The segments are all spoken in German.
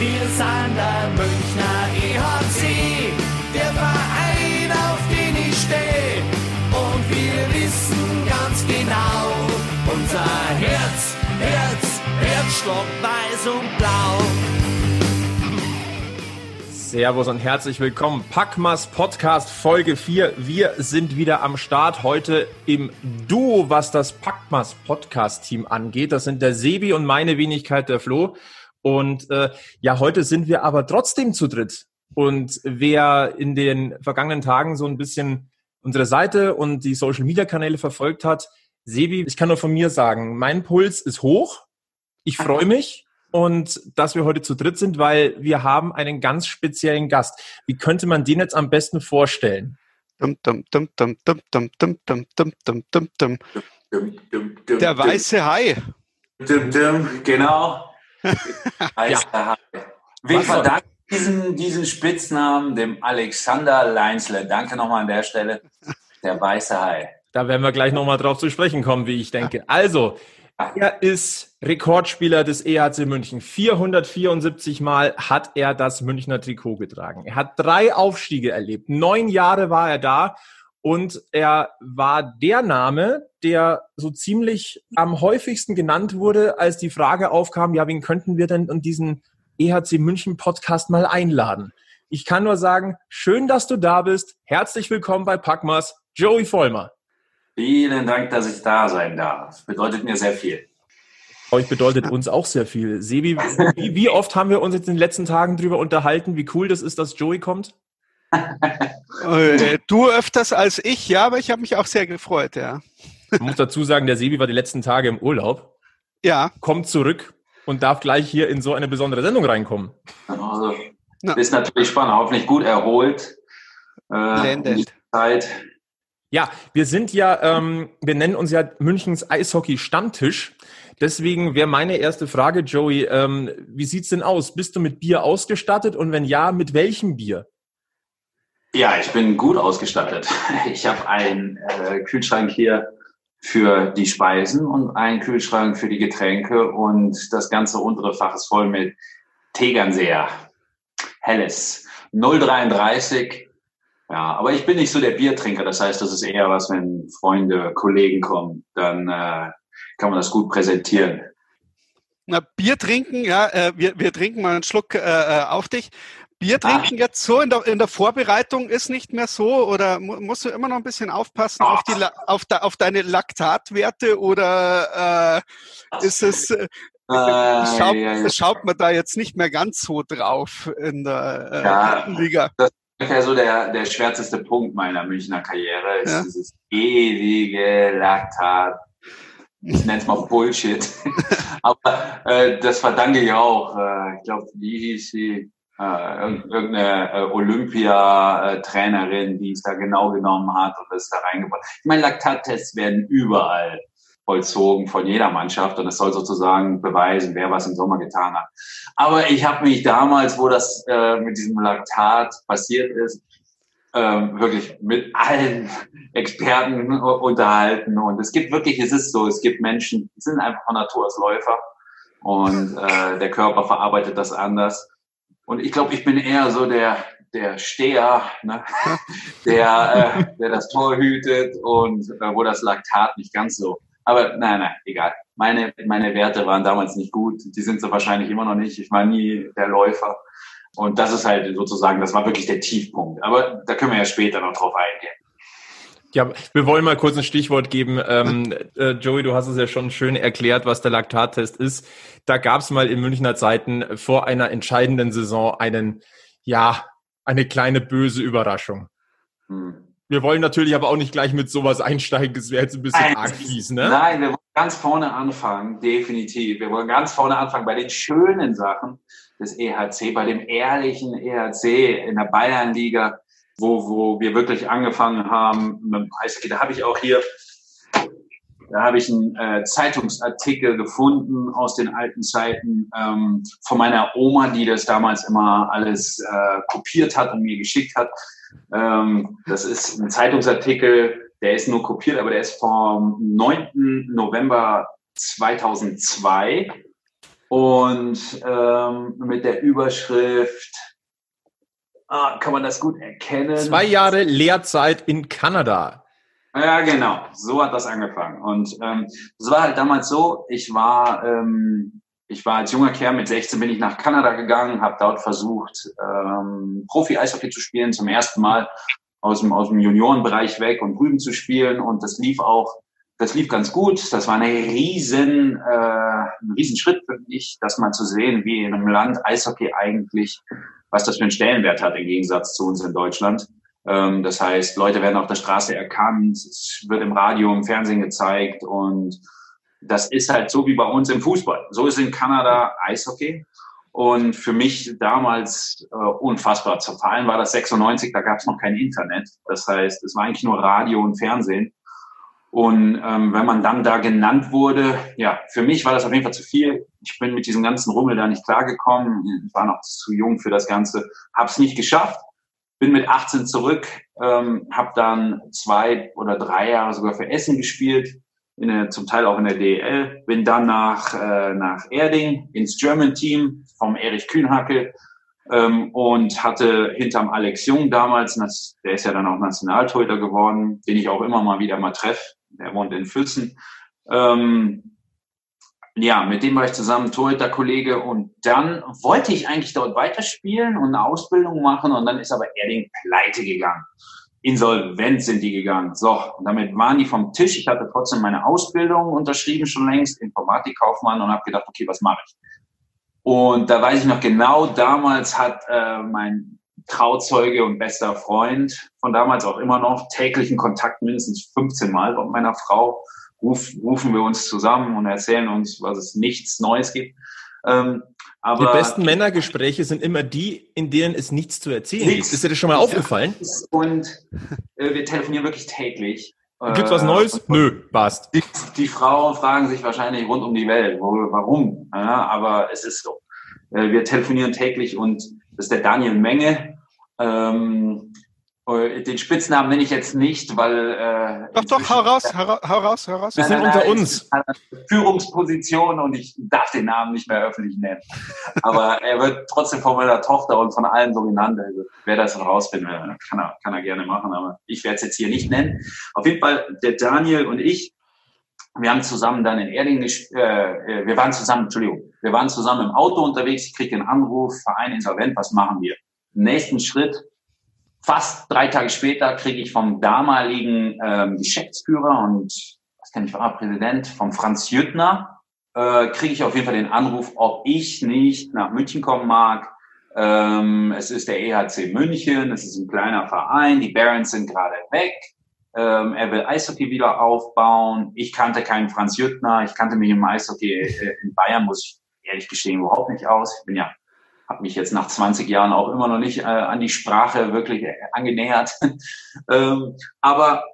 Wir sind der Münchner EHC, der Verein, auf den ich stehe. Und wir wissen ganz genau, unser Herz, Herz, Herzschlag weiß und blau. Servus und herzlich willkommen. Packmas Podcast Folge 4. Wir sind wieder am Start heute im Duo, was das Packmas Podcast Team angeht. Das sind der Sebi und meine Wenigkeit, der Flo. Und äh, ja, heute sind wir aber trotzdem zu dritt. Und wer in den vergangenen Tagen so ein bisschen unsere Seite und die Social Media Kanäle verfolgt hat, Sebi, ich kann nur von mir sagen, mein Puls ist hoch. Ich freue mich und dass wir heute zu dritt sind, weil wir haben einen ganz speziellen Gast. Wie könnte man den jetzt am besten vorstellen? Der weiße Hai. Genau. Hai. Wir verdanken diesen, diesen Spitznamen dem Alexander Leinsle. Danke nochmal an der Stelle. Der weiße Hai. Da werden wir gleich nochmal drauf zu sprechen kommen, wie ich denke. Also, er ist Rekordspieler des EHC München. 474 Mal hat er das Münchner Trikot getragen. Er hat drei Aufstiege erlebt. Neun Jahre war er da und er war der Name, der so ziemlich am häufigsten genannt wurde, als die Frage aufkam, ja, wen könnten wir denn in diesen EHC München Podcast mal einladen? Ich kann nur sagen, schön, dass du da bist. Herzlich willkommen bei Packmas, Joey Vollmer. Vielen Dank, dass ich da sein darf. Bedeutet mir sehr viel. Euch bedeutet uns auch sehr viel. Sebi, wie, wie, oft haben wir uns jetzt in den letzten Tagen darüber unterhalten, wie cool das ist, dass Joey kommt? Äh, du öfters als ich, ja, aber ich habe mich auch sehr gefreut, ja. Ich muss dazu sagen, der Sebi war die letzten Tage im Urlaub. Ja. Kommt zurück und darf gleich hier in so eine besondere Sendung reinkommen. Also, ist natürlich spannend, hoffentlich gut erholt. Äh, Zeit. Ja, wir sind ja, ähm, wir nennen uns ja Münchens Eishockey Stammtisch. Deswegen wäre meine erste Frage, Joey, ähm, wie sieht's denn aus? Bist du mit Bier ausgestattet und wenn ja, mit welchem Bier? Ja, ich bin gut ausgestattet. Ich habe einen äh, Kühlschrank hier für die Speisen und einen Kühlschrank für die Getränke und das ganze untere Fach ist voll mit Tegernseer, Helles, 033 ja, aber ich bin nicht so der Biertrinker. Das heißt, das ist eher was, wenn Freunde, Kollegen kommen, dann äh, kann man das gut präsentieren. Na, Bier trinken, ja, äh, wir, wir trinken mal einen Schluck äh, äh auf dich. Bier ah. trinken jetzt so in der, in der Vorbereitung ist nicht mehr so oder mu musst du immer noch ein bisschen aufpassen auf, die, auf, de, auf deine Laktatwerte oder äh, ist es, äh, schaut, ja, ja. schaut man da jetzt nicht mehr ganz so drauf in der äh, ja, Liga? Das ungefähr so der, der schwärzeste Punkt meiner Münchner Karriere ist ja. dieses ewige Laktat. Ich nenne es mal Bullshit. Aber äh, das verdanke ich auch. Äh, ich glaube, wie hieß sie? Äh, irgendeine äh, Olympia-Trainerin, die es da genau genommen hat und das da reingebracht. Ich meine, Laktattests werden überall vollzogen von jeder Mannschaft und es soll sozusagen beweisen, wer was im Sommer getan hat. Aber ich habe mich damals, wo das äh, mit diesem Laktat passiert ist, ähm, wirklich mit allen Experten unterhalten und es gibt wirklich, es ist so, es gibt Menschen, die sind einfach von Natur aus Läufer und äh, der Körper verarbeitet das anders. Und ich glaube, ich bin eher so der der Steher, ne? der, äh, der das Tor hütet und äh, wo das Laktat nicht ganz so aber nein, nein, egal. Meine, meine Werte waren damals nicht gut. Die sind sie wahrscheinlich immer noch nicht. Ich war nie der Läufer. Und das ist halt sozusagen, das war wirklich der Tiefpunkt. Aber da können wir ja später noch drauf eingehen. Ja, wir wollen mal kurz ein Stichwort geben. Ähm, äh, Joey, du hast es ja schon schön erklärt, was der Laktattest ist. Da gab es mal in Münchner Zeiten vor einer entscheidenden Saison einen, ja, eine kleine böse Überraschung. Hm. Wir wollen natürlich aber auch nicht gleich mit sowas einsteigen, das wäre jetzt ein bisschen Nein, arg fies, ne? Nein, wir wollen ganz vorne anfangen, definitiv. Wir wollen ganz vorne anfangen bei den schönen Sachen des EHC, bei dem ehrlichen EHC in der Bayernliga, wo, wo wir wirklich angefangen haben mit dem Eishockey. Da habe ich auch hier, da habe ich einen äh, Zeitungsartikel gefunden aus den alten Zeiten ähm, von meiner Oma, die das damals immer alles äh, kopiert hat und mir geschickt hat. Ähm, das ist ein Zeitungsartikel, der ist nur kopiert, aber der ist vom 9. November 2002. und ähm, mit der Überschrift, ah, kann man das gut erkennen? Zwei Jahre Lehrzeit in Kanada. Ja, genau. So hat das angefangen. Und ähm, es war halt damals so, ich war, ähm, ich war als junger Kerl mit 16 bin ich nach Kanada gegangen, habe dort versucht, ähm, Profi-Eishockey zu spielen, zum ersten Mal aus dem, aus dem Juniorenbereich weg und drüben zu spielen. Und das lief auch das lief ganz gut. Das war eine riesen, äh, ein riesen Schritt für mich, das mal zu sehen, wie in einem Land Eishockey eigentlich, was das für einen Stellenwert hat im Gegensatz zu uns in Deutschland. Ähm, das heißt, Leute werden auf der Straße erkannt, es wird im Radio, im Fernsehen gezeigt und das ist halt so wie bei uns im Fußball. So ist in Kanada Eishockey. Und für mich damals äh, unfassbar. Vor allem war das 96, da gab es noch kein Internet. Das heißt, es war eigentlich nur Radio und Fernsehen. Und ähm, wenn man dann da genannt wurde, ja, für mich war das auf jeden Fall zu viel. Ich bin mit diesem ganzen Rummel da nicht klargekommen. War noch zu jung für das Ganze, habe es nicht geschafft. Bin mit 18 zurück, ähm, habe dann zwei oder drei Jahre sogar für Essen gespielt, in der, zum Teil auch in der DEL. Bin dann nach, äh, nach Erding ins German Team vom Erich Kühnhackel ähm, und hatte hinterm Alex Jung damals, der ist ja dann auch Nationaltorhüter geworden, den ich auch immer mal wieder mal treffe, der wohnt in Füssen. Ähm, ja, mit dem war ich zusammen Torhüter-Kollege und dann wollte ich eigentlich dort weiterspielen und eine Ausbildung machen und dann ist aber Erding pleite gegangen. Insolvent sind die gegangen. So, und damit waren die vom Tisch. Ich hatte trotzdem meine Ausbildung unterschrieben schon längst, Informatikkaufmann und habe gedacht, okay, was mache ich? Und da weiß ich noch genau, damals hat äh, mein Trauzeuge und bester Freund von damals auch immer noch täglichen Kontakt mindestens 15 Mal mit meiner Frau. Ruf, rufen wir uns zusammen und erzählen uns, was es nichts Neues gibt. Ähm, aber die besten Männergespräche sind immer die, in denen es nichts zu erzählen nichts. gibt. Ist dir das schon mal aufgefallen? Und äh, wir telefonieren wirklich täglich. Gibt's was Neues? Äh, Nö, passt. Die, die, Frauen fragen sich wahrscheinlich rund um die Welt, wo, warum? Ja, aber es ist so. Äh, wir telefonieren täglich und das ist der Daniel Menge. Ähm, äh, den Spitznamen nenne ich jetzt nicht, weil. Äh, doch, doch, hau raus, hau, raus, hau raus. Wir sind unter uns. Führungsposition und ich darf den Namen nicht mehr öffentlich nennen. Aber er wird trotzdem von meiner Tochter und von allen so genannt. Also, wer das dann rausfinden will, kann er, kann er gerne machen, aber ich werde es jetzt hier nicht nennen. Auf jeden Fall, der Daniel und ich, wir haben zusammen dann in Erding, äh, äh, wir waren zusammen, Entschuldigung, wir waren zusammen im Auto unterwegs, ich kriege einen Anruf, Verein insolvent, was machen wir? Nächsten Schritt, fast drei Tage später, kriege ich vom damaligen ähm, Geschäftsführer und was kann ich war Präsident, vom Franz Jüttner, äh, kriege ich auf jeden Fall den Anruf, ob ich nicht nach München kommen mag. Ähm, es ist der EHC München, es ist ein kleiner Verein, die Barons sind gerade weg. Ähm, er will Eishockey wieder aufbauen. Ich kannte keinen Franz Jüttner, ich kannte mich im Eishockey äh, in Bayern, muss ich ehrlich gestehen, überhaupt nicht aus. Ich bin ja habe mich jetzt nach 20 Jahren auch immer noch nicht äh, an die Sprache wirklich äh, angenähert. ähm, aber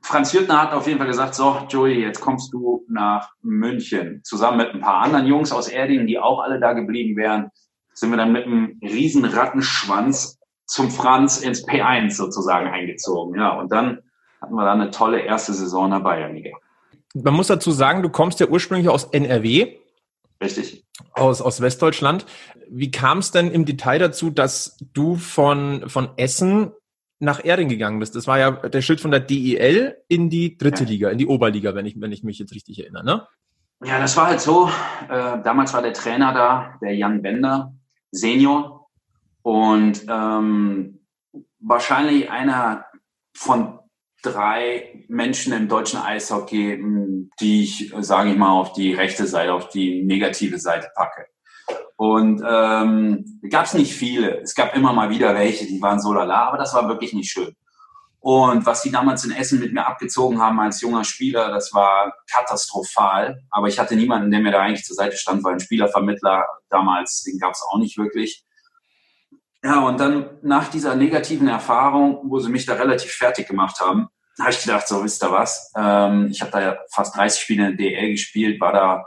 Franz Jürtner hat auf jeden Fall gesagt, so, Joey, jetzt kommst du nach München. Zusammen mit ein paar anderen Jungs aus Erding, die auch alle da geblieben wären, sind wir dann mit einem riesen Rattenschwanz zum Franz ins P1 sozusagen eingezogen. Ja, und dann hatten wir dann eine tolle erste Saison der Bayernliga. Man muss dazu sagen, du kommst ja ursprünglich aus NRW. Richtig. Aus, aus Westdeutschland. Wie kam es denn im Detail dazu, dass du von, von Essen nach Erding gegangen bist? Das war ja der Schritt von der DEL in die dritte ja. Liga, in die Oberliga, wenn ich, wenn ich mich jetzt richtig erinnere, ne? Ja, das war halt so. Äh, damals war der Trainer da, der Jan Bender, Senior. Und ähm, wahrscheinlich einer von drei Menschen im deutschen Eishockey, die ich, sage ich mal, auf die rechte Seite, auf die negative Seite packe. Und ähm, gab es nicht viele. Es gab immer mal wieder welche, die waren so lala, aber das war wirklich nicht schön. Und was die damals in Essen mit mir abgezogen haben als junger Spieler, das war katastrophal. Aber ich hatte niemanden, der mir da eigentlich zur Seite stand, weil ein Spielervermittler damals, den gab es auch nicht wirklich. Ja, und dann nach dieser negativen Erfahrung, wo sie mich da relativ fertig gemacht haben, habe ich gedacht, so wisst ihr was, ähm, ich habe da ja fast 30 Spiele in der DL gespielt, war da,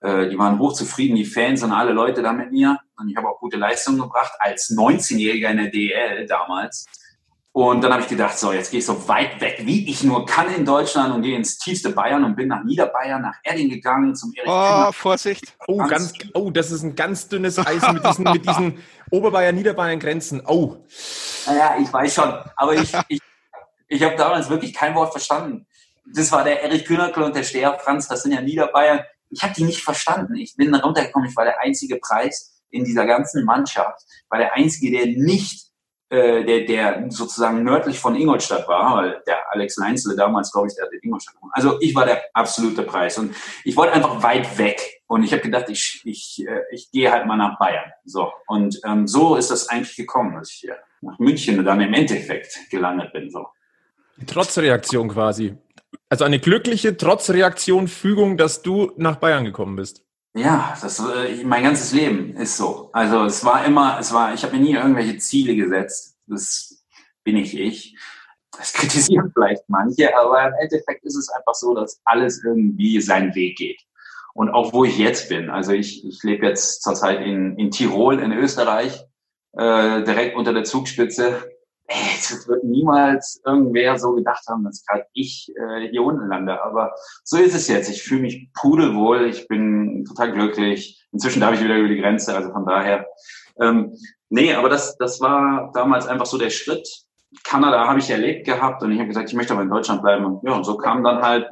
äh, die waren hochzufrieden, die Fans und alle Leute da mit mir. Und ich habe auch gute Leistungen gebracht als 19-Jähriger in der DL damals. Und dann habe ich gedacht, so, jetzt gehe ich so weit weg, wie ich nur kann in Deutschland und gehe ins tiefste Bayern und bin nach Niederbayern, nach Erding gegangen zum Erich Oh, Kühner. Vorsicht. Oh, ganz, oh, das ist ein ganz dünnes Eis mit diesen, mit diesen Oberbayern-Niederbayern-Grenzen. Oh. Naja, ich weiß schon, aber ich, ich, ich habe damals wirklich kein Wort verstanden. Das war der Erich Kühnerkel und der Steher Franz, das sind ja Niederbayern. Ich habe die nicht verstanden. Ich bin runtergekommen, ich war der einzige Preis in dieser ganzen Mannschaft, war der einzige, der nicht äh, der, der sozusagen nördlich von Ingolstadt war, weil der Alex Leinzle damals, glaube ich, der hat in Ingolstadt gewohnt. Also ich war der absolute Preis und ich wollte einfach weit weg und ich habe gedacht, ich, ich, äh, ich gehe halt mal nach Bayern. So und ähm, so ist das eigentlich gekommen, dass ich hier nach München dann im Endeffekt gelandet bin. So. Trotzreaktion quasi. Also eine glückliche Trotzreaktion Fügung, dass du nach Bayern gekommen bist. Ja, das, äh, mein ganzes Leben ist so. Also es war immer, es war, ich habe mir nie irgendwelche Ziele gesetzt. Das bin ich ich. Das kritisieren vielleicht manche, aber im Endeffekt ist es einfach so, dass alles irgendwie seinen Weg geht. Und auch wo ich jetzt bin, also ich, ich lebe jetzt zurzeit in, in Tirol in Österreich, äh, direkt unter der Zugspitze es wird niemals irgendwer so gedacht haben, dass gerade ich äh, hier unten lande. Aber so ist es jetzt. Ich fühle mich pudelwohl. Ich bin total glücklich. Inzwischen darf ich wieder über die Grenze. Also von daher. Ähm, nee, aber das, das war damals einfach so der Schritt. Kanada habe ich erlebt gehabt und ich habe gesagt, ich möchte aber in Deutschland bleiben. Und ja, und so kam dann halt,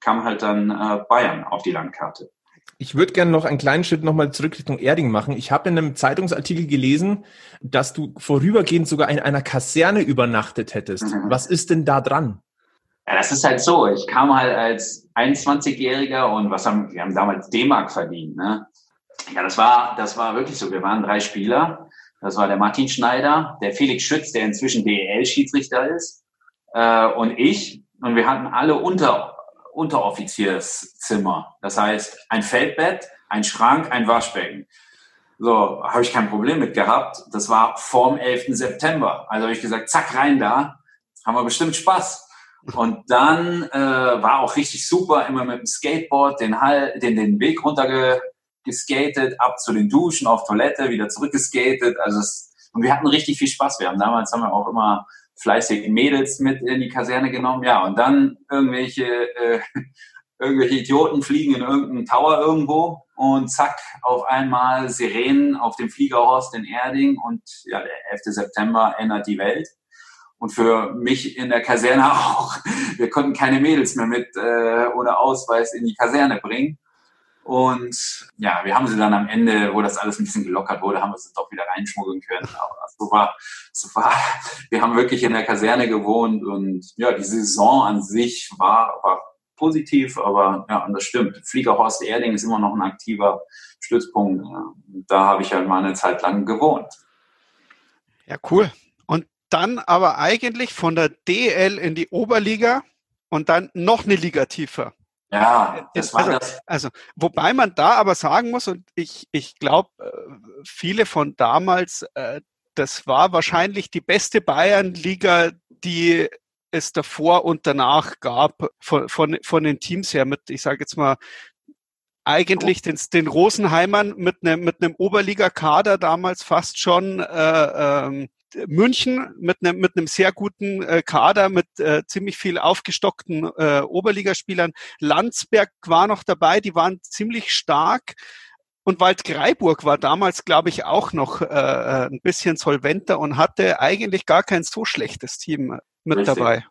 kam halt dann äh, Bayern auf die Landkarte. Ich würde gerne noch einen kleinen Schritt nochmal zurück Richtung Erding machen. Ich habe in einem Zeitungsartikel gelesen, dass du vorübergehend sogar in einer Kaserne übernachtet hättest. Mhm. Was ist denn da dran? Ja, das ist halt so. Ich kam halt als 21-Jähriger und was haben, wir haben damals D-Mark verdient, ne? Ja, das war, das war wirklich so. Wir waren drei Spieler. Das war der Martin Schneider, der Felix Schütz, der inzwischen DEL-Schiedsrichter ist, äh, und ich. Und wir hatten alle unter Unteroffizierszimmer. Das heißt, ein Feldbett, ein Schrank, ein Waschbecken. So, habe ich kein Problem mit gehabt. Das war vorm 11. September. Also habe ich gesagt, zack, rein da. Haben wir bestimmt Spaß. Und dann äh, war auch richtig super, immer mit dem Skateboard den, Hall, den, den Weg runter geskatet, ab zu den Duschen, auf Toilette, wieder zurückgeskatet. Also es, und wir hatten richtig viel Spaß. Wir haben damals haben wir auch immer fleißig Mädels mit in die Kaserne genommen. Ja, und dann irgendwelche, äh, irgendwelche Idioten fliegen in irgendeinen Tower irgendwo und zack, auf einmal Sirenen auf dem Fliegerhorst in Erding und ja, der 11. September ändert die Welt. Und für mich in der Kaserne auch. Wir konnten keine Mädels mehr mit äh, ohne Ausweis in die Kaserne bringen. Und ja, wir haben sie dann am Ende, wo das alles ein bisschen gelockert wurde, haben wir sie doch wieder reinschmuggeln können. Aber so war, so war, wir haben wirklich in der Kaserne gewohnt und ja, die Saison an sich war, war positiv, aber ja, und das stimmt. Fliegerhorst Erding ist immer noch ein aktiver Stützpunkt. Da habe ich halt mal eine Zeit lang gewohnt. Ja, cool. Und dann aber eigentlich von der DL in die Oberliga und dann noch eine Liga tiefer. Ja, das war also, das. Also, wobei man da aber sagen muss, und ich, ich glaube, äh, viele von damals, äh, das war wahrscheinlich die beste Bayernliga, die es davor und danach gab, von, von, von den Teams her mit, ich sage jetzt mal, eigentlich den, den Rosenheimern mit einem mit einem Oberliga-Kader damals fast schon äh, ähm, München mit einem, mit einem sehr guten äh, Kader, mit äh, ziemlich viel aufgestockten äh, Oberligaspielern. Landsberg war noch dabei, die waren ziemlich stark. Und Waldgreiburg war damals, glaube ich, auch noch äh, äh ein bisschen solventer und hatte eigentlich gar kein so schlechtes Team mit Richtig. dabei.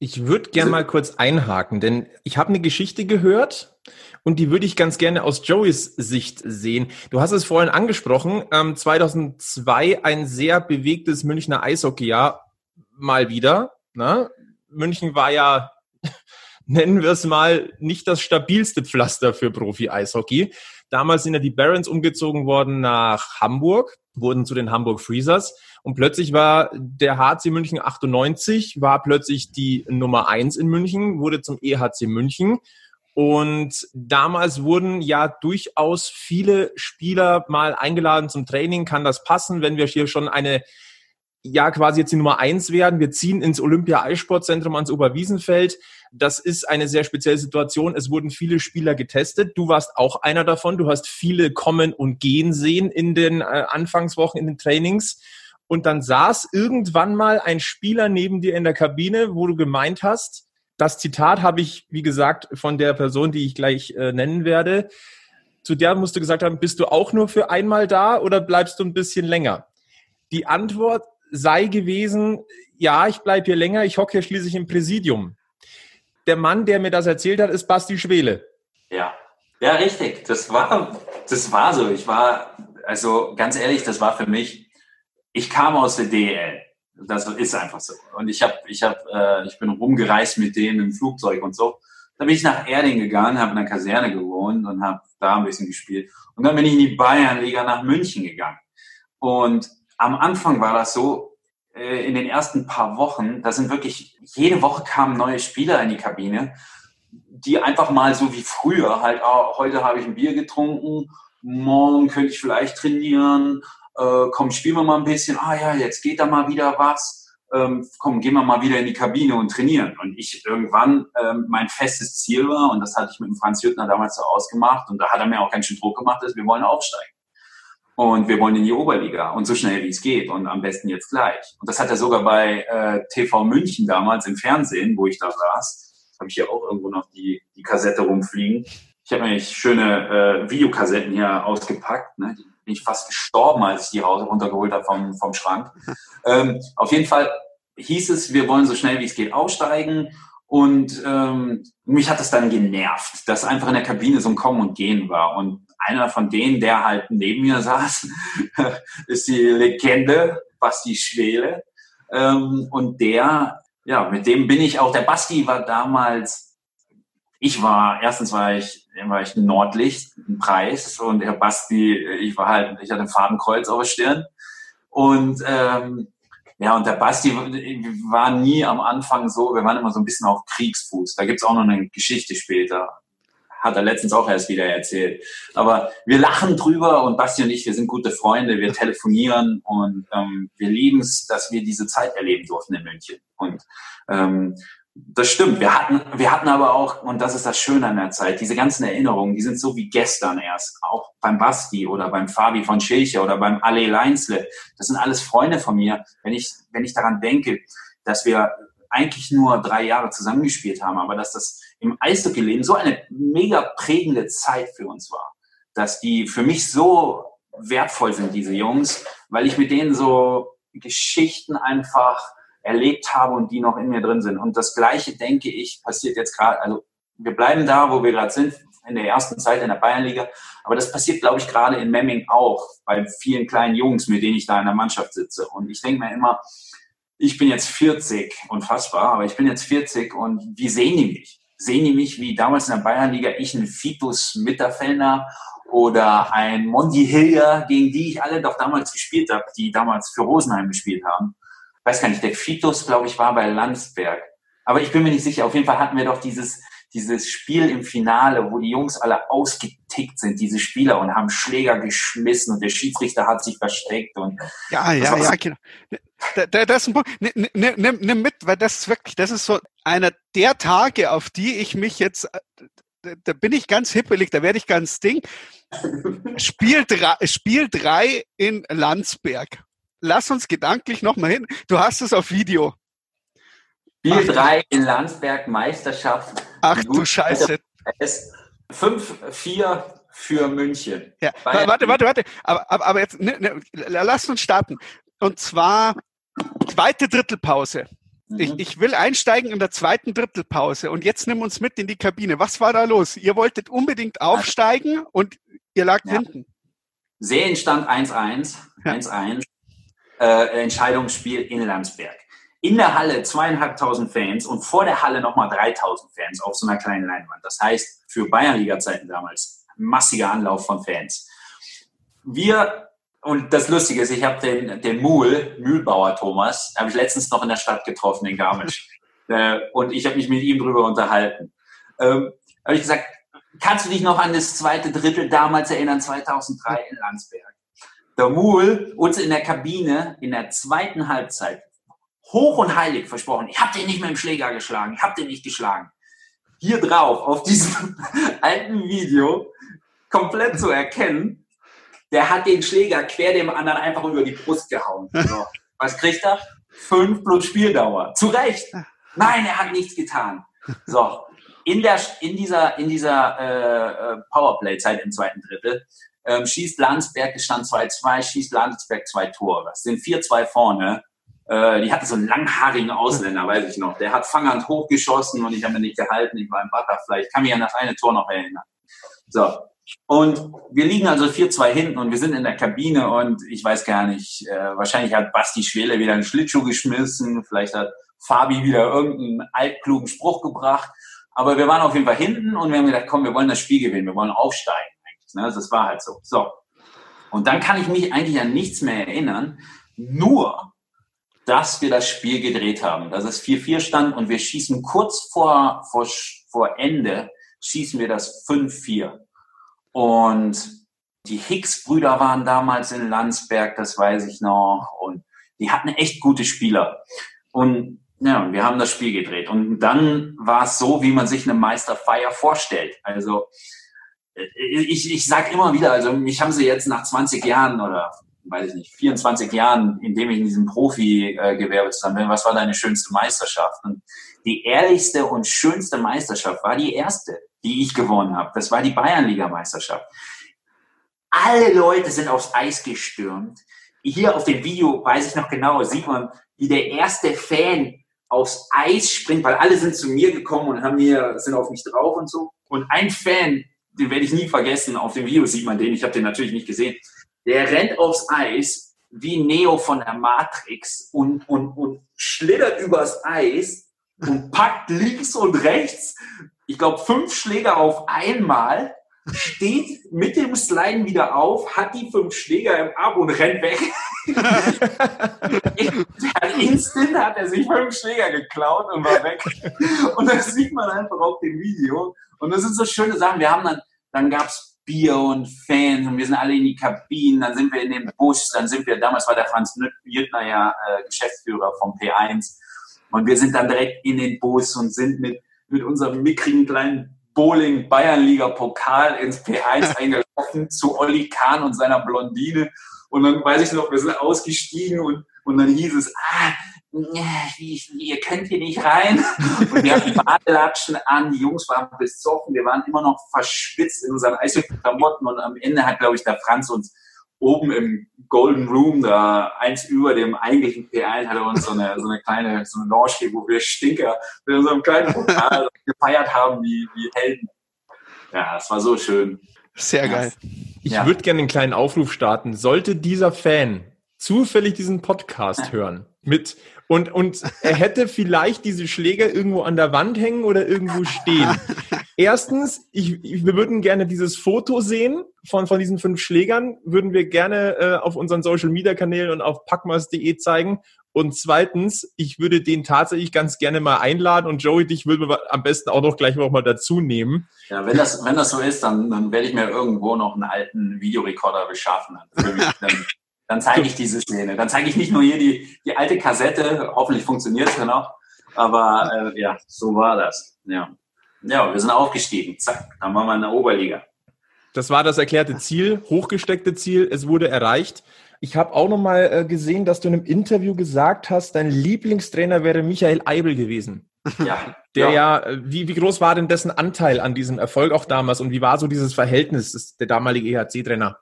Ich würde gerne mal kurz einhaken, denn ich habe eine Geschichte gehört und die würde ich ganz gerne aus Joeys Sicht sehen. Du hast es vorhin angesprochen, ähm, 2002 ein sehr bewegtes Münchner Eishockeyjahr mal wieder. Ne? München war ja, nennen wir es mal, nicht das stabilste Pflaster für Profi-Eishockey. Damals sind ja die Barons umgezogen worden nach Hamburg, wurden zu den Hamburg Freezers. Und plötzlich war der HC München 98, war plötzlich die Nummer eins in München, wurde zum EHC München. Und damals wurden ja durchaus viele Spieler mal eingeladen zum Training. Kann das passen, wenn wir hier schon eine, ja, quasi jetzt die Nummer eins werden? Wir ziehen ins Olympia Eissportzentrum ans Oberwiesenfeld. Das ist eine sehr spezielle Situation. Es wurden viele Spieler getestet. Du warst auch einer davon. Du hast viele kommen und gehen sehen in den äh, Anfangswochen, in den Trainings. und dann saß irgendwann mal ein Spieler neben dir in der Kabine, wo du gemeint hast, das Zitat habe ich, wie gesagt, von der Person, die ich gleich äh, nennen werde. Zu der musst du gesagt haben, bist du auch nur für einmal da oder bleibst du ein bisschen länger? Die Antwort sei gewesen, ja, ich bleibe hier länger, ich hocke hier schließlich im Präsidium. Der Mann, der mir das erzählt hat, ist Basti Schwele. Ja, ja, richtig. Das war, das war so. Ich war, also ganz ehrlich, das war für mich, ich kam aus der DL. Das ist einfach so. Und ich habe, ich habe, äh, ich bin rumgereist mit denen im Flugzeug und so. Dann bin ich nach Erding gegangen, habe in der Kaserne gewohnt und habe da ein bisschen gespielt. Und dann bin ich in die Bayernliga nach München gegangen. Und am Anfang war das so, äh, in den ersten paar Wochen, da sind wirklich, jede Woche kamen neue Spieler in die Kabine, die einfach mal so wie früher halt, oh, heute habe ich ein Bier getrunken, morgen könnte ich vielleicht trainieren, äh, komm, spielen wir mal ein bisschen, ah ja, jetzt geht da mal wieder was ähm, komm, gehen wir mal wieder in die Kabine und trainieren. Und ich irgendwann ähm, mein festes Ziel war, und das hatte ich mit dem Franz Jüttner damals so ausgemacht, und da hat er mir auch ganz schön Druck gemacht, ist, wir wollen aufsteigen. Und wir wollen in die Oberliga und so schnell wie es geht und am besten jetzt gleich. Und das hat er sogar bei äh, TV München damals im Fernsehen, wo ich da saß, habe ich hier auch irgendwo noch die, die Kassette rumfliegen. Ich habe nämlich schöne äh, Videokassetten hier ausgepackt. Ne? Die bin ich fast gestorben, als ich die Hause runtergeholt habe vom, vom Schrank. ähm, auf jeden Fall hieß es, wir wollen so schnell wie es geht aussteigen. Und ähm, mich hat es dann genervt, dass einfach in der Kabine so ein Kommen und Gehen war. Und einer von denen, der halt neben mir saß, ist die Legende Basti Schwele. Ähm, und der, ja, mit dem bin ich auch, der Basti war damals, ich war, erstens war ich, ein Nordlicht, ein Preis und der Basti, ich war halt, ich hatte ein Fadenkreuz auf der Stirn. Und ähm, ja, und der Basti war nie am Anfang so, wir waren immer so ein bisschen auf Kriegsfuß. Da gibt's auch noch eine Geschichte später. Hat er letztens auch erst wieder erzählt. Aber wir lachen drüber und Basti und ich, wir sind gute Freunde, wir telefonieren und ähm, wir lieben es, dass wir diese Zeit erleben durften in München. Und ähm, das stimmt. Wir hatten, wir hatten aber auch, und das ist das Schöne an der Zeit, diese ganzen Erinnerungen, die sind so wie gestern erst. Auch beim Basti oder beim Fabi von Schilcher oder beim Ale Leinsle. Das sind alles Freunde von mir. Wenn ich, wenn ich daran denke, dass wir eigentlich nur drei Jahre zusammengespielt haben, aber dass das im Eishockey-Leben so eine mega prägende Zeit für uns war, dass die für mich so wertvoll sind, diese Jungs, weil ich mit denen so Geschichten einfach erlebt habe und die noch in mir drin sind. Und das Gleiche, denke ich, passiert jetzt gerade, also wir bleiben da, wo wir gerade sind, in der ersten Zeit in der Bayernliga. Aber das passiert, glaube ich, gerade in Memming auch, bei vielen kleinen Jungs, mit denen ich da in der Mannschaft sitze. Und ich denke mir immer, ich bin jetzt 40, unfassbar, aber ich bin jetzt 40 und wie sehen die mich? Sehen die mich wie damals in der Bayernliga, ich ein Fitus Mitterfellner oder ein Mondi Hillier, gegen die ich alle doch damals gespielt habe, die damals für Rosenheim gespielt haben weiß gar nicht, der Fitus, glaube ich, war bei Landsberg. Aber ich bin mir nicht sicher. Auf jeden Fall hatten wir doch dieses, dieses Spiel im Finale, wo die Jungs alle ausgetickt sind, diese Spieler, und haben Schläger geschmissen und der Schiedsrichter hat sich versteckt. Und ja, ja, ja, genau. Da, das ist ein Punkt. Nimm, nimm, nimm mit, weil das ist wirklich, das ist so einer der Tage, auf die ich mich jetzt, da bin ich ganz hippelig, da werde ich ganz ding. Spiel drei, Spiel drei in Landsberg lass uns gedanklich nochmal hin. Du hast es auf Video. Spiel 3 in Landsberg, Meisterschaft. Ach du Scheiße. 5-4 für München. Ja, Bayern. warte, warte, warte. Aber, aber, aber jetzt, ne, ne, lass uns starten. Und zwar zweite Drittelpause. Mhm. Ich, ich will einsteigen in der zweiten Drittelpause und jetzt nimm uns mit in die Kabine. Was war da los? Ihr wolltet unbedingt aufsteigen und ihr lag ja. hinten. Serienstand 1-1. 1-1 äh, Entscheidungsspiel in Landsberg. In der Halle zweieinhalbtausend Fans und vor der Halle nochmal 3000 Fans auf so einer kleinen Leinwand. Das heißt, für Bayernliga-Zeiten damals massiger Anlauf von Fans. Wir, und das Lustige ist, ich habe den, den Mühl, Mühlbauer Thomas, habe ich letztens noch in der Stadt getroffen, in Garmisch. äh, und ich habe mich mit ihm drüber unterhalten. Ähm, habe ich gesagt, kannst du dich noch an das zweite Drittel damals erinnern, 2003 in Landsberg? Der Muhl uns in der Kabine in der zweiten Halbzeit hoch und heilig versprochen, ich habe den nicht mit dem Schläger geschlagen, ich habe den nicht geschlagen. Hier drauf, auf diesem alten Video, komplett zu erkennen, der hat den Schläger quer dem anderen einfach über die Brust gehauen. So. Was kriegt er? Fünf plus Spieldauer. Zu Recht. Nein, er hat nichts getan. So, in, der, in dieser, in dieser äh, äh Powerplay-Zeit im zweiten Drittel ähm, schießt Landsberg, es stand 2-2, schießt Landsberg zwei Tore. Es sind 4-2 vorne. Äh, die hatten so einen langhaarigen Ausländer, weiß ich noch. Der hat Fanghand hochgeschossen und ich habe mir nicht gehalten. Ich war im Butterfly. Ich kann mich an das eine Tor noch erinnern. So. Und wir liegen also 4-2 hinten und wir sind in der Kabine und ich weiß gar nicht, äh, wahrscheinlich hat Basti Schwele wieder einen Schlittschuh geschmissen, vielleicht hat Fabi wieder irgendeinen altklugen Spruch gebracht. Aber wir waren auf jeden Fall hinten und wir haben gedacht, komm, wir wollen das Spiel gewinnen, wir wollen aufsteigen. Ne? Das war halt so. So. Und dann kann ich mich eigentlich an nichts mehr erinnern, nur, dass wir das Spiel gedreht haben, dass es 4-4 stand und wir schießen kurz vor, vor, vor Ende, schießen wir das 5-4. Und die Hicks-Brüder waren damals in Landsberg, das weiß ich noch, und die hatten echt gute Spieler. Und ja, wir haben das Spiel gedreht. Und dann war es so, wie man sich eine Meisterfeier vorstellt. Also ich, ich sage immer wieder, also mich haben sie jetzt nach 20 Jahren oder weiß ich nicht, 24 Jahren, in dem ich in diesem Profi-Gewerbe zusammen bin, was war deine schönste Meisterschaft? Und die ehrlichste und schönste Meisterschaft war die erste, die ich gewonnen habe. Das war die Bayernliga-Meisterschaft. Alle Leute sind aufs Eis gestürmt. Hier auf dem Video weiß ich noch genau, sieht man, wie der erste Fan aufs Eis springt, weil alle sind zu mir gekommen und haben mir, sind auf mich drauf und so. Und ein Fan den werde ich nie vergessen. Auf dem Video sieht man den, ich habe den natürlich nicht gesehen. Der rennt aufs Eis wie Neo von der Matrix und, und, und schlittert übers Eis und packt links und rechts, ich glaube, fünf Schläger auf einmal, steht mit dem Sliden wieder auf, hat die fünf Schläger im Arm und rennt weg. Instant hat er sich fünf Schläger geklaut und war weg. Und das sieht man einfach auf dem Video. Und das sind so schöne Sachen. Wir haben dann, dann gab's Bier und Fans und wir sind alle in die Kabinen, dann sind wir in den Bus, dann sind wir, damals war der Franz Jüttner ja äh, Geschäftsführer vom P1 und wir sind dann direkt in den Bus und sind mit, mit unserem mickrigen kleinen Bowling Bayernliga Pokal ins P1 eingelaufen zu Olli Kahn und seiner Blondine und dann weiß ich noch, wir sind ausgestiegen und, und dann hieß es, ah, ihr könnt hier nicht rein. Und wir hatten Badelatschen an, die Jungs waren besoffen, wir waren immer noch verschwitzt in unseren Eishockey-Klamotten und am Ende hat, glaube ich, der Franz uns oben im Golden Room, da eins über dem eigentlichen P1, hat er uns so eine, so eine kleine, so eine Lounge gegeben, wo wir Stinker mit unserem kleinen Pokal gefeiert haben wie, wie Helden. Ja, es war so schön. Sehr geil. Ich ja. würde gerne einen kleinen Aufruf starten. Sollte dieser Fan zufällig diesen Podcast hören mit und, und er hätte vielleicht diese Schläger irgendwo an der Wand hängen oder irgendwo stehen. Erstens, ich, wir würden gerne dieses Foto sehen von, von diesen fünf Schlägern, würden wir gerne äh, auf unseren Social Media Kanälen und auf packmas.de zeigen. Und zweitens, ich würde den tatsächlich ganz gerne mal einladen und Joey, dich würden wir am besten auch noch gleich noch mal dazu nehmen. Ja, wenn das, wenn das so ist, dann, dann werde ich mir irgendwo noch einen alten Videorekorder beschaffen. Dann, dann zeige ich diese Szene. Dann zeige ich nicht nur hier die, die alte Kassette, hoffentlich funktioniert es ja noch, aber äh, ja, so war das. Ja. ja, wir sind aufgestiegen. Zack, dann waren wir in der Oberliga. Das war das erklärte Ziel, hochgesteckte Ziel. Es wurde erreicht. Ich habe auch noch mal äh, gesehen, dass du in einem Interview gesagt hast, dein Lieblingstrainer wäre Michael Eibel gewesen. Ja. Der ja, ja äh, wie, wie groß war denn dessen Anteil an diesem Erfolg auch damals und wie war so dieses Verhältnis, der damalige EHC-Trainer?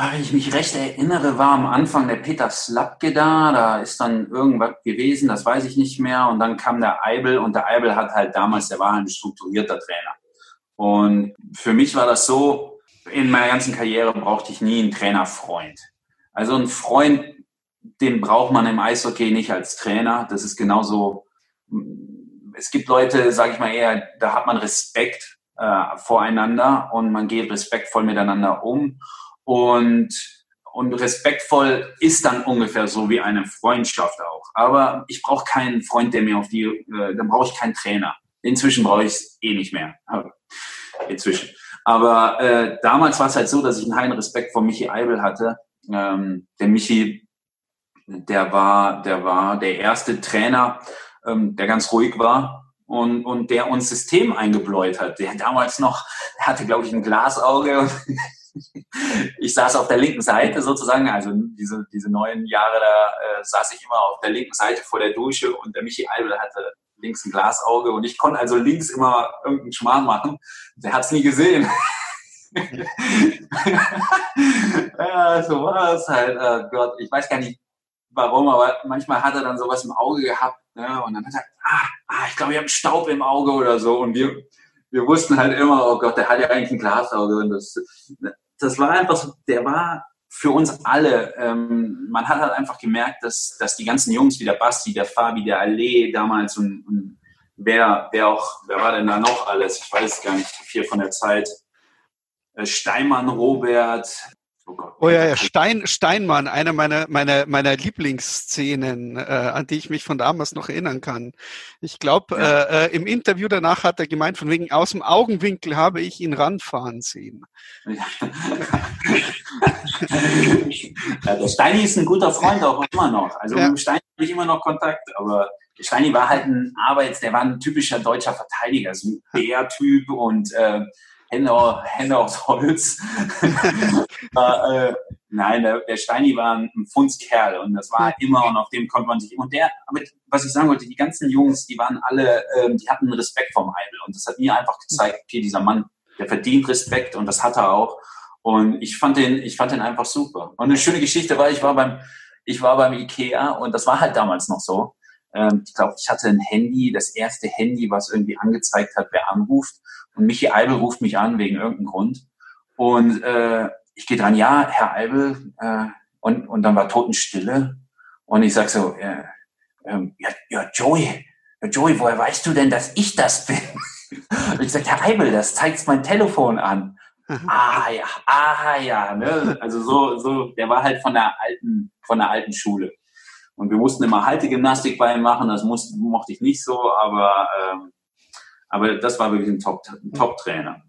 Ah, wenn ich mich recht erinnere, war am Anfang der Peter Slapke da, da ist dann irgendwas gewesen, das weiß ich nicht mehr. Und dann kam der Eibel und der Eibel hat halt damals, der war ein strukturierter Trainer. Und für mich war das so, in meiner ganzen Karriere brauchte ich nie einen Trainerfreund. Also einen Freund, den braucht man im Eishockey nicht als Trainer. Das ist genauso, es gibt Leute, sage ich mal eher, da hat man Respekt äh, voreinander und man geht respektvoll miteinander um. Und, und respektvoll ist dann ungefähr so wie eine Freundschaft auch. Aber ich brauche keinen Freund, der mir auf die, äh, dann brauche ich keinen Trainer. Inzwischen brauche ich es eh nicht mehr. Inzwischen. Aber äh, damals war es halt so, dass ich einen heilen Respekt vor Michi Eibel hatte. Ähm, der Michi, der war, der war der erste Trainer, ähm, der ganz ruhig war und, und der uns System eingebläut hat. Der damals noch, der hatte, glaube ich, ein Glasauge und ich saß auf der linken Seite sozusagen, also diese, diese neun Jahre da äh, saß ich immer auf der linken Seite vor der Dusche und der Michi Albel hatte links ein Glasauge und ich konnte also links immer irgendeinen Schmarrn machen. Der hat es nie gesehen. ja, so war es halt. Oh Gott, ich weiß gar nicht warum, aber manchmal hat er dann sowas im Auge gehabt ne? und dann hat er, ah, ah ich glaube, ich habe Staub im Auge oder so und wir, wir wussten halt immer, oh Gott, der hat ja eigentlich ein Glasauge und das, das war einfach so, der war für uns alle, ähm, man hat halt einfach gemerkt, dass, dass die ganzen Jungs wie der Basti, der Fabi, der Allee damals und, und wer, wer auch, wer war denn da noch alles? Ich weiß gar nicht, viel von der Zeit. Äh, Steinmann, Robert, Oh, ja, ja, Stein, Steinmann, eine meiner, meiner, meiner Lieblingsszenen, äh, an die ich mich von damals noch erinnern kann. Ich glaube, ja. äh, äh, im Interview danach hat er gemeint, von wegen aus dem Augenwinkel habe ich ihn ranfahren sehen. Ja. ja, der Steini ist ein guter Freund auch immer noch. Also mit Steini habe ich immer noch Kontakt, aber Steini war halt ein Arbeits, der war ein typischer deutscher Verteidiger, so ein Bär-Typ und äh, Hände, Hände aus Holz. äh, nein, der, der Steini war ein, ein Fundskerl und das war immer und auf dem konnte man sich. Und der, aber was ich sagen wollte, die ganzen Jungs, die waren alle, ähm, die hatten Respekt vom Heibel und das hat mir einfach gezeigt, okay, dieser Mann, der verdient Respekt und das hat er auch. Und ich fand den, ich fand den einfach super. Und eine schöne Geschichte war, ich war beim, ich war beim Ikea und das war halt damals noch so. Ähm, ich glaube, ich hatte ein Handy, das erste Handy, was irgendwie angezeigt hat, wer anruft. Und Michi Eibel ruft mich an wegen irgendeinem Grund. Und äh, ich gehe dran, ja, Herr Eibel. Äh, und, und dann war Totenstille. Und ich sag so, äh, äh, ja, ja, Joey, Joey, woher weißt du denn, dass ich das bin? Und ich sag, Herr Eibel, das zeigt mein Telefon an. Mhm. Ah ja, ah ja, ne? Also so, so, der war halt von der alten, von der alten Schule. Und wir mussten immer Haltegymnastik bei ihm machen, das musste, mochte ich nicht so, aber ähm, aber das war wirklich ein Top-Trainer. Top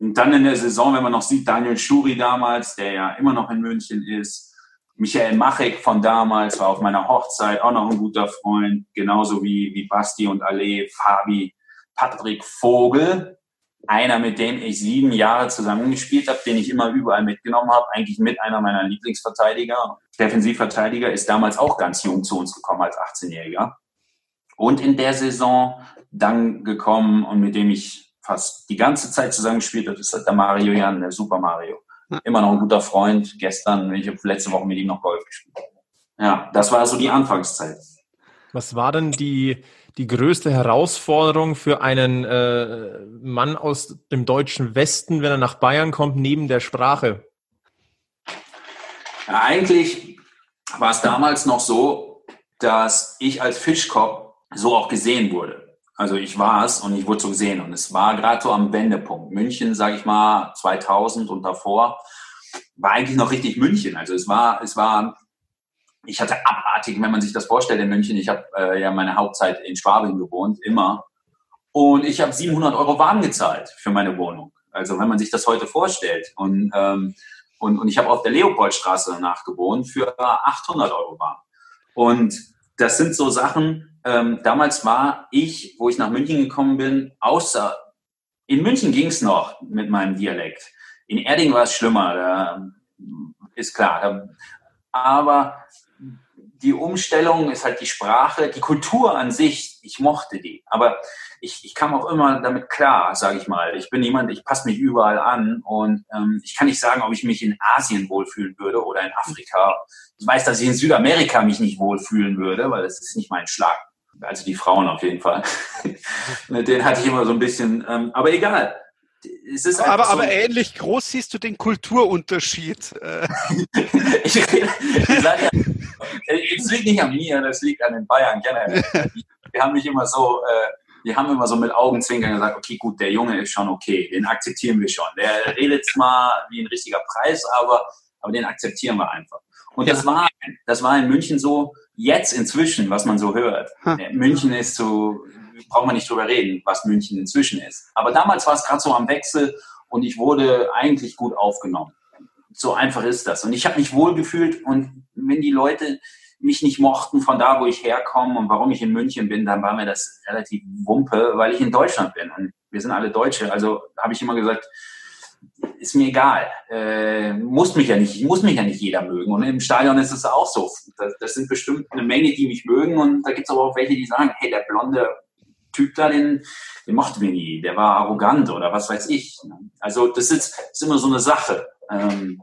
und dann in der Saison, wenn man noch sieht, Daniel Schuri damals, der ja immer noch in München ist, Michael Machek von damals war auf meiner Hochzeit auch noch ein guter Freund, genauso wie, wie Basti und Ale, Fabi, Patrick Vogel, einer, mit dem ich sieben Jahre zusammengespielt habe, den ich immer überall mitgenommen habe, eigentlich mit einer meiner Lieblingsverteidiger. Defensivverteidiger ist damals auch ganz jung zu uns gekommen als 18-Jähriger. Und in der Saison dann gekommen und mit dem ich fast die ganze Zeit zusammengespielt habe, ist halt der Mario Jan, der Super Mario. Immer noch ein guter Freund. Gestern, ich habe letzte Woche mit ihm noch Golf gespielt. Ja, das war so die Anfangszeit. Was war denn die, die größte Herausforderung für einen äh, Mann aus dem deutschen Westen, wenn er nach Bayern kommt, neben der Sprache? Ja, eigentlich war es damals noch so, dass ich als Fischkopf so auch gesehen wurde. Also ich war es und ich wurde so gesehen. Und es war gerade so am Wendepunkt. München, sage ich mal, 2000 und davor war eigentlich noch richtig München. Also es war, es war, ich hatte abartig, wenn man sich das vorstellt in München. Ich habe äh, ja meine Hauptzeit in Schwabing gewohnt, immer. Und ich habe 700 Euro warm gezahlt für meine Wohnung. Also wenn man sich das heute vorstellt. Und, ähm, und, und ich habe auf der Leopoldstraße danach gewohnt für 800 Euro warm. Und das sind so Sachen, ähm, damals war ich, wo ich nach München gekommen bin, außer in München ging es noch mit meinem Dialekt. In Erding war es schlimmer, da, ist klar. Da, aber die Umstellung ist halt die Sprache, die Kultur an sich, ich mochte die. Aber ich, ich kam auch immer damit klar, sage ich mal. Ich bin jemand, ich passe mich überall an und ähm, ich kann nicht sagen, ob ich mich in Asien wohlfühlen würde oder in Afrika. Ich weiß, dass ich in Südamerika mich nicht wohlfühlen würde, weil das ist nicht mein Schlag also die Frauen auf jeden Fall. Mit denen hatte ich immer so ein bisschen, ähm, aber egal. Aber, so, aber ähnlich groß siehst du den Kulturunterschied. Ich, ich sage ja, es liegt nicht an mir, das liegt an den Bayern generell. Wir haben mich immer so, äh, wir haben immer so mit Augenzwinkern gesagt, okay, gut, der Junge ist schon okay, den akzeptieren wir schon. Der redet zwar wie ein richtiger Preis, aber, aber den akzeptieren wir einfach. Und ja. das war, das war in München so, jetzt inzwischen, was man so hört, hm. München ist so, braucht man nicht drüber reden, was München inzwischen ist. Aber damals war es gerade so am Wechsel und ich wurde eigentlich gut aufgenommen. So einfach ist das. Und ich habe mich wohl gefühlt und wenn die Leute mich nicht mochten von da, wo ich herkomme und warum ich in München bin, dann war mir das relativ wumpe, weil ich in Deutschland bin und wir sind alle Deutsche. Also habe ich immer gesagt, ist mir egal. Äh, muss mich ja nicht, muss mich ja nicht jeder mögen. Und im Stadion ist es auch so. Das, das sind bestimmt eine Menge, die mich mögen. Und da gibt es aber auch welche, die sagen, hey, der blonde Typ da, den, den mochten wir nie. Der war arrogant oder was weiß ich. Also das ist, ist immer so eine Sache. Ähm,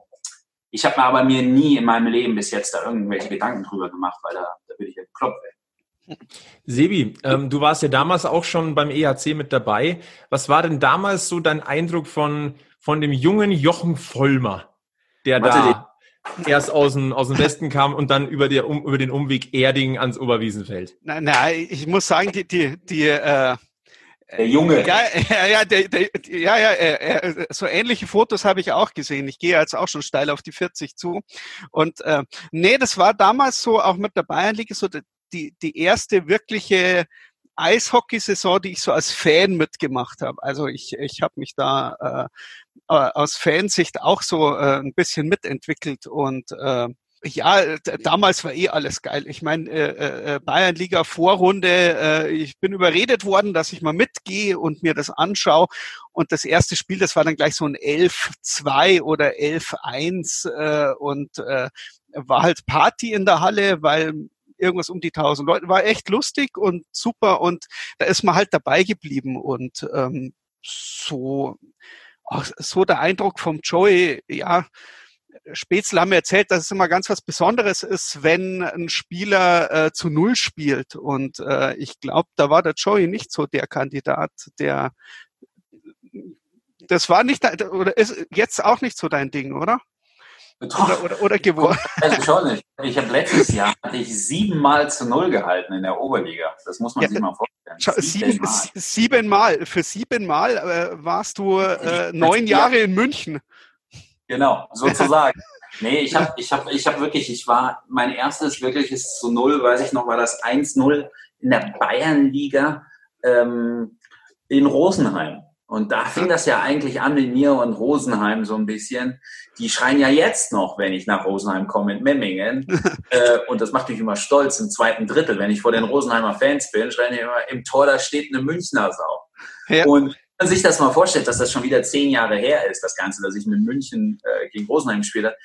ich habe mir aber mir nie in meinem Leben bis jetzt da irgendwelche Gedanken drüber gemacht, weil da, da würde ich ja bekloppt werden. Sebi, ähm, du warst ja damals auch schon beim EHC mit dabei. Was war denn damals so dein Eindruck von, von dem jungen Jochen Vollmer, der Warte, da erst aus dem, aus dem Westen kam und dann über, die, um, über den Umweg Erding ans Oberwiesenfeld? Nein, nein, ich muss sagen, die, die, die äh der Junge. Ja, ja, ja, der, der, ja, ja äh, so ähnliche Fotos habe ich auch gesehen. Ich gehe jetzt auch schon steil auf die 40 zu. Und äh, nee, das war damals so auch mit der Bayernliga so die, die erste wirkliche Eishockeysaison, die ich so als Fan mitgemacht habe. Also ich, ich habe mich da äh, äh aus Fansicht auch so äh, ein bisschen mitentwickelt und äh, ja, damals war eh alles geil. Ich meine, äh, äh, äh, Bayernliga Vorrunde, äh, ich bin überredet worden, dass ich mal mitgehe und mir das anschaue. Und das erste Spiel, das war dann gleich so ein 11-2 oder 11-1 äh, und äh, war halt Party in der Halle, weil irgendwas um die 1000 Leute. War echt lustig und super und da ist man halt dabei geblieben und ähm, so, ach, so der Eindruck vom Joey, ja, Spätzle haben mir erzählt, dass es immer ganz was Besonderes ist, wenn ein Spieler äh, zu Null spielt. Und äh, ich glaube, da war der Joey nicht so der Kandidat, der das war nicht oder ist jetzt auch nicht so dein Ding, oder? Oder, oder, oder geworden. Also schon nicht. Ich habe letztes Jahr hatte ich siebenmal zu null gehalten in der Oberliga. Das muss man ja, sich mal vorstellen. Siebenmal. Siebenmal. Für siebenmal äh, warst du äh, neun Jahre in München. Genau, sozusagen. nee, ich habe ich hab, ich hab wirklich, ich war, mein erstes wirkliches zu null, weiß ich noch, war das 1-0 in der Bayernliga ähm, in Rosenheim. Und da fing das ja eigentlich an mit mir und Rosenheim so ein bisschen. Die schreien ja jetzt noch, wenn ich nach Rosenheim komme in Memmingen. äh, und das macht mich immer stolz im zweiten Drittel. Wenn ich vor den Rosenheimer Fans bin, schreien die immer, im Tor da steht eine Münchner Sau. Ja. Und wenn man sich das mal vorstellt, dass das schon wieder zehn Jahre her ist, das Ganze, dass ich mit München äh, gegen Rosenheim spiele,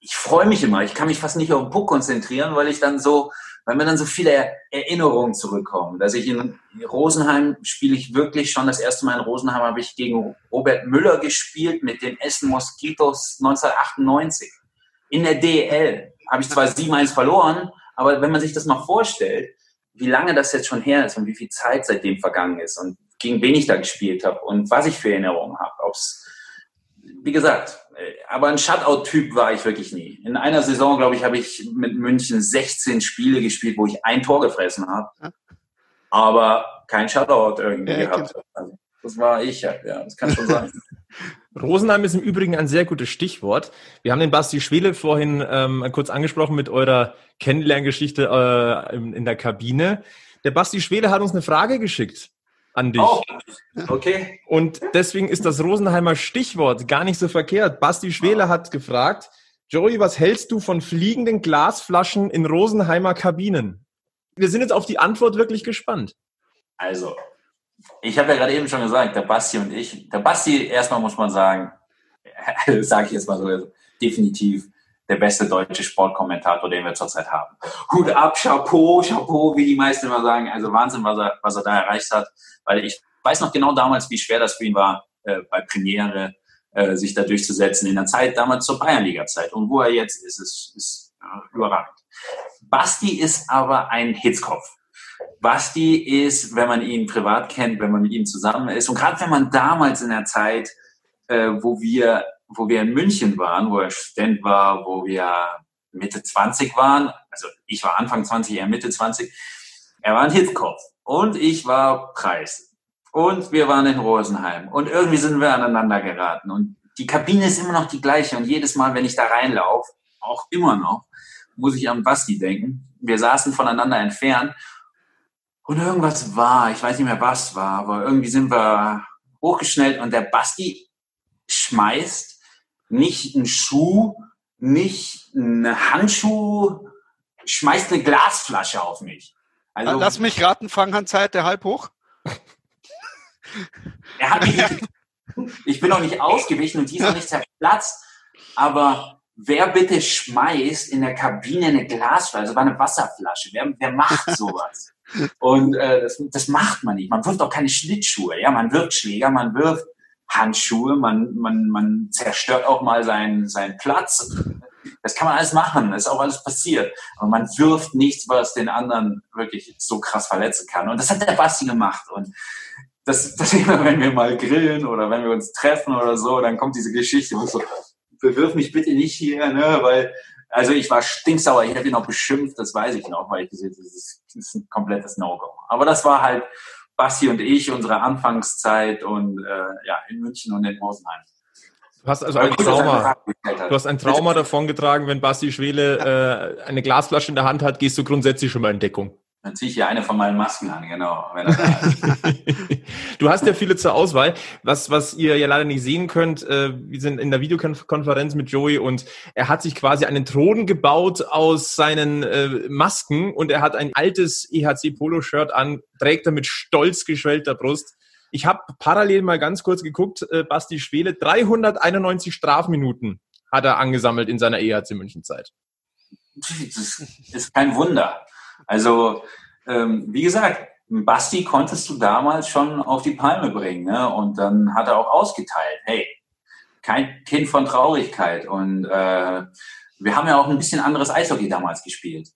ich freue mich immer. Ich kann mich fast nicht auf den Puck konzentrieren, weil ich dann so weil mir dann so viele Erinnerungen zurückkommen. Dass ich in Rosenheim spiele ich wirklich schon das erste Mal in Rosenheim habe ich gegen Robert Müller gespielt mit den Essen Mosquitos 1998. In der DL habe ich zwar 7-1 verloren, aber wenn man sich das mal vorstellt, wie lange das jetzt schon her ist und wie viel Zeit seitdem vergangen ist und gegen wen ich da gespielt habe und was ich für Erinnerungen habe, ob's wie gesagt, äh, aber ein Shutout-Typ war ich wirklich nie. In einer Saison, glaube ich, habe ich mit München 16 Spiele gespielt, wo ich ein Tor gefressen habe. Aber kein Shutout irgendwie ja, gehabt. Also, das war ich ja, ja, das kann schon sein. Rosenheim ist im Übrigen ein sehr gutes Stichwort. Wir haben den Basti Schwele vorhin ähm, kurz angesprochen mit eurer Kennenlerngeschichte äh, in, in der Kabine. Der Basti Schwele hat uns eine Frage geschickt an dich. Oh, okay. Und deswegen ist das Rosenheimer Stichwort gar nicht so verkehrt. Basti Schwele hat gefragt, Joey, was hältst du von fliegenden Glasflaschen in Rosenheimer Kabinen? Wir sind jetzt auf die Antwort wirklich gespannt. Also, ich habe ja gerade eben schon gesagt, der Basti und ich, der Basti, erstmal muss man sagen, sage ich jetzt mal so, definitiv der beste deutsche Sportkommentator, den wir zurzeit haben. Hut ab, Chapeau, Chapeau, wie die meisten immer sagen. Also Wahnsinn, was er, was er da erreicht hat. Weil ich weiß noch genau damals, wie schwer das für ihn war, äh, bei Premiere äh, sich da durchzusetzen in der Zeit, damals zur Bayernliga-Zeit. Und wo er jetzt ist, ist, ist äh, überragend. Basti ist aber ein Hitzkopf. Basti ist, wenn man ihn privat kennt, wenn man mit ihm zusammen ist und gerade wenn man damals in der Zeit, äh, wo wir wo wir in München waren, wo er Student war, wo wir Mitte 20 waren, also ich war Anfang 20, er Mitte 20, er war ein Hitkopf und ich war Preis. Und wir waren in Rosenheim. Und irgendwie sind wir aneinander geraten. Und die Kabine ist immer noch die gleiche. Und jedes Mal, wenn ich da reinlaufe, auch immer noch, muss ich an Basti denken. Wir saßen voneinander entfernt. Und irgendwas war, ich weiß nicht mehr was war, aber irgendwie sind wir hochgeschnellt. Und der Basti schmeißt nicht ein Schuh, nicht ein Handschuh, schmeißt eine Glasflasche auf mich. Also, Lass mich raten, Frankhand Zeit, der halb hoch. er hat mich, Ich bin auch nicht ausgewichen und die ist auch nicht zerplatzt. Aber wer bitte schmeißt in der Kabine eine Glasflasche, also war eine Wasserflasche? Wer, wer macht sowas? Und äh, das, das macht man nicht. Man wirft auch keine Schlittschuhe. Ja, man wirft Schläger, man wirft Handschuhe, man, man, man zerstört auch mal seinen, seinen Platz. Das kann man alles machen, das ist auch alles passiert. Aber man wirft nichts, was den anderen wirklich so krass verletzen kann. Und das hat der Basti gemacht. Und das, das immer, wenn wir mal grillen oder wenn wir uns treffen oder so, dann kommt diese Geschichte, wo so, bewirf mich bitte nicht hier, ne, weil, also ich war stinksauer, ich habe ihn auch beschimpft, das weiß ich noch, weil ich gesehen, ist, das ist ein komplettes No-Go. Aber das war halt Basti und ich, unsere Anfangszeit und äh, ja, in München und in Rosenheim. Du hast also ein Trauma. Du hast ein Trauma davon getragen, wenn Basti Schwele äh, eine Glasflasche in der Hand hat, gehst du grundsätzlich schon mal in Deckung. Dann ziehe ich hier eine von meinen Masken an, genau. du hast ja viele zur Auswahl. Was, was ihr ja leider nicht sehen könnt, äh, wir sind in der Videokonferenz mit Joey und er hat sich quasi einen Thron gebaut aus seinen äh, Masken und er hat ein altes EHC-Polo-Shirt an, trägt er mit stolz geschwellter Brust. Ich habe parallel mal ganz kurz geguckt, äh, Basti Schwele, 391 Strafminuten hat er angesammelt in seiner EHC München-Zeit. Das ist kein Wunder. Also, ähm, wie gesagt, Basti konntest du damals schon auf die Palme bringen. Ne? Und dann hat er auch ausgeteilt, hey, kein Kind von Traurigkeit. Und äh, wir haben ja auch ein bisschen anderes Eishockey damals gespielt.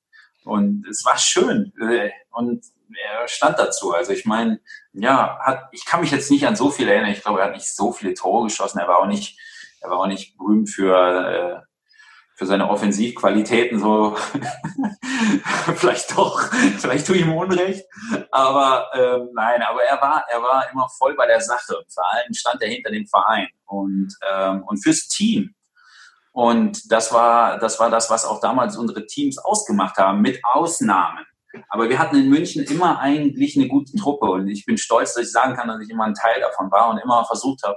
Und es war schön. Äh, und er stand dazu. Also ich meine, ja, hat, ich kann mich jetzt nicht an so viel erinnern. Ich glaube, er hat nicht so viele Tore geschossen. Er war auch nicht, er war auch nicht berühmt für äh, für seine Offensivqualitäten so. Vielleicht doch, vielleicht tue ich ihm Unrecht, aber ähm, nein, aber er war, er war immer voll bei der Sache. Vor allem stand er hinter dem Verein und ähm, und fürs Team. Und das war das war das, was auch damals unsere Teams ausgemacht haben, mit Ausnahmen. Aber wir hatten in München immer eigentlich eine gute Truppe. Und ich bin stolz, dass ich sagen kann, dass ich immer ein Teil davon war und immer versucht habe,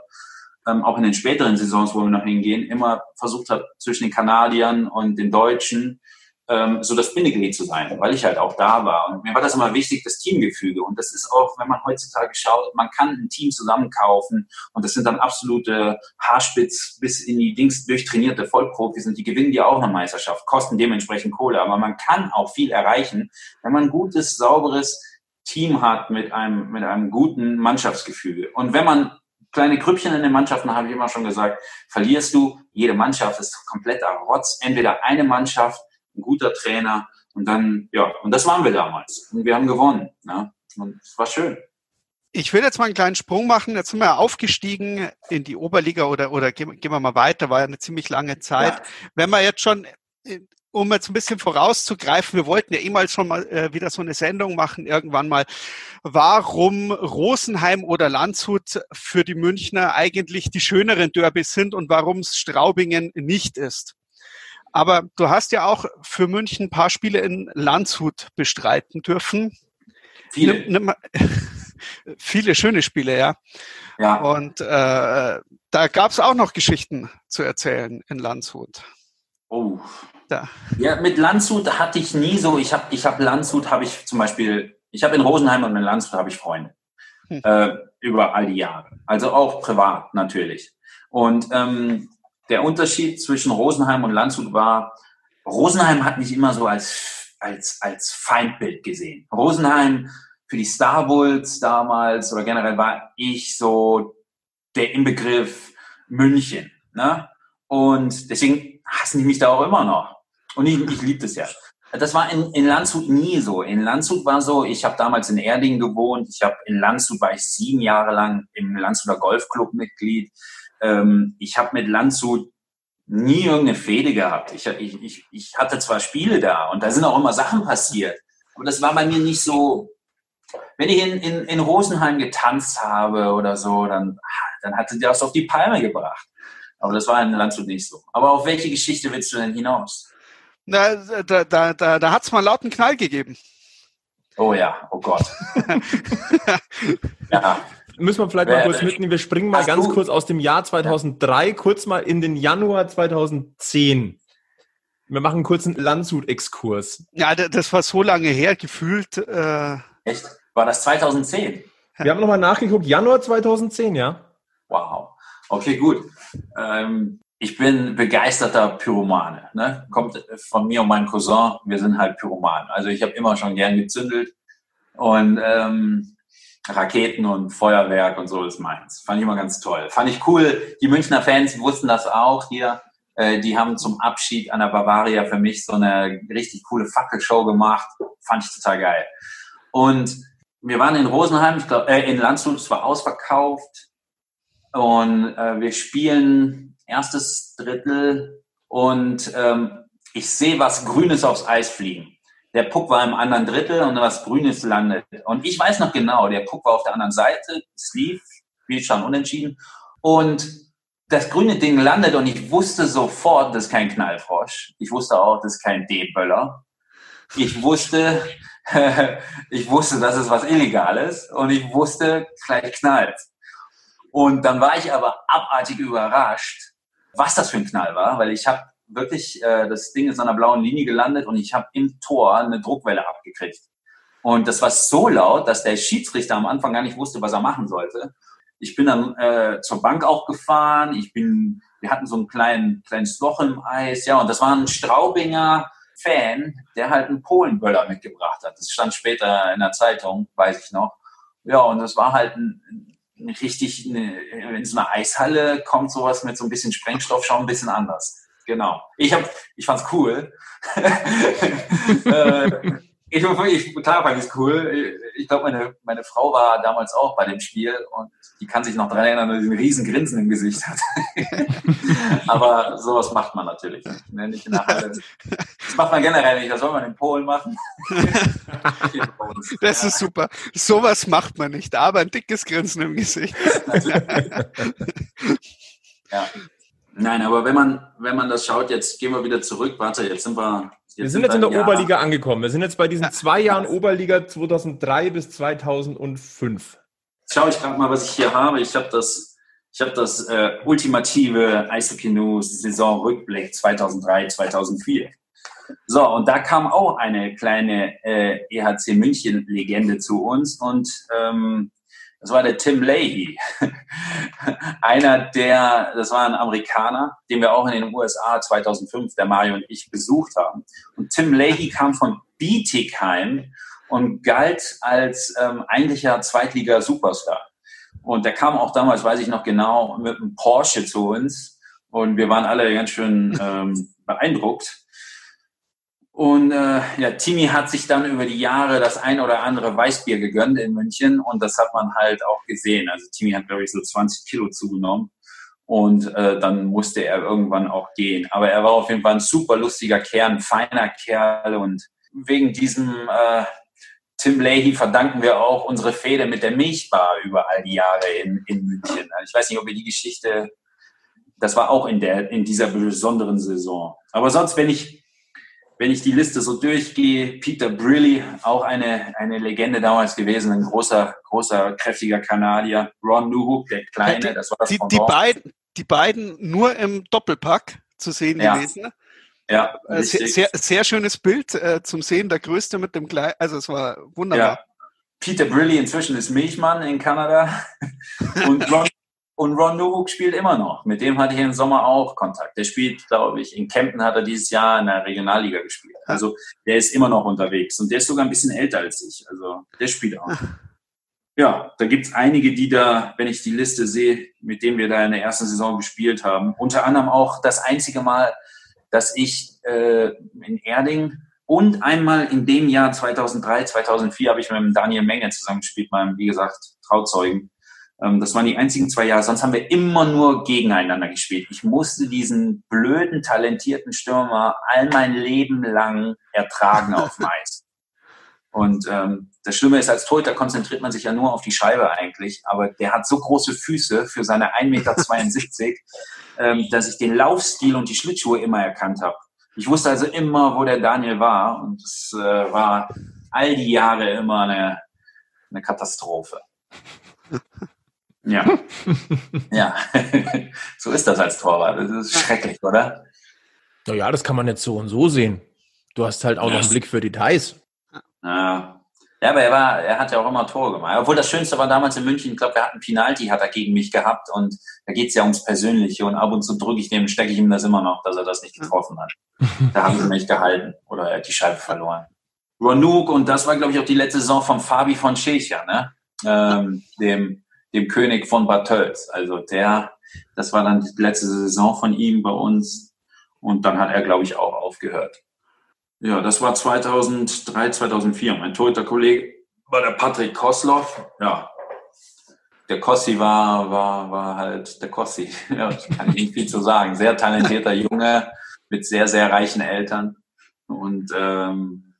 ähm, auch in den späteren Saisons, wo wir noch hingehen, immer versucht habe, zwischen den Kanadiern und den Deutschen ähm, so das Bindeglied zu sein, weil ich halt auch da war. Und mir war das immer wichtig, das Teamgefüge. Und das ist auch, wenn man heutzutage schaut, man kann ein Team zusammenkaufen und das sind dann absolute Haarspitz bis in die Dings durchtrainierte Vollprofis und die gewinnen die auch eine Meisterschaft, kosten dementsprechend Kohle. Aber man kann auch viel erreichen, wenn man ein gutes, sauberes Team hat mit einem, mit einem guten Mannschaftsgefüge. Und wenn man kleine Grüppchen in den Mannschaften, habe ich immer schon gesagt, verlierst du, jede Mannschaft ist kompletter Rotz. Entweder eine Mannschaft, ein guter Trainer und dann, ja, und das waren wir damals. Und wir haben gewonnen. Ja? Und es war schön. Ich will jetzt mal einen kleinen Sprung machen. Jetzt sind wir aufgestiegen in die Oberliga oder, oder gehen, gehen wir mal weiter, war ja eine ziemlich lange Zeit. Ja. Wenn wir jetzt schon um jetzt ein bisschen vorauszugreifen, wir wollten ja eh mal schon mal äh, wieder so eine Sendung machen, irgendwann mal, warum Rosenheim oder Landshut für die Münchner eigentlich die schöneren Derbys sind und warum es Straubingen nicht ist. Aber du hast ja auch für München ein paar Spiele in Landshut bestreiten dürfen. Viele. Nimm, nimm, viele schöne Spiele, ja. Ja. Und äh, da gab es auch noch Geschichten zu erzählen in Landshut. Oh, da. Ja, mit Landshut hatte ich nie so, ich habe ich hab Landshut, habe ich zum Beispiel, ich habe in Rosenheim und in Landshut habe ich Freunde. Hm. Äh, über all die Jahre. Also auch privat natürlich. Und ähm, der Unterschied zwischen Rosenheim und Landshut war, Rosenheim hat mich immer so als, als, als Feindbild gesehen. Rosenheim für die Star Bulls damals oder generell war ich so der Inbegriff München. Ne? Und deswegen hassen die mich da auch immer noch. Und ich, ich liebe das ja. Das war in, in Landshut nie so. In Landshut war so, ich habe damals in Erding gewohnt. Ich habe in Landshut war ich sieben Jahre lang im Landshuter Golfclub Mitglied. Ähm, ich habe mit Landshut nie irgendeine Fehde gehabt. Ich, ich, ich, ich hatte zwar Spiele da und da sind auch immer Sachen passiert, aber das war bei mir nicht so. Wenn ich in, in, in Rosenheim getanzt habe oder so, dann, dann hatte der das auf die Palme gebracht. Aber das war in Landshut nicht so. Aber auf welche Geschichte willst du denn hinaus? Na, da, da, da, da hat es mal lauten Knall gegeben. Oh ja, oh Gott. ja. Müssen wir vielleicht mal kurz mitnehmen. Wir springen mal ganz kurz aus dem Jahr 2003, kurz mal in den Januar 2010. Wir machen einen kurzen Landshut-Exkurs. Ja, das war so lange her, gefühlt. Äh Echt? War das 2010? Wir haben nochmal nachgeguckt. Januar 2010, ja? Wow. Okay, gut. Ähm, ich bin begeisterter Pyromane. Ne? Kommt von mir und meinem Cousin. Wir sind halt Pyromanen. Also ich habe immer schon gern gezündelt und ähm, Raketen und Feuerwerk und so ist meins. Fand ich immer ganz toll. Fand ich cool. Die Münchner Fans wussten das auch hier. Äh, die haben zum Abschied an der Bavaria für mich so eine richtig coole Fackelshow gemacht. Fand ich total geil. Und wir waren in Rosenheim, ich glaube, äh, in Landshut, es war ausverkauft. Und äh, wir spielen erstes Drittel und ähm, ich sehe was Grünes aufs Eis fliegen. Der Puck war im anderen Drittel und was Grünes landet. Und ich weiß noch genau, der Puck war auf der anderen Seite, Sleeve, wir stand unentschieden. Und das grüne Ding landet und ich wusste sofort, das ist kein Knallfrosch. Ich wusste auch, das ist kein D-Böller. Ich wusste, ich wusste, das ist was Illegales und ich wusste, gleich knallt. Und dann war ich aber abartig überrascht, was das für ein Knall war, weil ich habe wirklich, äh, das Ding ist an einer blauen Linie gelandet und ich habe im Tor eine Druckwelle abgekriegt. Und das war so laut, dass der Schiedsrichter am Anfang gar nicht wusste, was er machen sollte. Ich bin dann äh, zur Bank auch gefahren. Ich bin, wir hatten so ein kleinen, kleines Loch im Eis. Ja, und das war ein Straubinger Fan, der halt einen Polenböller mitgebracht hat. Das stand später in der Zeitung, weiß ich noch. Ja, und das war halt ein richtig, eine, in so einer Eishalle kommt sowas mit so ein bisschen Sprengstoff schon ein bisschen anders. Genau. Ich hab, ich fand's cool. äh, ich, ich, klar fand ich es cool. Ich glaube, meine, meine Frau war damals auch bei dem Spiel und die kann sich noch daran erinnern, dass sie einen riesen Grinsen im Gesicht hat. Aber sowas macht man natürlich nicht. Ne? nicht in der Halle. Das macht man generell nicht. Das soll man in Polen machen. das ist super. Sowas macht man nicht, aber ein dickes Grinsen im Gesicht. ja. Nein, aber wenn man, wenn man das schaut, jetzt gehen wir wieder zurück. Warte, jetzt sind wir. Jetzt wir sind jetzt in der Jahr. Oberliga angekommen. Wir sind jetzt bei diesen zwei Jahren Oberliga 2003 bis 2005. Jetzt schaue ich gerade mal, was ich hier habe. Ich habe das, ich habe das äh, ultimative Eishockey News Saisonrückblick 2003, 2004. So, und da kam auch eine kleine äh, EHC München Legende zu uns und ähm, das war der Tim Leahy. Einer der, das war ein Amerikaner, den wir auch in den USA 2005, der Mario und ich, besucht haben. Und Tim Leahy kam von Bietigheim und galt als ähm, eigentlicher Zweitliga-Superstar. Und der kam auch damals, weiß ich noch genau, mit einem Porsche zu uns. Und wir waren alle ganz schön ähm, beeindruckt. Und äh, ja, Timi hat sich dann über die Jahre das ein oder andere Weißbier gegönnt in München und das hat man halt auch gesehen. Also Timi hat, glaube ich, so 20 Kilo zugenommen und äh, dann musste er irgendwann auch gehen. Aber er war auf jeden Fall ein super lustiger Kerl, ein feiner Kerl und wegen diesem äh, Tim Leahy verdanken wir auch unsere Fehde mit der Milchbar über all die Jahre in, in München. Ich weiß nicht, ob ihr die Geschichte, das war auch in, der, in dieser besonderen Saison. Aber sonst, wenn ich wenn ich die Liste so durchgehe, Peter Brilly, auch eine, eine Legende damals gewesen, ein großer, großer, kräftiger Kanadier. Ron Newhook, der Kleine, das war das die, die, beiden, die beiden nur im Doppelpack zu sehen ja. gewesen. Ja, äh, sehr, sehr, sehr, schönes Bild äh, zum Sehen, der Größte mit dem Kleinen, also es war wunderbar. Ja. Peter Brilly inzwischen ist Milchmann in Kanada und Ron und Ron Nowak spielt immer noch. Mit dem hatte ich im Sommer auch Kontakt. Der spielt, glaube ich, in Kempten hat er dieses Jahr in der Regionalliga gespielt. Also der ist immer noch unterwegs. Und der ist sogar ein bisschen älter als ich. Also der spielt auch. Ja, da gibt's einige, die da, wenn ich die Liste sehe, mit denen wir da in der ersten Saison gespielt haben. Unter anderem auch das einzige Mal, dass ich äh, in Erding und einmal in dem Jahr 2003, 2004 habe ich mit dem Daniel Menge zusammengespielt, meinem, wie gesagt, Trauzeugen. Ähm, das waren die einzigen zwei Jahre. Sonst haben wir immer nur gegeneinander gespielt. Ich musste diesen blöden, talentierten Stürmer all mein Leben lang ertragen auf dem Eis. Und ähm, das Schlimme ist, als Torhüter konzentriert man sich ja nur auf die Scheibe eigentlich. Aber der hat so große Füße für seine 1,72 Meter, ähm, dass ich den Laufstil und die Schlittschuhe immer erkannt habe. Ich wusste also immer, wo der Daniel war. Und es äh, war all die Jahre immer eine, eine Katastrophe. Ja. ja. so ist das als Torwart. Das ist schrecklich, oder? Naja, das kann man jetzt so und so sehen. Du hast halt auch ja. noch einen Blick für Details. Ja. Ja, aber er war, er hat ja auch immer Tore gemacht. Obwohl das Schönste war damals in München, ich glaube, er hat einen Penalty, hat er gegen mich gehabt und da geht's ja ums Persönliche und ab und zu drücke ich dem, stecke ich ihm das immer noch, dass er das nicht getroffen hat. Da haben sie mich gehalten oder er hat die Scheibe verloren. Ronuk und das war, glaube ich, auch die letzte Saison von Fabi von Schecha, ne? Ähm, dem, dem König von Bad Tölz. Also der, das war dann die letzte Saison von ihm bei uns und dann hat er, glaube ich, auch aufgehört. Ja, das war 2003, 2004. Mein Torhüter-Kollege war der Patrick Kosloff. Ja, der Kossi war, war, war halt der Kossi. Ja, kann ich nicht viel zu sagen. Sehr talentierter Junge mit sehr, sehr reichen Eltern. Und ähm,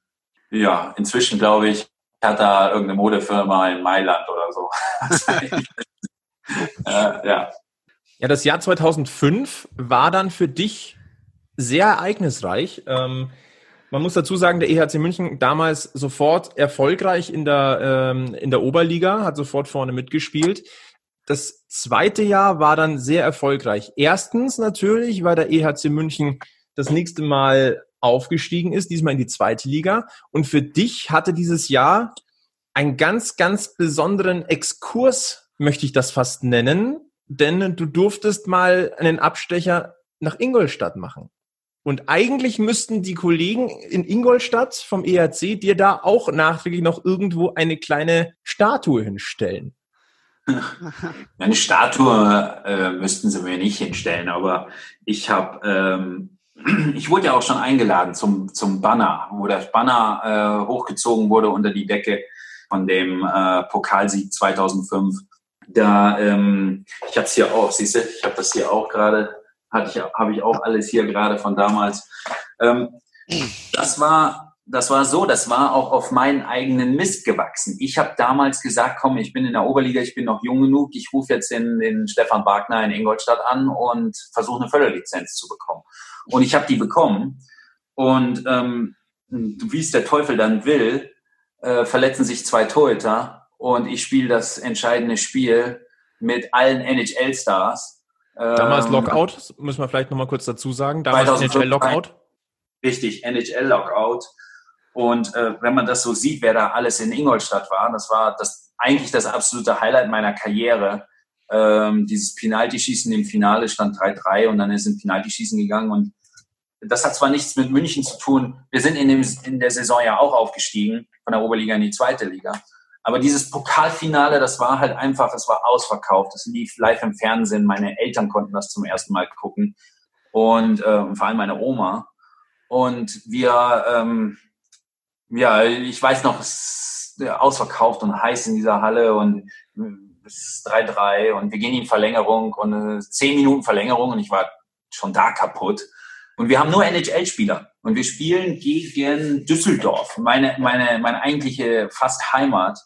ja, inzwischen glaube ich, hat er irgendeine Modefirma in Mailand oder so. äh, ja. Ja, das Jahr 2005 war dann für dich sehr ereignisreich. Ähm, man muss dazu sagen, der EHC München damals sofort erfolgreich in der, ähm, in der Oberliga, hat sofort vorne mitgespielt. Das zweite Jahr war dann sehr erfolgreich. Erstens natürlich, weil der EHC München das nächste Mal aufgestiegen ist, diesmal in die zweite Liga. Und für dich hatte dieses Jahr einen ganz, ganz besonderen Exkurs, möchte ich das fast nennen, denn du durftest mal einen Abstecher nach Ingolstadt machen. Und eigentlich müssten die Kollegen in Ingolstadt vom ERC dir da auch nachträglich noch irgendwo eine kleine Statue hinstellen. Eine Statue äh, müssten sie mir nicht hinstellen, aber ich habe, ähm, ich wurde ja auch schon eingeladen zum, zum Banner, wo das Banner äh, hochgezogen wurde unter die Decke von dem äh, Pokalsieg 2005. Da, ähm, ich habe es hier auch, siehst du, ich habe das hier auch gerade hatte ich, habe ich auch alles hier gerade von damals. Ähm, das war, das war so, das war auch auf meinen eigenen Mist gewachsen. Ich habe damals gesagt, komm, ich bin in der Oberliga, ich bin noch jung genug, ich rufe jetzt den, den Stefan Wagner in Ingolstadt an und versuche eine Förderlizenz zu bekommen. Und ich habe die bekommen. Und ähm, wie es der Teufel dann will, äh, verletzen sich zwei Torhüter und ich spiele das entscheidende Spiel mit allen NHL-Stars Damals ähm, Lockout, müssen wir vielleicht nochmal kurz dazu sagen. Damals NHL Lockout. Richtig, NHL Lockout. Und äh, wenn man das so sieht, wer da alles in Ingolstadt war, das war das eigentlich das absolute Highlight meiner Karriere. Ähm, dieses Penalty-Schießen im Finale stand 3-3 und dann ist ein Penalty-Schießen gegangen und das hat zwar nichts mit München zu tun. Wir sind in, dem, in der Saison ja auch aufgestiegen von der Oberliga in die zweite Liga. Aber dieses Pokalfinale, das war halt einfach, das war ausverkauft. Das lief live im Fernsehen. Meine Eltern konnten das zum ersten Mal gucken. Und äh, vor allem meine Oma. Und wir, ähm, ja, ich weiß noch, es ist ausverkauft und heiß in dieser Halle und es ist 3-3 und wir gehen in Verlängerung und äh, 10 Minuten Verlängerung und ich war schon da kaputt. Und wir haben nur NHL-Spieler. Und wir spielen gegen Düsseldorf, meine, meine, meine eigentliche fast Heimat.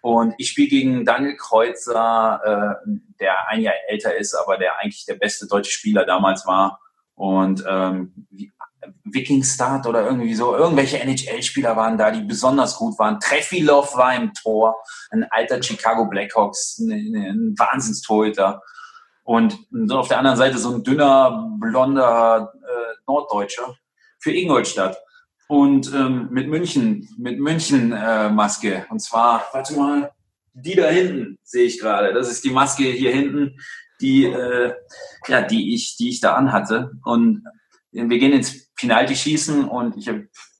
Und ich spiele gegen Daniel Kreuzer, äh, der ein Jahr älter ist, aber der eigentlich der beste deutsche Spieler damals war. Und ähm, Viking Start oder irgendwie so, irgendwelche NHL-Spieler waren da, die besonders gut waren. Treffilov war im Tor, ein alter Chicago Blackhawks, ein, ein Wahnsinnstorhüter. Und auf der anderen Seite so ein dünner, blonder äh, Norddeutscher für Ingolstadt und ähm, mit München, mit München-Maske. Äh, und zwar, warte mal, die da hinten sehe ich gerade. Das ist die Maske hier hinten, die, äh, ja, die ich, die ich da anhatte. Und wir gehen ins Penalty schießen und ich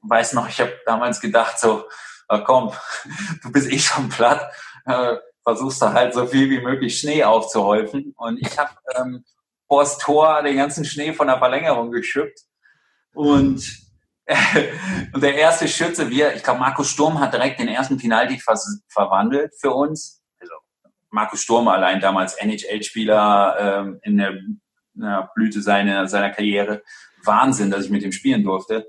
weiß noch, ich habe damals gedacht so, äh, komm, du bist eh schon platt, äh, versuchst da halt so viel wie möglich Schnee aufzuhäufen. Und ich habe ähm, vor das Tor den ganzen Schnee von der Verlängerung geschüppt und und der erste Schütze, wir, ich glaube, Markus Sturm hat direkt den ersten Penalty ver verwandelt für uns. Also Markus Sturm allein damals NHL-Spieler ähm, in, der, in der Blüte seiner, seiner Karriere. Wahnsinn, dass ich mit ihm spielen durfte.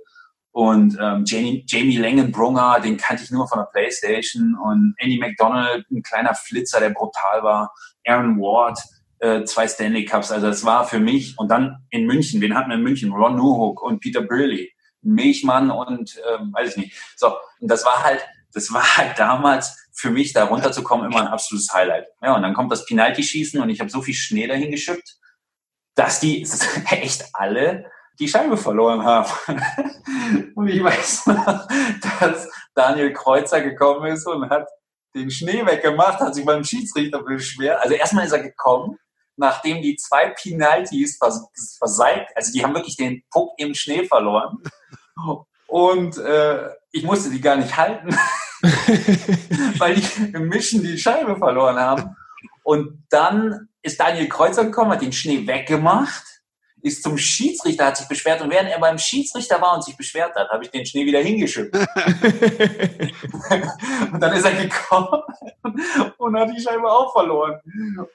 Und ähm, Jamie, Jamie Langenbrunner, den kannte ich nur von der Playstation. Und Andy McDonald, ein kleiner Flitzer, der brutal war. Aaron Ward, äh, zwei Stanley Cups. Also das war für mich. Und dann in München, wen hatten wir in München? Ron Newhook und Peter Burley. Milchmann und ähm, weiß ich nicht. So, und das war halt, das war halt damals für mich, da runterzukommen, immer ein absolutes Highlight. Ja, und dann kommt das Penalty-Schießen und ich habe so viel Schnee dahin geschippt, dass die echt alle die Scheibe verloren haben. und ich weiß noch, dass Daniel Kreuzer gekommen ist und hat den Schnee weggemacht, hat sich beim Schiedsrichter beschwert. Also erstmal ist er gekommen, nachdem die zwei Penalties verseigt, also die haben wirklich den Puck im Schnee verloren. Und äh, ich musste die gar nicht halten, weil die im Mischen die Scheibe verloren haben. Und dann ist Daniel Kreuzer gekommen, hat den Schnee weggemacht ist zum Schiedsrichter, hat sich beschwert und während er beim Schiedsrichter war und sich beschwert hat, habe ich den Schnee wieder hingeschüttet. und dann ist er gekommen und hat die Scheibe auch verloren.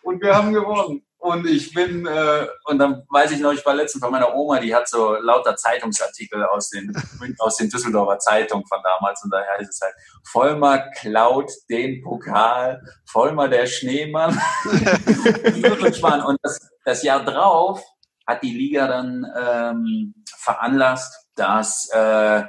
Und wir haben gewonnen. Und ich bin, äh, und dann weiß ich noch, ich war letztens bei meiner Oma, die hat so lauter Zeitungsartikel aus den, aus den Düsseldorfer Zeitungen von damals und daher ist es halt, Vollmer klaut den Pokal, Vollmer der Schneemann. und das, das Jahr drauf hat die Liga dann ähm, veranlasst, dass äh,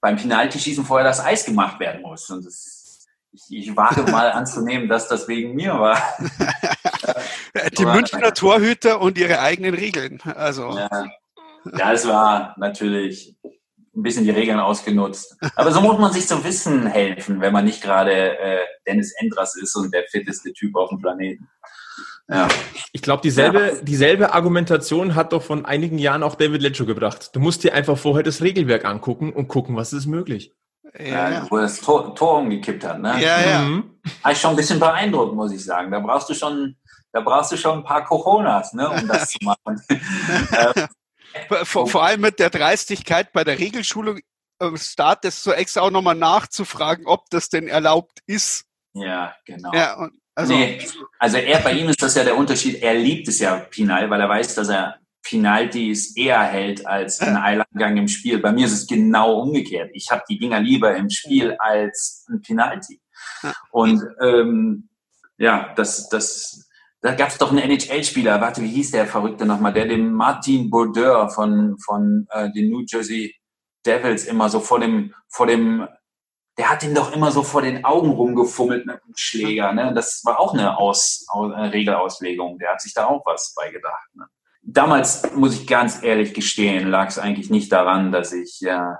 beim Penaltyschießen vorher das Eis gemacht werden muss. Und das, ich, ich wage mal anzunehmen, dass das wegen mir war. die Münchner Torhüter und ihre eigenen Regeln. Also. Ja, ja, es war natürlich ein bisschen die Regeln ausgenutzt. Aber so muss man sich zum Wissen helfen, wenn man nicht gerade äh, Dennis Endras ist und der fitteste Typ auf dem Planeten. Ja. Ich glaube, dieselbe, ja. dieselbe Argumentation hat doch von einigen Jahren auch David Leccio gebracht. Du musst dir einfach vorher das Regelwerk angucken und gucken, was ist möglich. Ja, ja. wo das Tor, Tor, umgekippt hat, ne? Ja, ja. Mhm. War ich schon ein bisschen beeindruckt, muss ich sagen. Da brauchst du schon, da brauchst du schon ein paar Coronas, ne, um das zu machen. vor, vor allem mit der Dreistigkeit bei der Regelschulung am Start, das so extra auch nochmal nachzufragen, ob das denn erlaubt ist. Ja, genau. Ja, und also, nee, also er, bei ihm ist das ja der Unterschied. Er liebt es ja Pinal, weil er weiß, dass er Penalties eher hält als ein Eilangang im Spiel. Bei mir ist es genau umgekehrt. Ich habe die Dinger lieber im Spiel als ein Penalty. Und ähm, ja, das, das, da gab es doch einen NHL-Spieler, warte, wie hieß der Verrückte nochmal, der dem Martin Bourdeur von, von äh, den New Jersey Devils immer so vor dem, vor dem der hat ihn doch immer so vor den Augen rumgefummelt mit dem Schläger. Ne? Das war auch eine, Aus, eine Regelauslegung. Der hat sich da auch was beigedacht. Ne? Damals, muss ich ganz ehrlich gestehen, lag es eigentlich nicht daran, dass ich, ja,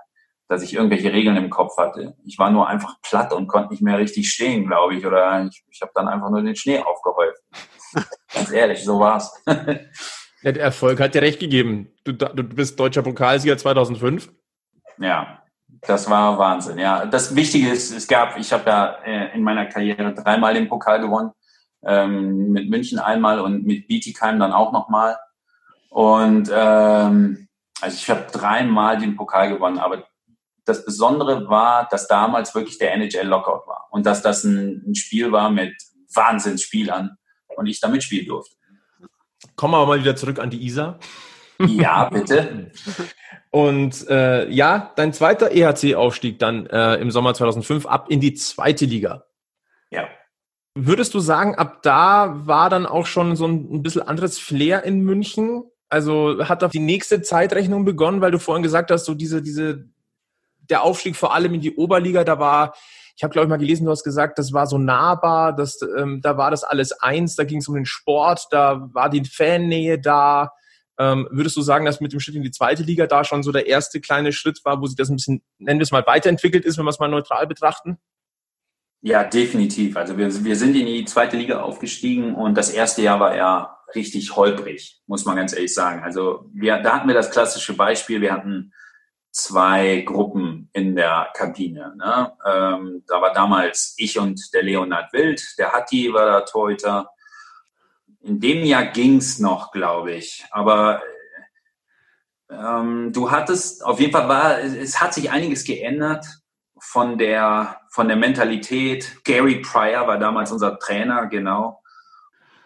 dass ich irgendwelche Regeln im Kopf hatte. Ich war nur einfach platt und konnte nicht mehr richtig stehen, glaube ich. Oder ich, ich habe dann einfach nur den Schnee aufgehäuft. ganz ehrlich, so war's. ja, der Erfolg hat dir recht gegeben. Du, du bist deutscher Pokalsieger 2005. Ja, das war Wahnsinn, ja. Das Wichtige ist, es gab, ich habe ja äh, in meiner Karriere dreimal den Pokal gewonnen. Ähm, mit München einmal und mit Bietigheim dann auch nochmal. Und ähm, also ich habe dreimal den Pokal gewonnen, aber das Besondere war, dass damals wirklich der NHL Lockout war und dass das ein, ein Spiel war mit Wahnsinnsspielern und ich da mitspielen durfte. Kommen wir mal wieder zurück an die Isar. Ja, bitte. Und äh, ja, dein zweiter EHC-Aufstieg dann äh, im Sommer 2005 ab in die zweite Liga. Ja. Würdest du sagen, ab da war dann auch schon so ein, ein bisschen anderes Flair in München? Also hat da die nächste Zeitrechnung begonnen, weil du vorhin gesagt hast, so diese, diese, der Aufstieg vor allem in die Oberliga, da war, ich habe glaube ich mal gelesen, du hast gesagt, das war so nahbar, das, ähm, da war das alles eins, da ging es um den Sport, da war die Fannähe da. Ähm, würdest du sagen, dass mit dem Schritt in die zweite Liga da schon so der erste kleine Schritt war, wo sich das ein bisschen, nennen wir es mal, weiterentwickelt ist, wenn wir es mal neutral betrachten? Ja, definitiv. Also wir, wir sind in die zweite Liga aufgestiegen und das erste Jahr war ja richtig holprig, muss man ganz ehrlich sagen. Also wir, da hatten wir das klassische Beispiel, wir hatten zwei Gruppen in der Kabine. Ne? Ähm, da war damals ich und der Leonard Wild, der Hatti war der Torhüter, in dem Jahr ging's noch, glaube ich. Aber ähm, du hattest, auf jeden Fall war, es hat sich einiges geändert von der, von der Mentalität. Gary Pryor war damals unser Trainer, genau.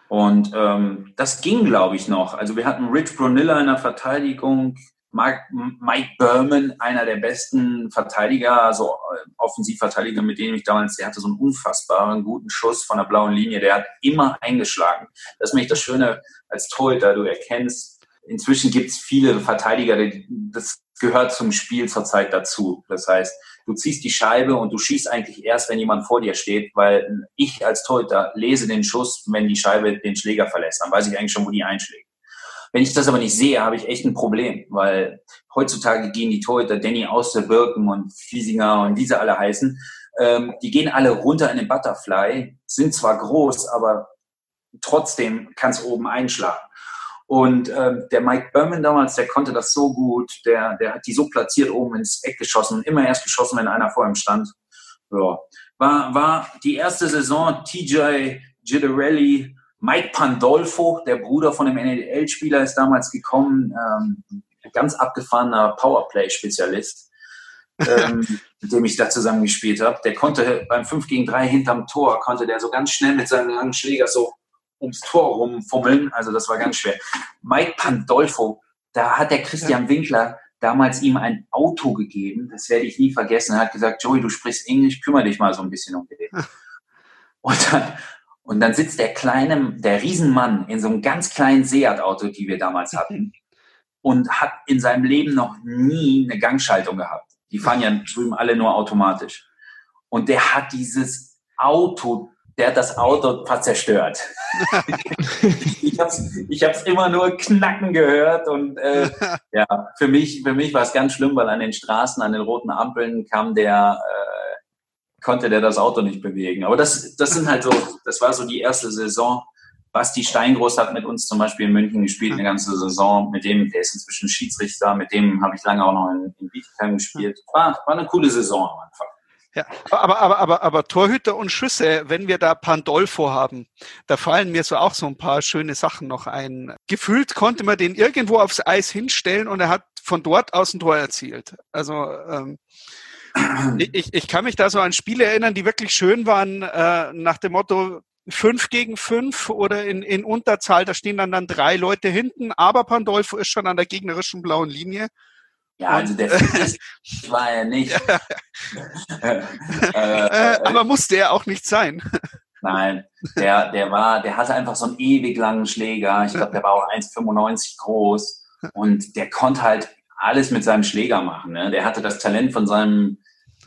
Und ähm, das ging, glaube ich, noch. Also wir hatten Rich Brunilla in der Verteidigung, Mike Berman, einer der besten Verteidiger, also äh, Offensivverteidiger, mit denen ich damals, der hatte so einen unfassbaren guten Schuss von der blauen Linie, der hat immer eingeschlagen. Das ist nämlich das Schöne als Torhüter, du erkennst, inzwischen gibt es viele Verteidiger, das gehört zum Spiel zurzeit dazu. Das heißt, du ziehst die Scheibe und du schießt eigentlich erst, wenn jemand vor dir steht, weil ich als Torhüter lese den Schuss, wenn die Scheibe den Schläger verlässt. Dann weiß ich eigentlich schon, wo die einschlägt. Wenn ich das aber nicht sehe, habe ich echt ein Problem, weil heutzutage gehen die Torhüter Danny Auster-Birken und Fiesinger und wie sie alle heißen, ähm, die gehen alle runter in den Butterfly, sind zwar groß, aber trotzdem kann es oben einschlagen. Und ähm, der Mike Berman damals, der konnte das so gut, der, der hat die so platziert oben ins Eck geschossen, immer erst geschossen, wenn einer vor ihm stand. Ja. War, war die erste Saison TJ Gidarelli, Mike Pandolfo, der Bruder von dem NL-Spieler, ist damals gekommen, ähm, ganz abgefahrener Powerplay-Spezialist, ähm, mit dem ich da zusammen gespielt habe. Der konnte beim 5 gegen 3 hinterm Tor, konnte der so ganz schnell mit seinem langen Schläger so ums Tor rumfummeln. Also das war ganz schwer. Mike Pandolfo, da hat der Christian Winkler damals ihm ein Auto gegeben. Das werde ich nie vergessen. Er hat gesagt, Joey, du sprichst Englisch, kümmere dich mal so ein bisschen um den. Und dann, und dann sitzt der kleine, der Riesenmann in so einem ganz kleinen Seat-Auto, die wir damals hatten, und hat in seinem Leben noch nie eine Gangschaltung gehabt. Die fahren ja drüben alle nur automatisch. Und der hat dieses Auto der hat das Auto fast zerstört. ich habe es ich hab's immer nur knacken gehört und äh, ja, für mich, für mich war es ganz schlimm, weil an den Straßen, an den roten Ampeln kam der, äh, konnte der das Auto nicht bewegen. Aber das, das sind halt so, das war so die erste Saison. Basti Steingroß hat mit uns zum Beispiel in München gespielt, eine ganze Saison. Mit dem, der ist inzwischen Schiedsrichter, mit dem habe ich lange auch noch in, in Bietigheim gespielt. War, war eine coole Saison am Anfang. Ja, aber, aber, aber, aber Torhüter und Schüsse, wenn wir da Pandolfo haben, da fallen mir so auch so ein paar schöne Sachen noch ein. Gefühlt konnte man den irgendwo aufs Eis hinstellen und er hat von dort aus ein Tor erzielt. Also ähm, ich, ich kann mich da so an Spiele erinnern, die wirklich schön waren, äh, nach dem Motto, fünf gegen fünf oder in, in Unterzahl, da stehen dann, dann drei Leute hinten, aber Pandolfo ist schon an der gegnerischen blauen Linie ja, also der Fitness war er nicht. äh, äh, aber musste er auch nicht sein. Nein, der, der war, der hatte einfach so einen ewig langen Schläger. Ich glaube, der war auch 1,95 groß und der konnte halt alles mit seinem Schläger machen. Ne? Der hatte das Talent von seinem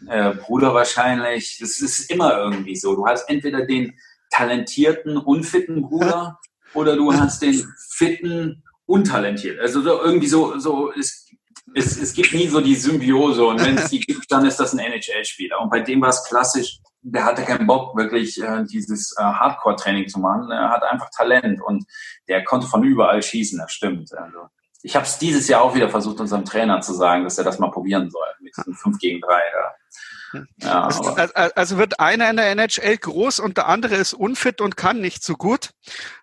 äh, Bruder wahrscheinlich. Das ist immer irgendwie so. Du hast entweder den talentierten, unfitten Bruder oder du hast den fitten, untalentiert. Also so, irgendwie so, so ist es, es gibt nie so die Symbiose und wenn es die gibt, dann ist das ein NHL-Spieler. Und bei dem war es klassisch, der hatte keinen Bock, wirklich äh, dieses äh, Hardcore-Training zu machen. Er hat einfach Talent und der konnte von überall schießen, das stimmt. Also, ich habe es dieses Jahr auch wieder versucht, unserem Trainer zu sagen, dass er das mal probieren soll mit diesem 5 gegen 3. Ja. Ja, also, also, wird einer in der NHL groß und der andere ist unfit und kann nicht so gut.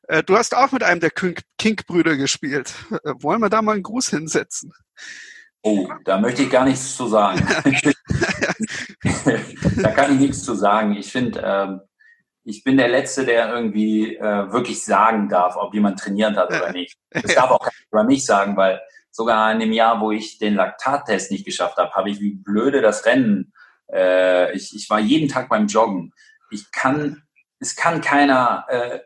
Äh, du hast auch mit einem der Kink-Brüder gespielt. Äh, wollen wir da mal einen Gruß hinsetzen? Oh, da möchte ich gar nichts zu sagen. da kann ich nichts zu sagen. Ich finde, ähm, ich bin der Letzte, der irgendwie äh, wirklich sagen darf, ob jemand trainiert hat oder nicht. Das darf auch keiner über mich sagen, weil sogar in dem Jahr, wo ich den Laktattest nicht geschafft habe, habe ich wie blöde das Rennen. Äh, ich, ich war jeden Tag beim Joggen. Ich kann, es kann keiner äh,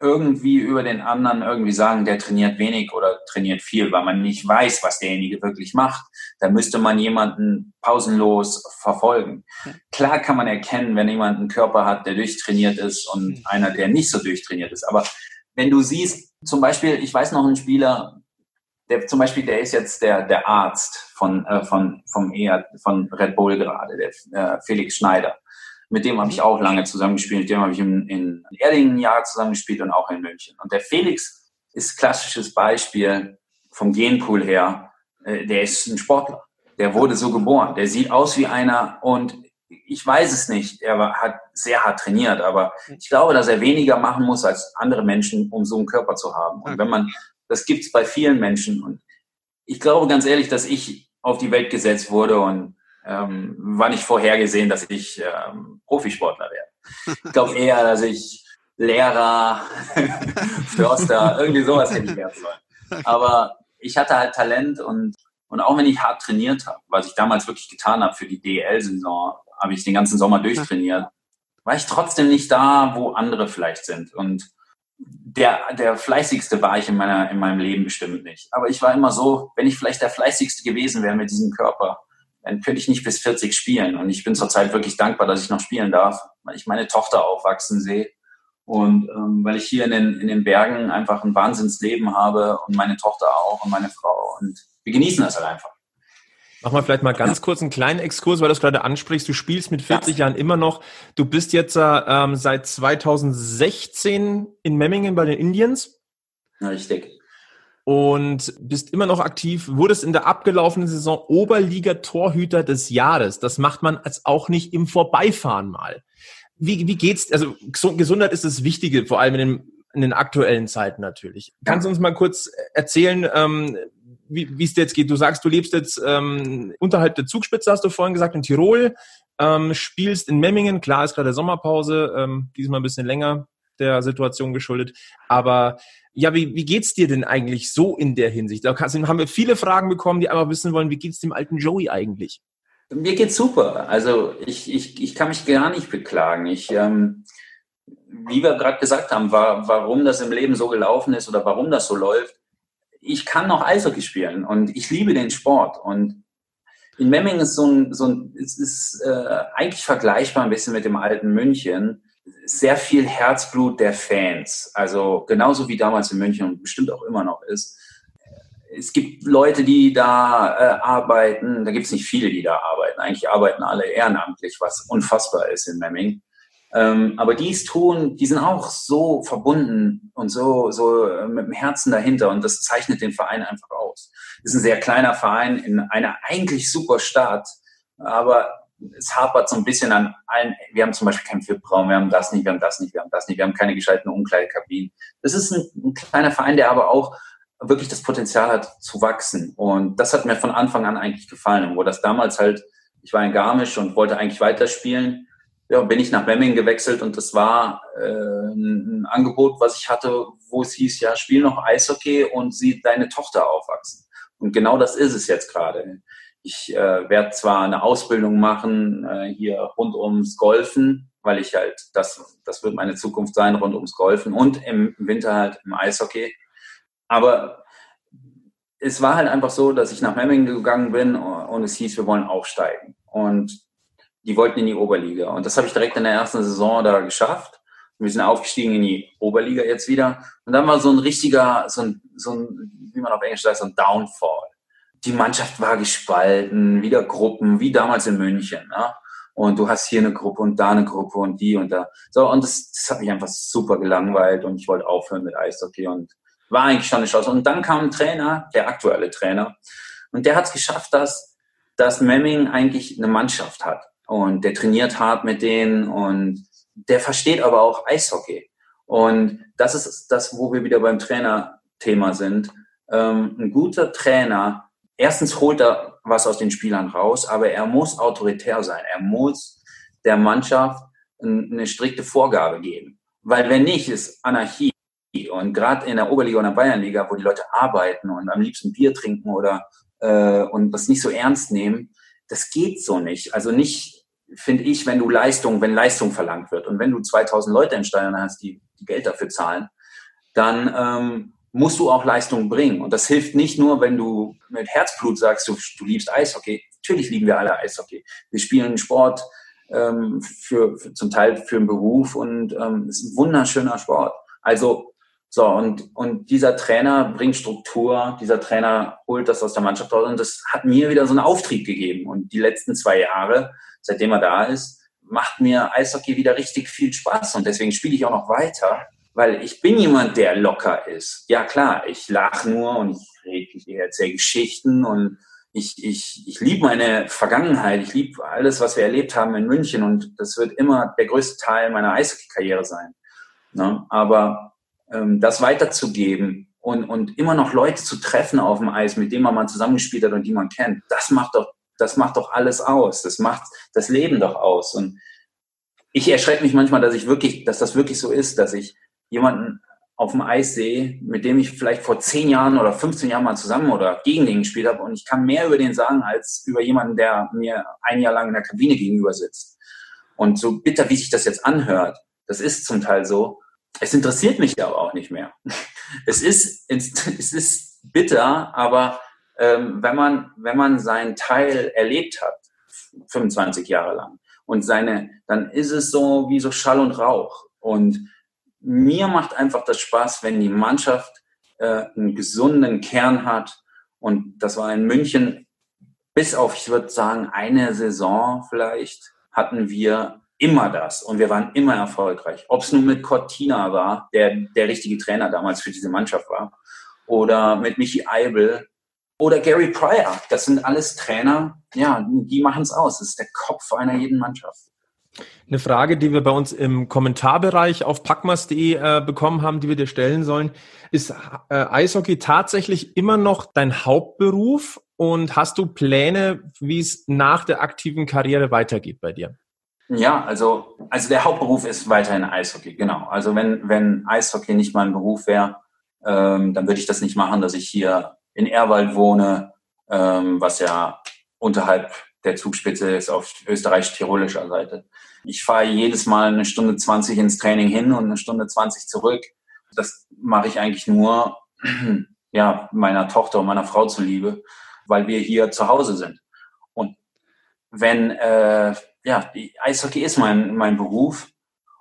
irgendwie über den anderen irgendwie sagen, der trainiert wenig oder trainiert viel, weil man nicht weiß, was derjenige wirklich macht. Da müsste man jemanden pausenlos verfolgen. Klar kann man erkennen, wenn jemand einen Körper hat, der durchtrainiert ist und mhm. einer, der nicht so durchtrainiert ist. Aber wenn du siehst, zum Beispiel, ich weiß noch einen Spieler, der zum Beispiel, der ist jetzt der, der Arzt von, äh, von, vom ER, von Red Bull gerade, der äh, Felix Schneider. Mit dem habe ich auch lange zusammengespielt. Mit dem habe ich in, in Erdingen ein Jahr zusammengespielt und auch in München. Und der Felix ist klassisches Beispiel vom Genpool her. Äh, der ist ein Sportler. Der wurde so geboren. Der sieht aus wie einer und ich weiß es nicht. Er war, hat sehr hart trainiert, aber ich glaube, dass er weniger machen muss als andere Menschen, um so einen Körper zu haben. Und wenn man, das gibt es bei vielen Menschen. Und ich glaube ganz ehrlich, dass ich auf die Welt gesetzt wurde und ähm, war nicht vorhergesehen, dass ich ähm, Profisportler werde. Ich glaube eher, dass ich Lehrer, Förster, irgendwie sowas hätte ich werden sollen. Aber ich hatte halt Talent und, und auch wenn ich hart trainiert habe, was ich damals wirklich getan habe für die DL-Saison, habe ich den ganzen Sommer durchtrainiert, war ich trotzdem nicht da, wo andere vielleicht sind. Und der, der fleißigste war ich in, meiner, in meinem Leben bestimmt nicht. Aber ich war immer so, wenn ich vielleicht der fleißigste gewesen wäre mit diesem Körper, dann könnte ich nicht bis 40 spielen. Und ich bin zurzeit wirklich dankbar, dass ich noch spielen darf, weil ich meine Tochter aufwachsen sehe. Und ähm, weil ich hier in den, in den Bergen einfach ein Wahnsinnsleben habe und meine Tochter auch und meine Frau. Und wir genießen das halt einfach. Machen wir vielleicht mal ganz kurz einen kleinen Exkurs, weil du es gerade ansprichst. Du spielst mit 40 ja. Jahren immer noch. Du bist jetzt ähm, seit 2016 in Memmingen bei den Indians. Richtig. Und bist immer noch aktiv, wurdest in der abgelaufenen Saison Oberliga-Torhüter des Jahres. Das macht man als auch nicht im Vorbeifahren mal. Wie, wie geht's? Also Gesundheit ist das Wichtige, vor allem in den, in den aktuellen Zeiten natürlich. Kannst du uns mal kurz erzählen, ähm, wie es dir jetzt geht. Du sagst, du lebst jetzt ähm, unterhalb der Zugspitze, hast du vorhin gesagt, in Tirol, ähm, spielst in Memmingen. Klar ist gerade Sommerpause, ähm, diesmal ein bisschen länger der Situation geschuldet. Aber ja, wie, wie geht's dir denn eigentlich so in der Hinsicht? Da haben wir viele Fragen bekommen, die einfach wissen wollen, wie geht's dem alten Joey eigentlich? Mir geht's super. Also ich, ich, ich kann mich gar nicht beklagen. Ich, ähm, wie wir gerade gesagt haben, war, warum das im Leben so gelaufen ist oder warum das so läuft, ich kann noch Eishockey spielen und ich liebe den Sport. Und in Memmingen ist so ein, so ein es ist äh, eigentlich vergleichbar ein bisschen mit dem alten München. Sehr viel Herzblut der Fans. Also genauso wie damals in München und bestimmt auch immer noch ist. Es gibt Leute, die da äh, arbeiten. Da gibt es nicht viele, die da arbeiten. Eigentlich arbeiten alle ehrenamtlich, was unfassbar ist in Memmingen. Ähm, aber die es tun, die sind auch so verbunden und so, so äh, mit dem Herzen dahinter und das zeichnet den Verein einfach aus. Es ist ein sehr kleiner Verein in einer eigentlich super Stadt, aber es hapert so ein bisschen an allen. Wir haben zum Beispiel keinen VIP-Raum, wir haben das nicht, wir haben das nicht, wir haben das nicht, wir haben keine gescheiten Umkleidekabinen. Das ist ein, ein kleiner Verein, der aber auch wirklich das Potenzial hat zu wachsen. Und das hat mir von Anfang an eigentlich gefallen. Wo das damals halt, ich war in Garmisch und wollte eigentlich weiterspielen ja, bin ich nach Memmingen gewechselt und das war äh, ein Angebot, was ich hatte, wo es hieß, ja, spiel noch Eishockey und sieh deine Tochter aufwachsen. Und genau das ist es jetzt gerade. Ich äh, werde zwar eine Ausbildung machen äh, hier rund ums Golfen, weil ich halt, das, das wird meine Zukunft sein, rund ums Golfen und im Winter halt im Eishockey. Aber es war halt einfach so, dass ich nach Memmingen gegangen bin und es hieß, wir wollen aufsteigen. Und die wollten in die Oberliga. Und das habe ich direkt in der ersten Saison da geschafft. Wir sind aufgestiegen in die Oberliga jetzt wieder. Und dann war so ein richtiger, so ein, so ein wie man auf Englisch sagt, so ein Downfall. Die Mannschaft war gespalten, wieder Gruppen, wie damals in München. Ne? Und du hast hier eine Gruppe und da eine Gruppe und die und da. So, und das, das hat mich einfach super gelangweilt und ich wollte aufhören mit Eishockey und war eigentlich schon eine Chance. Und dann kam ein Trainer, der aktuelle Trainer, und der hat es geschafft, dass, dass Memming eigentlich eine Mannschaft hat und der trainiert hart mit denen und der versteht aber auch Eishockey. Und das ist das, wo wir wieder beim Trainerthema sind. Ähm, ein guter Trainer, erstens holt er was aus den Spielern raus, aber er muss autoritär sein. Er muss der Mannschaft eine strikte Vorgabe geben. Weil wenn nicht, ist Anarchie. Und gerade in der Oberliga oder Bayernliga, wo die Leute arbeiten und am liebsten Bier trinken oder äh, und das nicht so ernst nehmen, das geht so nicht. Also nicht, finde ich, wenn du Leistung, wenn Leistung verlangt wird und wenn du 2000 Leute im Stadion hast, die, die Geld dafür zahlen, dann ähm, musst du auch Leistung bringen. Und das hilft nicht nur, wenn du mit Herzblut sagst, du, du liebst Eishockey. Natürlich lieben wir alle Eishockey. Wir spielen Sport ähm, für, für zum Teil für einen Beruf und ähm, es ist ein wunderschöner Sport. Also so, und, und dieser Trainer bringt Struktur, dieser Trainer holt das aus der Mannschaft raus und das hat mir wieder so einen Auftrieb gegeben. Und die letzten zwei Jahre, seitdem er da ist, macht mir Eishockey wieder richtig viel Spaß und deswegen spiele ich auch noch weiter, weil ich bin jemand, der locker ist. Ja klar, ich lache nur und ich rede, ich erzähle Geschichten und ich, ich, ich liebe meine Vergangenheit, ich liebe alles, was wir erlebt haben in München und das wird immer der größte Teil meiner Eishockey-Karriere sein. Ne? Aber ähm, das weiterzugeben und, und immer noch Leute zu treffen auf dem Eis, mit denen man mal zusammengespielt hat und die man kennt, das macht doch, das macht doch alles aus. Das macht das Leben doch aus. Und ich erschrecke mich manchmal, dass ich wirklich, dass das wirklich so ist, dass ich jemanden auf dem Eis sehe, mit dem ich vielleicht vor zehn Jahren oder 15 Jahren mal zusammen oder gegen den gespielt habe und ich kann mehr über den sagen als über jemanden, der mir ein Jahr lang in der Kabine gegenüber sitzt. Und so bitter, wie sich das jetzt anhört, das ist zum Teil so, es interessiert mich aber auch nicht mehr. Es ist, es ist bitter, aber ähm, wenn, man, wenn man seinen Teil erlebt hat, 25 Jahre lang, und seine, dann ist es so wie so Schall und Rauch. Und mir macht einfach das Spaß, wenn die Mannschaft äh, einen gesunden Kern hat. Und das war in München bis auf, ich würde sagen, eine Saison vielleicht, hatten wir immer das und wir waren immer erfolgreich. Ob es nun mit Cortina war, der der richtige Trainer damals für diese Mannschaft war, oder mit Michi Eibel oder Gary Pryor. Das sind alles Trainer, ja, die machen es aus. Das ist der Kopf einer jeden Mannschaft. Eine Frage, die wir bei uns im Kommentarbereich auf packmas.de äh, bekommen haben, die wir dir stellen sollen, ist äh, Eishockey tatsächlich immer noch dein Hauptberuf und hast du Pläne, wie es nach der aktiven Karriere weitergeht bei dir? Ja, also, also der Hauptberuf ist weiterhin Eishockey, genau. Also wenn, wenn Eishockey nicht mein Beruf wäre, ähm, dann würde ich das nicht machen, dass ich hier in Erwald wohne, ähm, was ja unterhalb der Zugspitze ist auf österreichisch-tirolischer Seite. Ich fahre jedes Mal eine Stunde 20 ins Training hin und eine Stunde 20 zurück. Das mache ich eigentlich nur ja, meiner Tochter und meiner Frau zuliebe, weil wir hier zu Hause sind. Und wenn, äh, ja, Eishockey ist mein, mein Beruf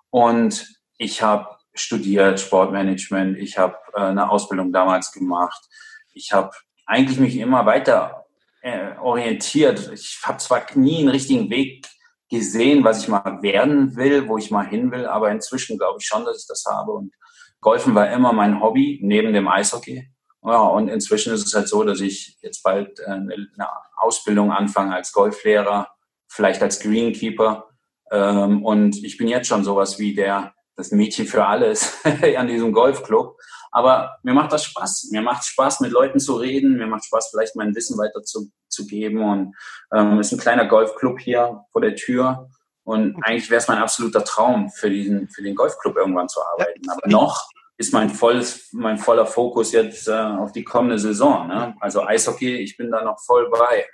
und ich habe studiert Sportmanagement, ich habe äh, eine Ausbildung damals gemacht, ich habe eigentlich mich immer weiter äh, orientiert. Ich habe zwar nie einen richtigen Weg gesehen, was ich mal werden will, wo ich mal hin will, aber inzwischen glaube ich schon, dass ich das habe. Und Golfen war immer mein Hobby neben dem Eishockey. Ja, und inzwischen ist es halt so, dass ich jetzt bald äh, eine Ausbildung anfange als Golflehrer, vielleicht als Greenkeeper. Ähm, und ich bin jetzt schon sowas wie der das Mädchen für alles an diesem Golfclub. Aber mir macht das Spaß. Mir macht Spaß, mit Leuten zu reden. Mir macht Spaß, vielleicht mein Wissen weiterzugeben. Und ähm, ist ein kleiner Golfclub hier vor der Tür. Und eigentlich wäre es mein absoluter Traum, für, diesen, für den Golfclub irgendwann zu arbeiten. Aber noch ist mein volles, mein voller Fokus jetzt äh, auf die kommende Saison. Ne? Also Eishockey, ich bin da noch voll bei.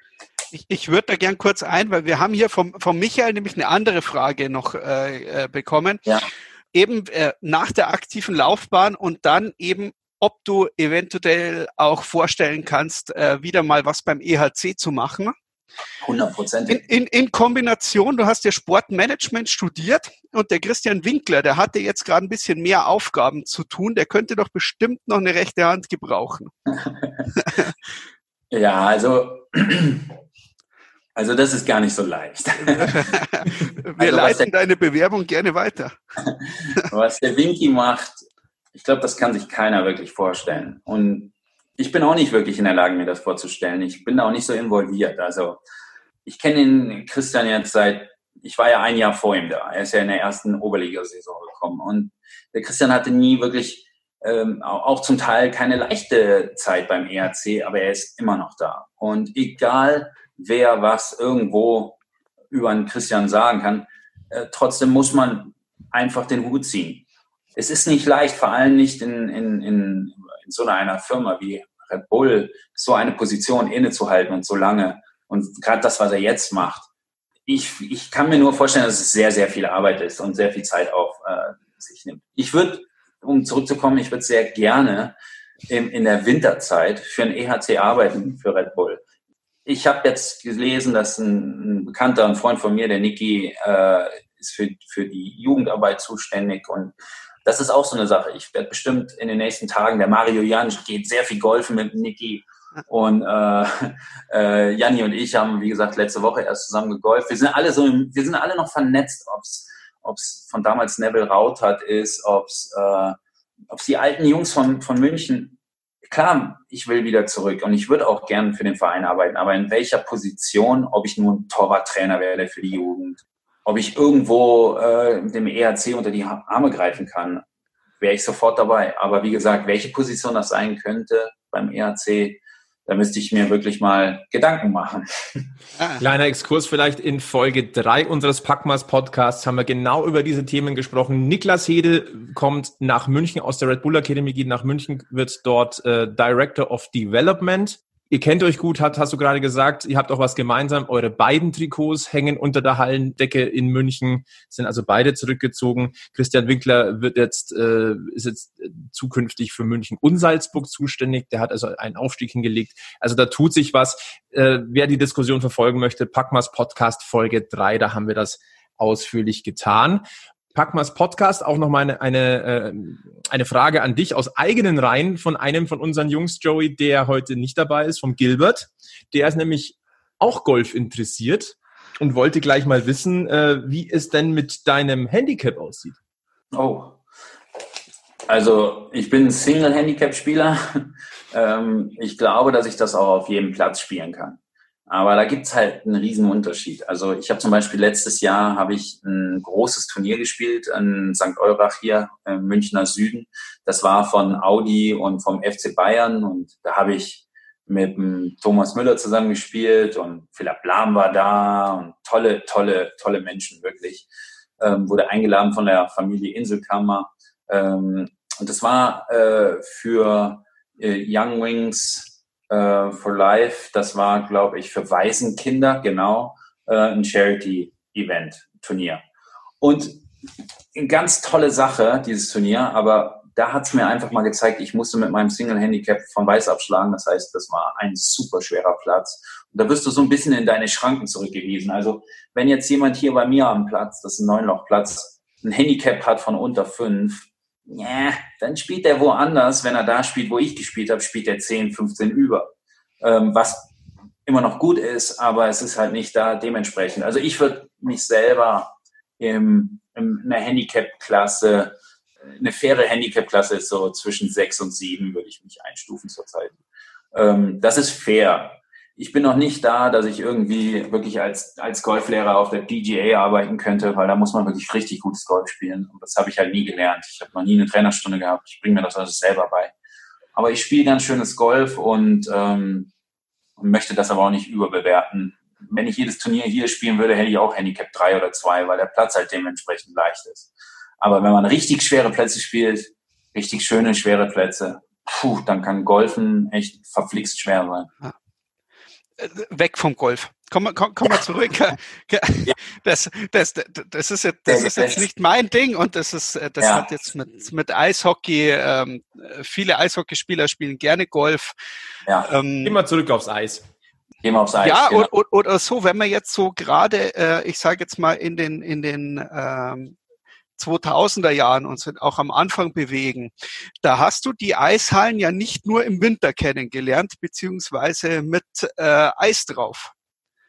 Ich, ich würde da gern kurz ein, weil wir haben hier vom, vom Michael nämlich eine andere Frage noch äh, äh bekommen. Ja eben äh, nach der aktiven Laufbahn und dann eben, ob du eventuell auch vorstellen kannst, äh, wieder mal was beim EHC zu machen. 100 Prozent. In, in, in, Kombination, du hast ja Sportmanagement studiert und der Christian Winkler, der hatte jetzt gerade ein bisschen mehr Aufgaben zu tun, der könnte doch bestimmt noch eine rechte Hand gebrauchen. ja, also also das ist gar nicht so leicht. Wir also leiten der, deine Bewerbung gerne weiter. was der Winky macht, ich glaube, das kann sich keiner wirklich vorstellen. Und ich bin auch nicht wirklich in der Lage, mir das vorzustellen. Ich bin da auch nicht so involviert. Also ich kenne den Christian jetzt seit, ich war ja ein Jahr vor ihm da. Er ist ja in der ersten Oberligasaison gekommen. Und der Christian hatte nie wirklich, ähm, auch zum Teil keine leichte Zeit beim ERC, aber er ist immer noch da. Und egal, wer was irgendwo über einen Christian sagen kann. Äh, trotzdem muss man einfach den Hut ziehen. Es ist nicht leicht, vor allem nicht in, in, in, in so einer Firma wie Red Bull, so eine Position innezuhalten und so lange. Und gerade das, was er jetzt macht. Ich, ich kann mir nur vorstellen, dass es sehr, sehr viel Arbeit ist und sehr viel Zeit auf äh, sich nimmt. Ich würde, um zurückzukommen, ich würde sehr gerne in, in der Winterzeit für ein EHC arbeiten, für Red Bull ich habe jetzt gelesen, dass ein, ein, Bekannter, ein Freund von mir, der Niki, äh, ist für, für die Jugendarbeit zuständig und das ist auch so eine Sache. Ich werde bestimmt in den nächsten Tagen, der Mario Jan geht sehr viel golfen mit Niki und äh, äh, Janni und ich haben, wie gesagt, letzte Woche erst zusammen gegolft. Wir sind alle so, wir sind alle noch vernetzt, ob's ob's von damals Neville Rauthat ist, ob's äh, ob's die alten Jungs von, von München klar, ich will wieder zurück und ich würde auch gern für den Verein arbeiten, aber in welcher Position, ob ich nun Torwarttrainer werde für die Jugend, ob ich irgendwo äh, dem ERC unter die Arme greifen kann, wäre ich sofort dabei. Aber wie gesagt, welche Position das sein könnte beim ERC, da müsste ich mir wirklich mal Gedanken machen. Ah. Kleiner Exkurs vielleicht in Folge drei unseres Packmas Podcasts haben wir genau über diese Themen gesprochen. Niklas Hede kommt nach München aus der Red Bull Academy, geht nach München, wird dort äh, Director of Development Ihr kennt euch gut, hat, hast du gerade gesagt, ihr habt auch was gemeinsam. Eure beiden Trikots hängen unter der Hallendecke in München, sind also beide zurückgezogen. Christian Winkler wird jetzt, äh, ist jetzt zukünftig für München und Salzburg zuständig. Der hat also einen Aufstieg hingelegt. Also da tut sich was. Äh, wer die Diskussion verfolgen möchte, Packmas Podcast Folge 3, da haben wir das ausführlich getan. Packmas Podcast auch noch mal eine, eine, äh, eine Frage an dich aus eigenen Reihen von einem von unseren Jungs, Joey, der heute nicht dabei ist, vom Gilbert. Der ist nämlich auch Golf interessiert und wollte gleich mal wissen, äh, wie es denn mit deinem Handicap aussieht. Oh. Also ich bin Single-Handicap-Spieler. ähm, ich glaube, dass ich das auch auf jedem Platz spielen kann. Aber da gibt's halt einen riesen Unterschied. Also ich habe zum Beispiel letztes Jahr habe ich ein großes Turnier gespielt in St. Eurach hier im Münchner Süden. Das war von Audi und vom FC Bayern und da habe ich mit Thomas Müller zusammen gespielt und Philipp Lahm war da und tolle, tolle, tolle Menschen wirklich. Ähm, wurde eingeladen von der Familie Inselkammer. Ähm, und das war äh, für äh, Young Wings äh, for Life. Das war, glaube ich, für Waisenkinder, genau, äh, ein Charity-Event, Turnier. Und eine ganz tolle Sache, dieses Turnier, aber da hat es mir einfach mal gezeigt, ich musste mit meinem Single-Handicap von Weiß abschlagen. Das heißt, das war ein super schwerer Platz. Und da wirst du so ein bisschen in deine Schranken zurückgewiesen. Also, wenn jetzt jemand hier bei mir am Platz, das ist ein Neunlochplatz, ein Handicap hat von unter fünf, ja, dann spielt er woanders. Wenn er da spielt, wo ich gespielt habe, spielt er 10, 15 über. Ähm, was immer noch gut ist, aber es ist halt nicht da dementsprechend. Also ich würde mich selber im, in einer Handicap-Klasse, eine faire Handicap-Klasse ist so zwischen 6 und 7, würde ich mich einstufen zurzeit. Ähm, das ist fair ich bin noch nicht da, dass ich irgendwie wirklich als, als Golflehrer auf der PGA arbeiten könnte, weil da muss man wirklich richtig gutes Golf spielen. Und das habe ich halt nie gelernt. Ich habe noch nie eine Trainerstunde gehabt. Ich bringe mir das alles selber bei. Aber ich spiele ganz schönes Golf und ähm, möchte das aber auch nicht überbewerten. Wenn ich jedes Turnier hier spielen würde, hätte ich auch Handicap 3 oder 2, weil der Platz halt dementsprechend leicht ist. Aber wenn man richtig schwere Plätze spielt, richtig schöne, schwere Plätze, puh, dann kann Golfen echt verflixt schwer sein weg vom Golf. Komm, komm, komm mal zurück. Das, das, das ist jetzt, das ist jetzt nicht mein Ding und das ist, das ja. hat jetzt mit, mit Eishockey, ähm, viele Eishockeyspieler spielen gerne Golf. Ja. Ähm, Geh mal zurück aufs Eis. Gehen wir aufs Eis. Ja, genau. oder, oder so, wenn man jetzt so gerade, äh, ich sage jetzt mal in den, in den ähm, 2000er Jahren uns auch am Anfang bewegen, da hast du die Eishallen ja nicht nur im Winter kennengelernt, beziehungsweise mit äh, Eis drauf.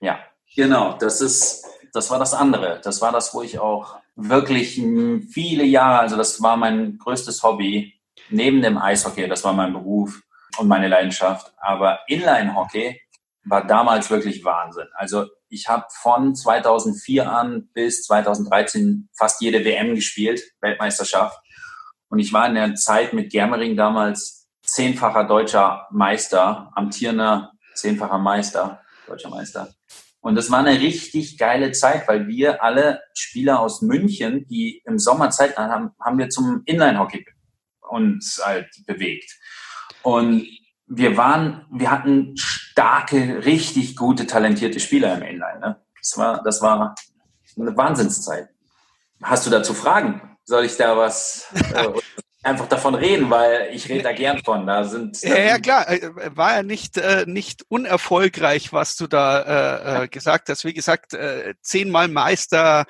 Ja, genau. Das ist, das war das andere. Das war das, wo ich auch wirklich viele Jahre, also das war mein größtes Hobby, neben dem Eishockey, das war mein Beruf und meine Leidenschaft. Aber Inline-Hockey war damals wirklich Wahnsinn. Also ich habe von 2004 an bis 2013 fast jede WM gespielt, Weltmeisterschaft. Und ich war in der Zeit mit Germering damals zehnfacher deutscher Meister, amtierender zehnfacher Meister, deutscher Meister. Und das war eine richtig geile Zeit, weil wir alle Spieler aus München, die im Sommer Zeit haben, haben wir zum Inline-Hockey uns halt bewegt. Und wir waren, wir hatten starke, richtig gute, talentierte Spieler im Inline. Ne? Das war, das war eine Wahnsinnszeit. Hast du dazu Fragen? Soll ich da was äh, einfach davon reden, weil ich rede da gern von. Da sind ja, ja klar, äh, war ja nicht äh, nicht unerfolgreich, was du da äh, äh, gesagt hast. Wie gesagt, äh, zehnmal Meister,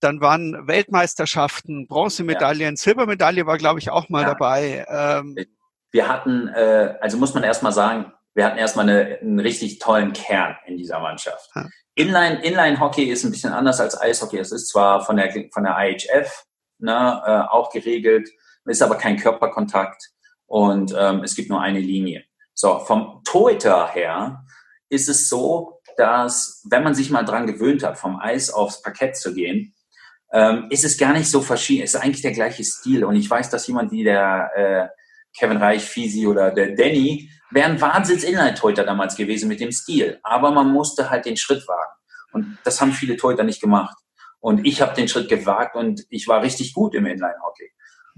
dann waren Weltmeisterschaften, Bronzemedaillen, ja. Silbermedaille war glaube ich auch mal ja. dabei. Ähm, wir hatten, äh, also muss man erstmal sagen, wir hatten erstmal eine, einen richtig tollen Kern in dieser Mannschaft. Ja. Inline, Inline Hockey ist ein bisschen anders als Eishockey. Es ist zwar von der, von der IHF ne, äh, auch geregelt, ist aber kein Körperkontakt und ähm, es gibt nur eine Linie. So, vom Torhüter her ist es so, dass wenn man sich mal dran gewöhnt hat, vom Eis aufs Parkett zu gehen, ähm, ist es gar nicht so verschieden. Es ist eigentlich der gleiche Stil. Und ich weiß, dass jemand wie der äh, Kevin Reich, Fisi oder der Danny, wären wahnsinns Inline-Torhüter damals gewesen mit dem Stil. Aber man musste halt den Schritt wagen. Und das haben viele Torhüter nicht gemacht. Und ich habe den Schritt gewagt und ich war richtig gut im Inline-Hockey.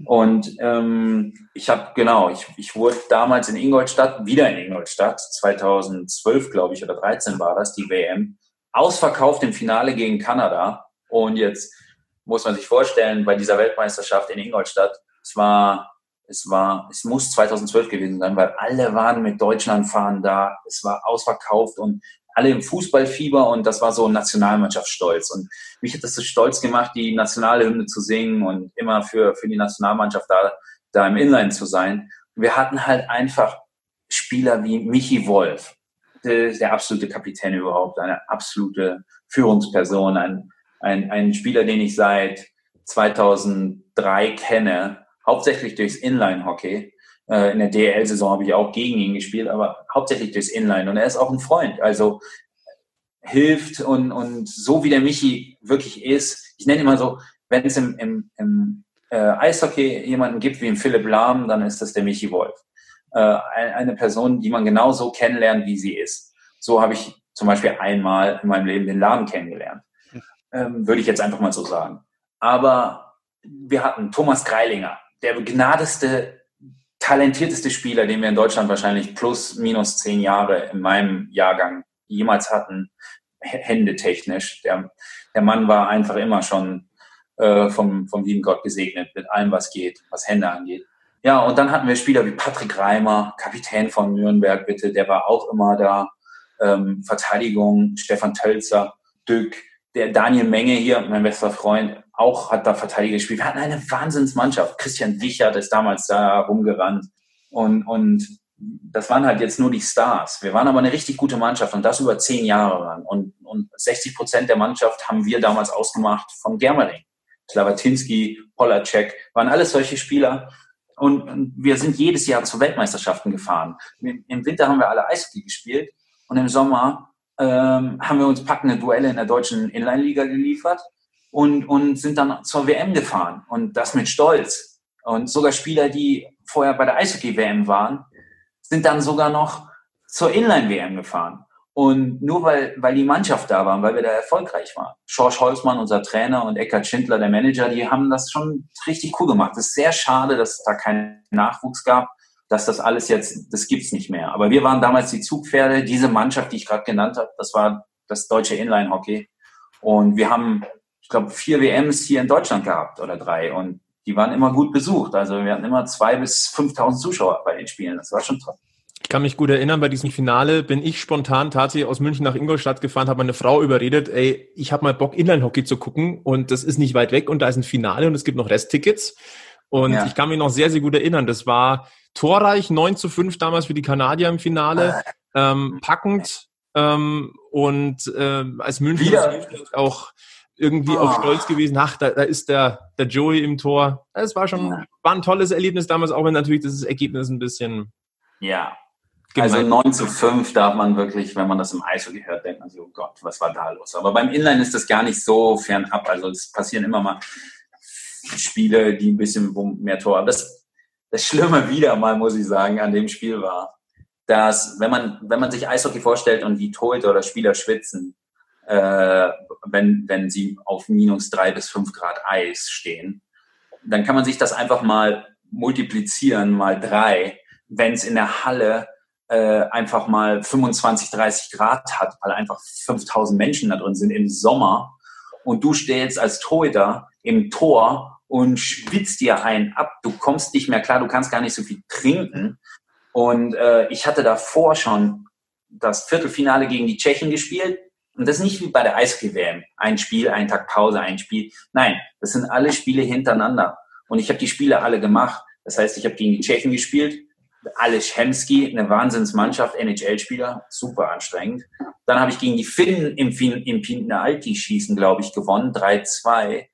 Und ähm, ich habe, genau, ich, ich wurde damals in Ingolstadt, wieder in Ingolstadt, 2012, glaube ich, oder 13 war das, die WM, ausverkauft im Finale gegen Kanada. Und jetzt muss man sich vorstellen, bei dieser Weltmeisterschaft in Ingolstadt, es war es war, es muss 2012 gewesen sein, weil alle waren mit Deutschland fahren da. Es war ausverkauft und alle im Fußballfieber und das war so Nationalmannschaftsstolz. Und mich hat das so stolz gemacht, die Nationalhymne zu singen und immer für, für die Nationalmannschaft da, da im Inline zu sein. Wir hatten halt einfach Spieler wie Michi Wolf, der, der absolute Kapitän überhaupt, eine absolute Führungsperson, ein, ein, ein Spieler, den ich seit 2003 kenne, hauptsächlich durchs Inline-Hockey. Äh, in der DL-Saison habe ich auch gegen ihn gespielt, aber hauptsächlich durchs Inline. Und er ist auch ein Freund. Also hilft und, und so wie der Michi wirklich ist, ich nenne immer so, wenn es im, im, im äh, Eishockey jemanden gibt wie ein Philipp Lahm, dann ist das der Michi Wolf. Äh, eine Person, die man genauso kennenlernt, wie sie ist. So habe ich zum Beispiel einmal in meinem Leben den Lahm kennengelernt. Ähm, würde ich jetzt einfach mal so sagen. Aber wir hatten Thomas Greilinger, der begnadeste, talentierteste Spieler, den wir in Deutschland wahrscheinlich plus minus zehn Jahre in meinem Jahrgang jemals hatten, händetechnisch. Der, der Mann war einfach immer schon äh, vom, vom lieben Gott gesegnet mit allem, was geht, was Hände angeht. Ja, und dann hatten wir Spieler wie Patrick Reimer, Kapitän von Nürnberg, bitte, der war auch immer da. Ähm, Verteidigung, Stefan Tölzer, Dück, der Daniel Menge hier, mein bester Freund, auch hat da Verteidiger gespielt. Wir hatten eine Wahnsinnsmannschaft. Christian Wichert ist damals da rumgerannt. Und, und das waren halt jetzt nur die Stars. Wir waren aber eine richtig gute Mannschaft und das über zehn Jahre lang. Und, und 60 Prozent der Mannschaft haben wir damals ausgemacht von Germering. Slavatinski, Polacek, waren alles solche Spieler. Und, und wir sind jedes Jahr zu Weltmeisterschaften gefahren. Im Winter haben wir alle Eishockey gespielt und im Sommer ähm, haben wir uns packende Duelle in der deutschen Inline-Liga geliefert und, und sind dann zur WM gefahren und das mit Stolz. Und sogar Spieler, die vorher bei der Eishockey-WM waren, sind dann sogar noch zur Inline-WM gefahren. Und nur weil, weil die Mannschaft da war, weil wir da erfolgreich waren. Schorsch Holzmann, unser Trainer, und Eckhard Schindler, der Manager, die haben das schon richtig cool gemacht. Es ist sehr schade, dass es da keinen Nachwuchs gab, dass das alles jetzt, das gibt's nicht mehr. Aber wir waren damals die Zugpferde. Diese Mannschaft, die ich gerade genannt habe, das war das deutsche Inline-Hockey. Und wir haben, ich glaube, vier WMs hier in Deutschland gehabt oder drei. Und die waren immer gut besucht. Also wir hatten immer zwei bis 5.000 Zuschauer bei den Spielen. Das war schon toll. Ich kann mich gut erinnern, bei diesem Finale bin ich spontan tatsächlich aus München nach Ingolstadt gefahren, habe meine Frau überredet, ey, ich habe mal Bock, Inline-Hockey zu gucken und das ist nicht weit weg und da ist ein Finale und es gibt noch Resttickets. Und ja. ich kann mich noch sehr, sehr gut erinnern. Das war torreich, 9 zu 5 damals für die Kanadier im Finale, ähm, packend ähm, und äh, als München auch irgendwie oh. auch stolz gewesen, ach, da, da ist der, der Joey im Tor. Es war schon, war ein tolles Erlebnis damals, auch wenn natürlich das Ergebnis ein bisschen ja, Gemein. Also 9 zu 5 darf man wirklich, wenn man das im Eishockey hört, denkt man sich, oh Gott, was war da los? Aber beim Inline ist das gar nicht so fernab. Also es passieren immer mal Spiele, die ein bisschen mehr Tor haben. Das, das Schlimme wieder mal, muss ich sagen, an dem Spiel war, dass wenn man, wenn man sich Eishockey vorstellt und die Torhüter oder Spieler schwitzen, äh, wenn, wenn sie auf minus drei bis fünf Grad Eis stehen, dann kann man sich das einfach mal multiplizieren mal drei, wenn es in der Halle äh, einfach mal 25, 30 Grad hat, weil einfach 5000 Menschen da drin sind im Sommer und du stehst als Torhüter im Tor und schwitzt dir einen ab, du kommst nicht mehr klar, du kannst gar nicht so viel trinken. Und äh, ich hatte davor schon das Viertelfinale gegen die Tschechen gespielt. Und das ist nicht wie bei der Eishockey-WM. Ein Spiel, ein Tag Pause, ein Spiel. Nein, das sind alle Spiele hintereinander. Und ich habe die Spiele alle gemacht. Das heißt, ich habe gegen die Tschechen gespielt, Alice Hemsky, eine Wahnsinnsmannschaft, NHL-Spieler, super anstrengend. Dann habe ich gegen die Finnen im, im Penalty-Schießen, glaube ich, gewonnen, 3-2.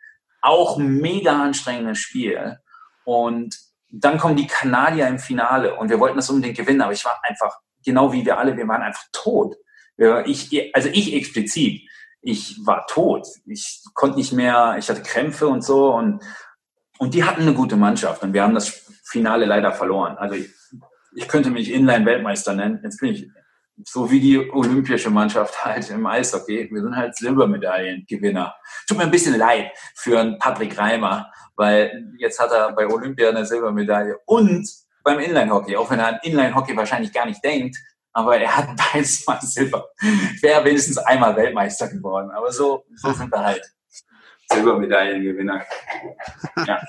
Auch mega anstrengendes Spiel. Und dann kommen die Kanadier im Finale und wir wollten das unbedingt gewinnen, aber ich war einfach, genau wie wir alle, wir waren einfach tot. Ich, also ich explizit, ich war tot. Ich konnte nicht mehr, ich hatte Krämpfe und so und, und die hatten eine gute Mannschaft und wir haben das Finale leider verloren. Also ich, ich könnte mich Inline-Weltmeister nennen. Jetzt bin ich so wie die olympische Mannschaft halt im Eishockey. Wir sind halt Silbermedaillengewinner. Tut mir ein bisschen leid für einen Patrick Reimer, weil jetzt hat er bei Olympia eine Silbermedaille und beim Inline-Hockey, auch wenn er an Inline-Hockey wahrscheinlich gar nicht denkt, aber er hat beides mal Silber. Wäre wenigstens einmal Weltmeister geworden. Aber so, so sind wir halt. Silbermedaillengewinner. Ja.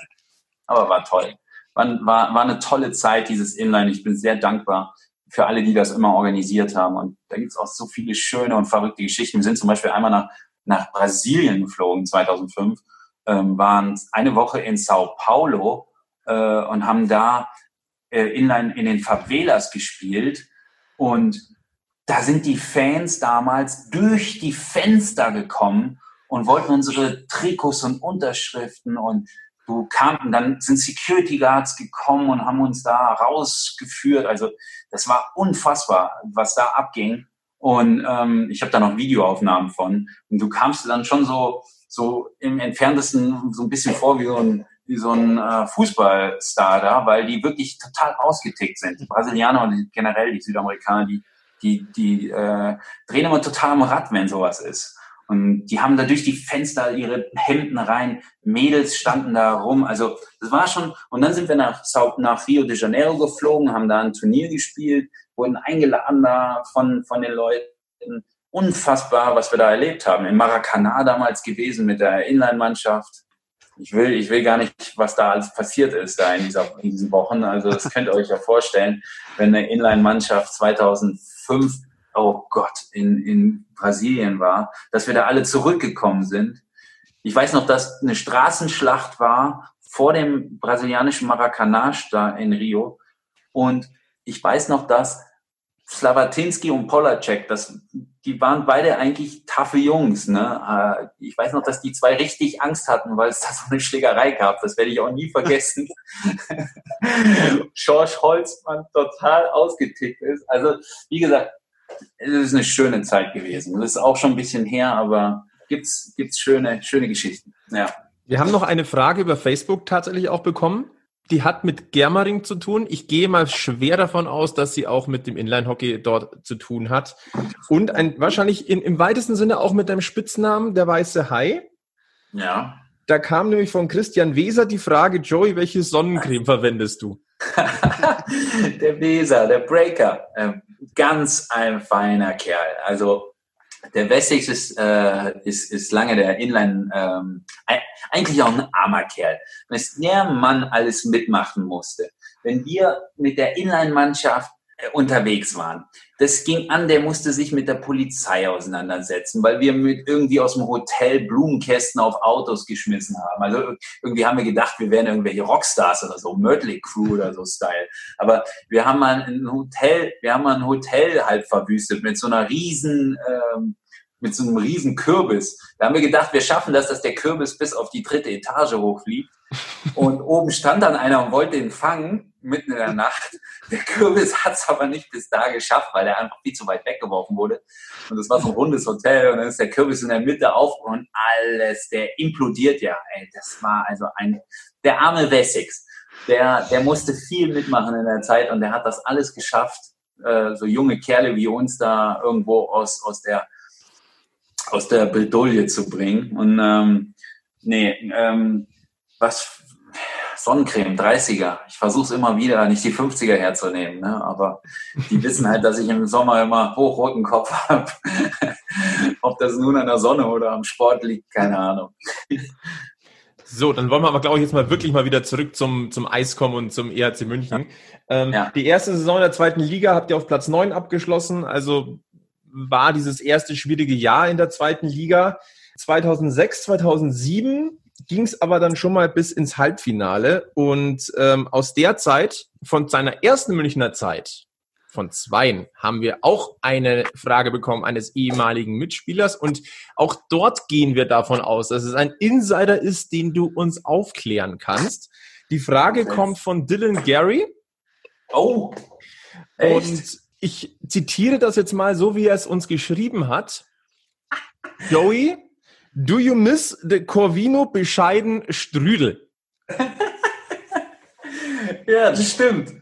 Aber war toll war, war, war eine tolle Zeit, dieses Inline. Ich bin sehr dankbar für alle, die das immer organisiert haben. Und da gibt es auch so viele schöne und verrückte Geschichten. Wir sind zum Beispiel einmal nach, nach Brasilien geflogen, 2005, ähm, waren eine Woche in Sao Paulo äh, und haben da äh, Inline in den Favelas gespielt. Und da sind die Fans damals durch die Fenster gekommen und wollten unsere Trikots und Unterschriften und du kam, dann sind Security Guards gekommen und haben uns da rausgeführt. Also das war unfassbar, was da abging. Und ähm, ich habe da noch Videoaufnahmen von. Und du kamst dann schon so, so im entferntesten so ein bisschen vor wie so ein, wie so ein äh, Fußballstar da, weil die wirklich total ausgetickt sind. Die Brasilianer und generell die Südamerikaner, die, die, die äh, drehen immer total am Rad, wenn sowas ist. Und die haben da durch die Fenster ihre Hemden rein, Mädels standen da rum. Also das war schon. Und dann sind wir nach, nach Rio de Janeiro geflogen, haben da ein Turnier gespielt, wurden eingeladen da von, von den Leuten. Unfassbar, was wir da erlebt haben. In Maracanã damals gewesen mit der Inline-Mannschaft. Ich will, ich will gar nicht, was da alles passiert ist da in, dieser, in diesen Wochen. Also das könnt ihr euch ja vorstellen, wenn eine Inline-Mannschaft 2005 oh Gott, in, in Brasilien war, dass wir da alle zurückgekommen sind. Ich weiß noch, dass eine Straßenschlacht war vor dem brasilianischen Maracanã da in Rio. Und ich weiß noch, dass Slavatinski und Polacek, das, die waren beide eigentlich taffe Jungs. Ne? Äh, ich weiß noch, dass die zwei richtig Angst hatten, weil es da so eine Schlägerei gab. Das werde ich auch nie vergessen. George Holzmann total ausgetickt ist. Also, wie gesagt, es ist eine schöne Zeit gewesen. Das ist auch schon ein bisschen her, aber gibt's gibt's schöne schöne Geschichten. Ja. Wir haben noch eine Frage über Facebook tatsächlich auch bekommen. Die hat mit Germering zu tun. Ich gehe mal schwer davon aus, dass sie auch mit dem Inline-Hockey dort zu tun hat. Und ein, wahrscheinlich in, im weitesten Sinne auch mit deinem Spitznamen, der weiße Hai. Ja. Da kam nämlich von Christian Weser die Frage, Joey, welche Sonnencreme verwendest du? der Weser, der Breaker, äh, ganz ein feiner Kerl. Also der Wessex ist, äh, ist, ist lange der Inline, ähm, eigentlich auch ein armer Kerl. Wenn der Mann alles mitmachen musste, wenn wir mit der Inline-Mannschaft unterwegs waren. Das ging an, der musste sich mit der Polizei auseinandersetzen, weil wir mit irgendwie aus dem Hotel Blumenkästen auf Autos geschmissen haben. Also irgendwie haben wir gedacht, wir wären irgendwelche Rockstars oder so, Mötley Crew oder so Style. Aber wir haben mal ein Hotel, wir haben mal ein Hotel halb verwüstet mit so einer riesen, ähm, mit so einem riesen Kürbis. Da haben wir gedacht, wir schaffen das, dass der Kürbis bis auf die dritte Etage hochfliegt. Und oben stand dann einer und wollte ihn fangen, mitten in der Nacht. Der Kürbis hat es aber nicht bis da geschafft, weil er einfach viel zu weit weggeworfen wurde. Und das war so ein rundes Hotel und dann ist der Kürbis in der Mitte auf und alles, der implodiert ja. Ey, das war also ein, der arme Wessex. Der, der musste viel mitmachen in der Zeit und der hat das alles geschafft, äh, so junge Kerle wie uns da irgendwo aus, aus der, aus der Bredouille zu bringen. Und ähm, nee, ähm, was Sonnencreme, 30er. Ich versuche es immer wieder, nicht die 50er herzunehmen, ne? aber die wissen halt, dass ich im Sommer immer hochroten Kopf habe. Ob das nun an der Sonne oder am Sport liegt, keine Ahnung. So, dann wollen wir aber, glaube ich, jetzt mal wirklich mal wieder zurück zum, zum Eis kommen und zum ERC München. Ja. Ähm, ja. Die erste Saison der zweiten Liga habt ihr auf Platz 9 abgeschlossen, also war dieses erste schwierige Jahr in der zweiten Liga. 2006, 2007 ging es aber dann schon mal bis ins Halbfinale. Und ähm, aus der Zeit, von seiner ersten Münchner Zeit, von zweien, haben wir auch eine Frage bekommen eines ehemaligen Mitspielers. Und auch dort gehen wir davon aus, dass es ein Insider ist, den du uns aufklären kannst. Die Frage kommt von Dylan Gary. Oh. Echt? Und ich zitiere das jetzt mal so, wie er es uns geschrieben hat. Joey, Do you miss the Corvino bescheiden Strüdel? ja, das stimmt.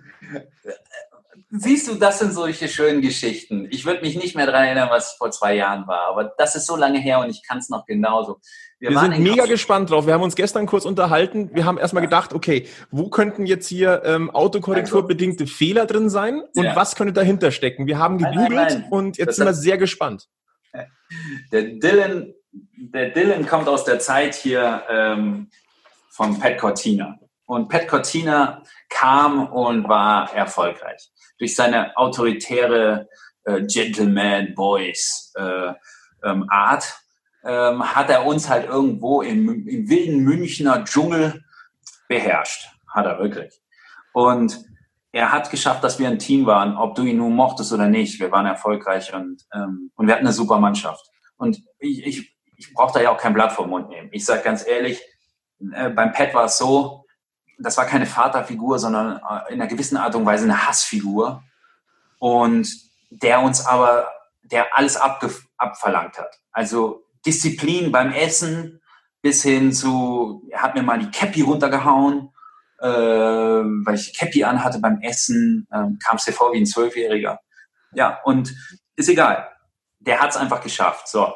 Siehst du, das sind solche schönen Geschichten. Ich würde mich nicht mehr daran erinnern, was vor zwei Jahren war, aber das ist so lange her und ich kann es noch genauso. Wir, wir sind mega gespannt drauf. Wir haben uns gestern kurz unterhalten. Wir haben erstmal gedacht, okay, wo könnten jetzt hier ähm, autokorrekturbedingte also, Fehler drin sein und ja. was könnte dahinter stecken? Wir haben gegoogelt und jetzt das sind wir sehr gespannt. Der Dylan der Dylan kommt aus der Zeit hier ähm, von Pat Cortina. Und Pat Cortina kam und war erfolgreich. Durch seine autoritäre äh, Gentleman Boys äh, ähm, Art ähm, hat er uns halt irgendwo im, im wilden Münchner Dschungel beherrscht. Hat er wirklich. Und er hat geschafft, dass wir ein Team waren, ob du ihn nun mochtest oder nicht. Wir waren erfolgreich und, ähm, und wir hatten eine super Mannschaft. Und ich, ich, ich brauche da ja auch kein Blatt vom Mund nehmen. Ich sage ganz ehrlich, äh, beim Pet war es so, das war keine Vaterfigur, sondern äh, in einer gewissen Art und Weise eine Hassfigur. Und der uns aber, der alles abverlangt hat. Also Disziplin beim Essen bis hin zu, er hat mir mal die Cappy runtergehauen, äh, weil ich die Cappy anhatte beim Essen, äh, kam es dir vor wie ein Zwölfjähriger. Ja, und ist egal. Der hat es einfach geschafft. So.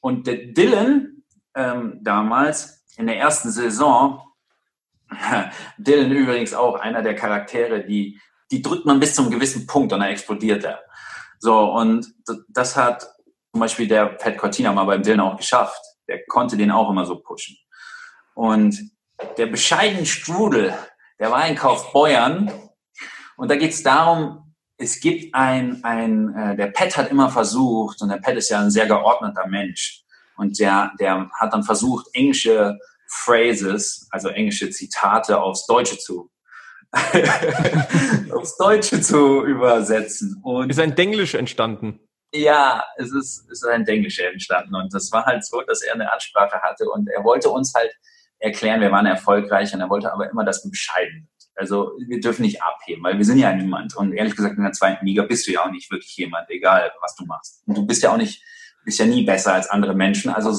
Und der Dylan ähm, damals in der ersten Saison, Dylan übrigens auch einer der Charaktere, die, die drückt man bis zu einem gewissen Punkt und dann explodiert er. So, und das hat zum Beispiel der Pat Cortina mal beim Dylan auch geschafft. Der konnte den auch immer so pushen. Und der bescheidene Strudel, der war in Kaufbeuern. Und da geht es darum, es gibt ein, ein äh, der Pat hat immer versucht, und der Pat ist ja ein sehr geordneter Mensch, und der, der hat dann versucht, englische Phrases, also englische Zitate aufs Deutsche zu aufs Deutsche zu übersetzen. Und ist ein Denglisch entstanden? Ja, es ist, ist ein Denglisch entstanden. Und das war halt so, dass er eine Ansprache hatte und er wollte uns halt erklären, wir waren erfolgreich und er wollte aber immer, dass wir bescheiden sind. Also wir dürfen nicht abheben, weil wir sind ja niemand. Und ehrlich gesagt, in der zweiten Liga bist du ja auch nicht wirklich jemand, egal was du machst. Und du bist ja auch nicht, bist ja nie besser als andere Menschen. Also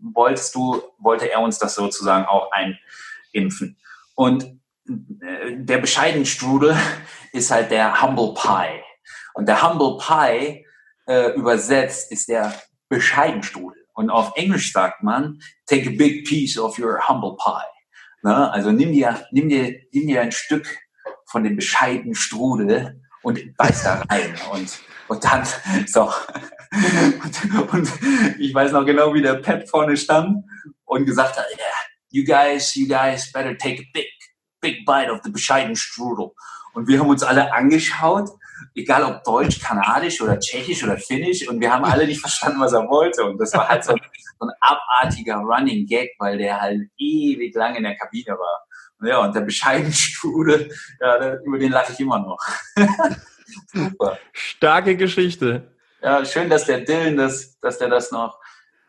wolltest du, wollte er uns das sozusagen auch einimpfen. Und der bescheidene Strudel ist halt der Humble Pie. Und der Humble Pie äh, übersetzt ist der bescheiden Strudel. Und auf Englisch sagt man, take a big piece of your humble pie. Ne? Also nimm dir, nimm, dir, nimm dir ein Stück von dem bescheidenen Strudel und beiß da rein. Und, und dann, so. Und, und ich weiß noch genau, wie der Pet vorne stand und gesagt hat, yeah, you guys, you guys better take a big big bite of the bescheiden Strudel. Und wir haben uns alle angeschaut, egal ob Deutsch, Kanadisch oder Tschechisch oder Finnisch, und wir haben alle nicht verstanden, was er wollte. Und das war halt so ein, so ein abartiger Running Gag, weil der halt ewig lang in der Kabine war. Und ja, und der bescheiden Strudel, ja, über den lache ich immer noch. Super. Starke Geschichte. Ja, schön, dass der Dylan das, dass der das noch.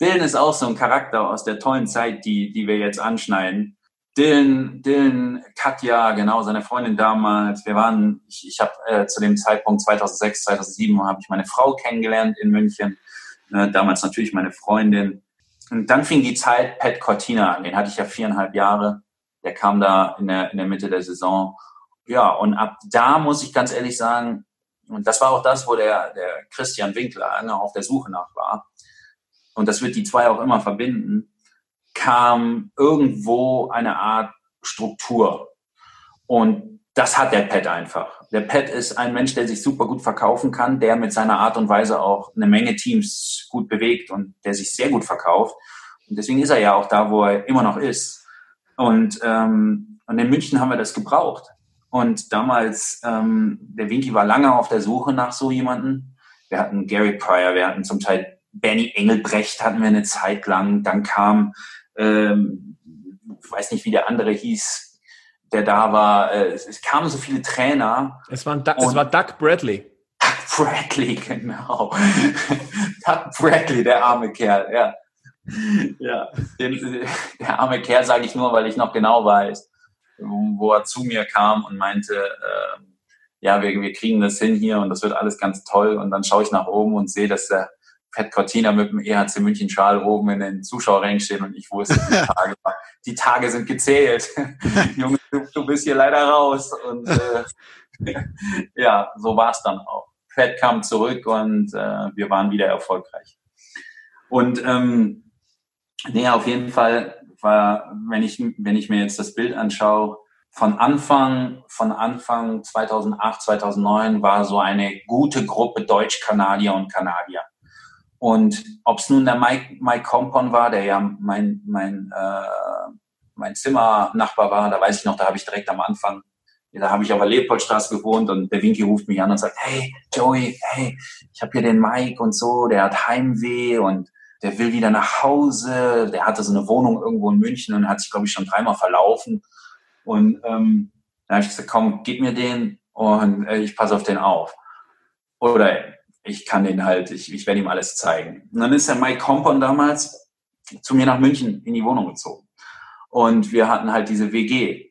Dylan ist auch so ein Charakter aus der tollen Zeit, die, die wir jetzt anschneiden. Dylan, Dylan, Katja, genau, seine Freundin damals. Wir waren, ich, ich habe äh, zu dem Zeitpunkt 2006, 2007 habe ich meine Frau kennengelernt in München. Äh, damals natürlich meine Freundin. Und dann fing die Zeit Pat Cortina an. Den hatte ich ja viereinhalb Jahre. Der kam da in der, in der Mitte der Saison. Ja, und ab da muss ich ganz ehrlich sagen, und das war auch das, wo der, der Christian Winkler lange auf der Suche nach war. Und das wird die zwei auch immer verbinden kam irgendwo eine Art Struktur. Und das hat der Pet einfach. Der Pet ist ein Mensch, der sich super gut verkaufen kann, der mit seiner Art und Weise auch eine Menge Teams gut bewegt und der sich sehr gut verkauft. Und deswegen ist er ja auch da, wo er immer noch ist. Und, ähm, und in München haben wir das gebraucht. Und damals, ähm, der Winky war lange auf der Suche nach so jemanden. Wir hatten Gary Pryor, wir hatten zum Teil Benny Engelbrecht hatten wir eine Zeit lang. Dann kam ähm, weiß nicht, wie der andere hieß, der da war. Äh, es, es, kamen so viele Trainer. Es war, Doug, es war Doug Bradley. Doug Bradley, genau. Doug Bradley, der arme Kerl, ja. Ja, den, der arme Kerl sage ich nur, weil ich noch genau weiß, wo er zu mir kam und meinte, äh, ja, wir, wir kriegen das hin hier und das wird alles ganz toll. Und dann schaue ich nach oben und sehe, dass der Pat Cortina mit dem EHC München Schal oben in den Zuschauerrängen stehen und ich wusste, die Tage, die Tage sind gezählt. Junge, du, du, bist hier leider raus. Und äh, ja, so war es dann auch. Pat kam zurück und äh, wir waren wieder erfolgreich. Und ähm, nee, auf jeden Fall war, wenn ich, wenn ich mir jetzt das Bild anschaue, von Anfang, von Anfang 2008, 2009 war so eine gute Gruppe Deutsch-Kanadier und Kanadier. Und ob es nun der Mike, Mike Compon war, der ja mein, mein, äh, mein Zimmernachbar war, da weiß ich noch, da habe ich direkt am Anfang, da habe ich auf der Leopoldstraße gewohnt und der Winky ruft mich an und sagt, hey Joey, hey, ich habe hier den Mike und so, der hat Heimweh und der will wieder nach Hause, der hatte so eine Wohnung irgendwo in München und hat sich, glaube ich, schon dreimal verlaufen. Und ähm, dann habe ich gesagt, komm, gib mir den und äh, ich passe auf den auf. Oder ich kann den halt, ich, ich werde ihm alles zeigen. Und dann ist der Mike Kompon damals zu mir nach München in die Wohnung gezogen. Und wir hatten halt diese WG.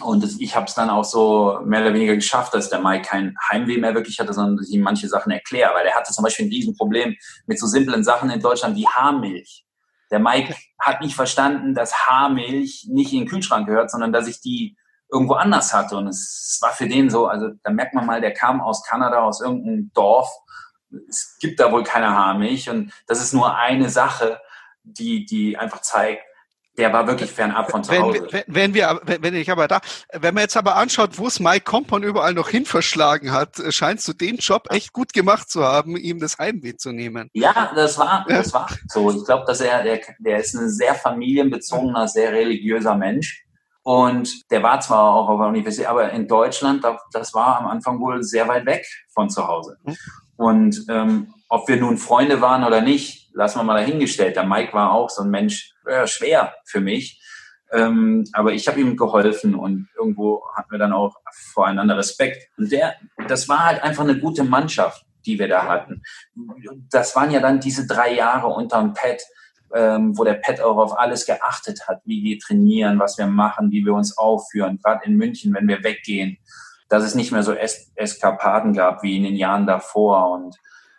Und das, ich habe es dann auch so mehr oder weniger geschafft, dass der Mike kein Heimweh mehr wirklich hatte, sondern dass ich ihm manche Sachen erkläre. Weil er hatte zum Beispiel ein Riesenproblem mit so simplen Sachen in Deutschland wie Haarmilch. Der Mike hat nicht verstanden, dass Haarmilch nicht in den Kühlschrank gehört, sondern dass ich die irgendwo anders hatte. Und es, war für den so, also da merkt man mal, der kam aus Kanada, aus irgendeinem Dorf. Es gibt da wohl keine Haarmilch. Und das ist nur eine Sache, die, die einfach zeigt, der war wirklich fernab von zu Hause. Wenn, wenn, wir, wenn ich aber da, wenn man jetzt aber anschaut, wo es Mike Kompon überall noch hin verschlagen hat, scheinst du den Job echt gut gemacht zu haben, ihm das Heimweh zu nehmen. Ja, das war, das war so. Ich glaube, dass er, der, der ist ein sehr familienbezogener, sehr religiöser Mensch. Und der war zwar auch auf der Universität, aber in Deutschland, das war am Anfang wohl sehr weit weg von zu Hause. Mhm. Und ähm, ob wir nun Freunde waren oder nicht, lassen wir mal dahingestellt. Der Mike war auch so ein Mensch, äh, schwer für mich. Ähm, aber ich habe ihm geholfen und irgendwo hatten wir dann auch voreinander Respekt. Und der, das war halt einfach eine gute Mannschaft, die wir da hatten. Das waren ja dann diese drei Jahre unterm Pet, ähm, wo der Pet auch auf alles geachtet hat, wie wir trainieren, was wir machen, wie wir uns aufführen. Gerade in München, wenn wir weggehen, dass es nicht mehr so es Eskapaden gab wie in den Jahren davor. Und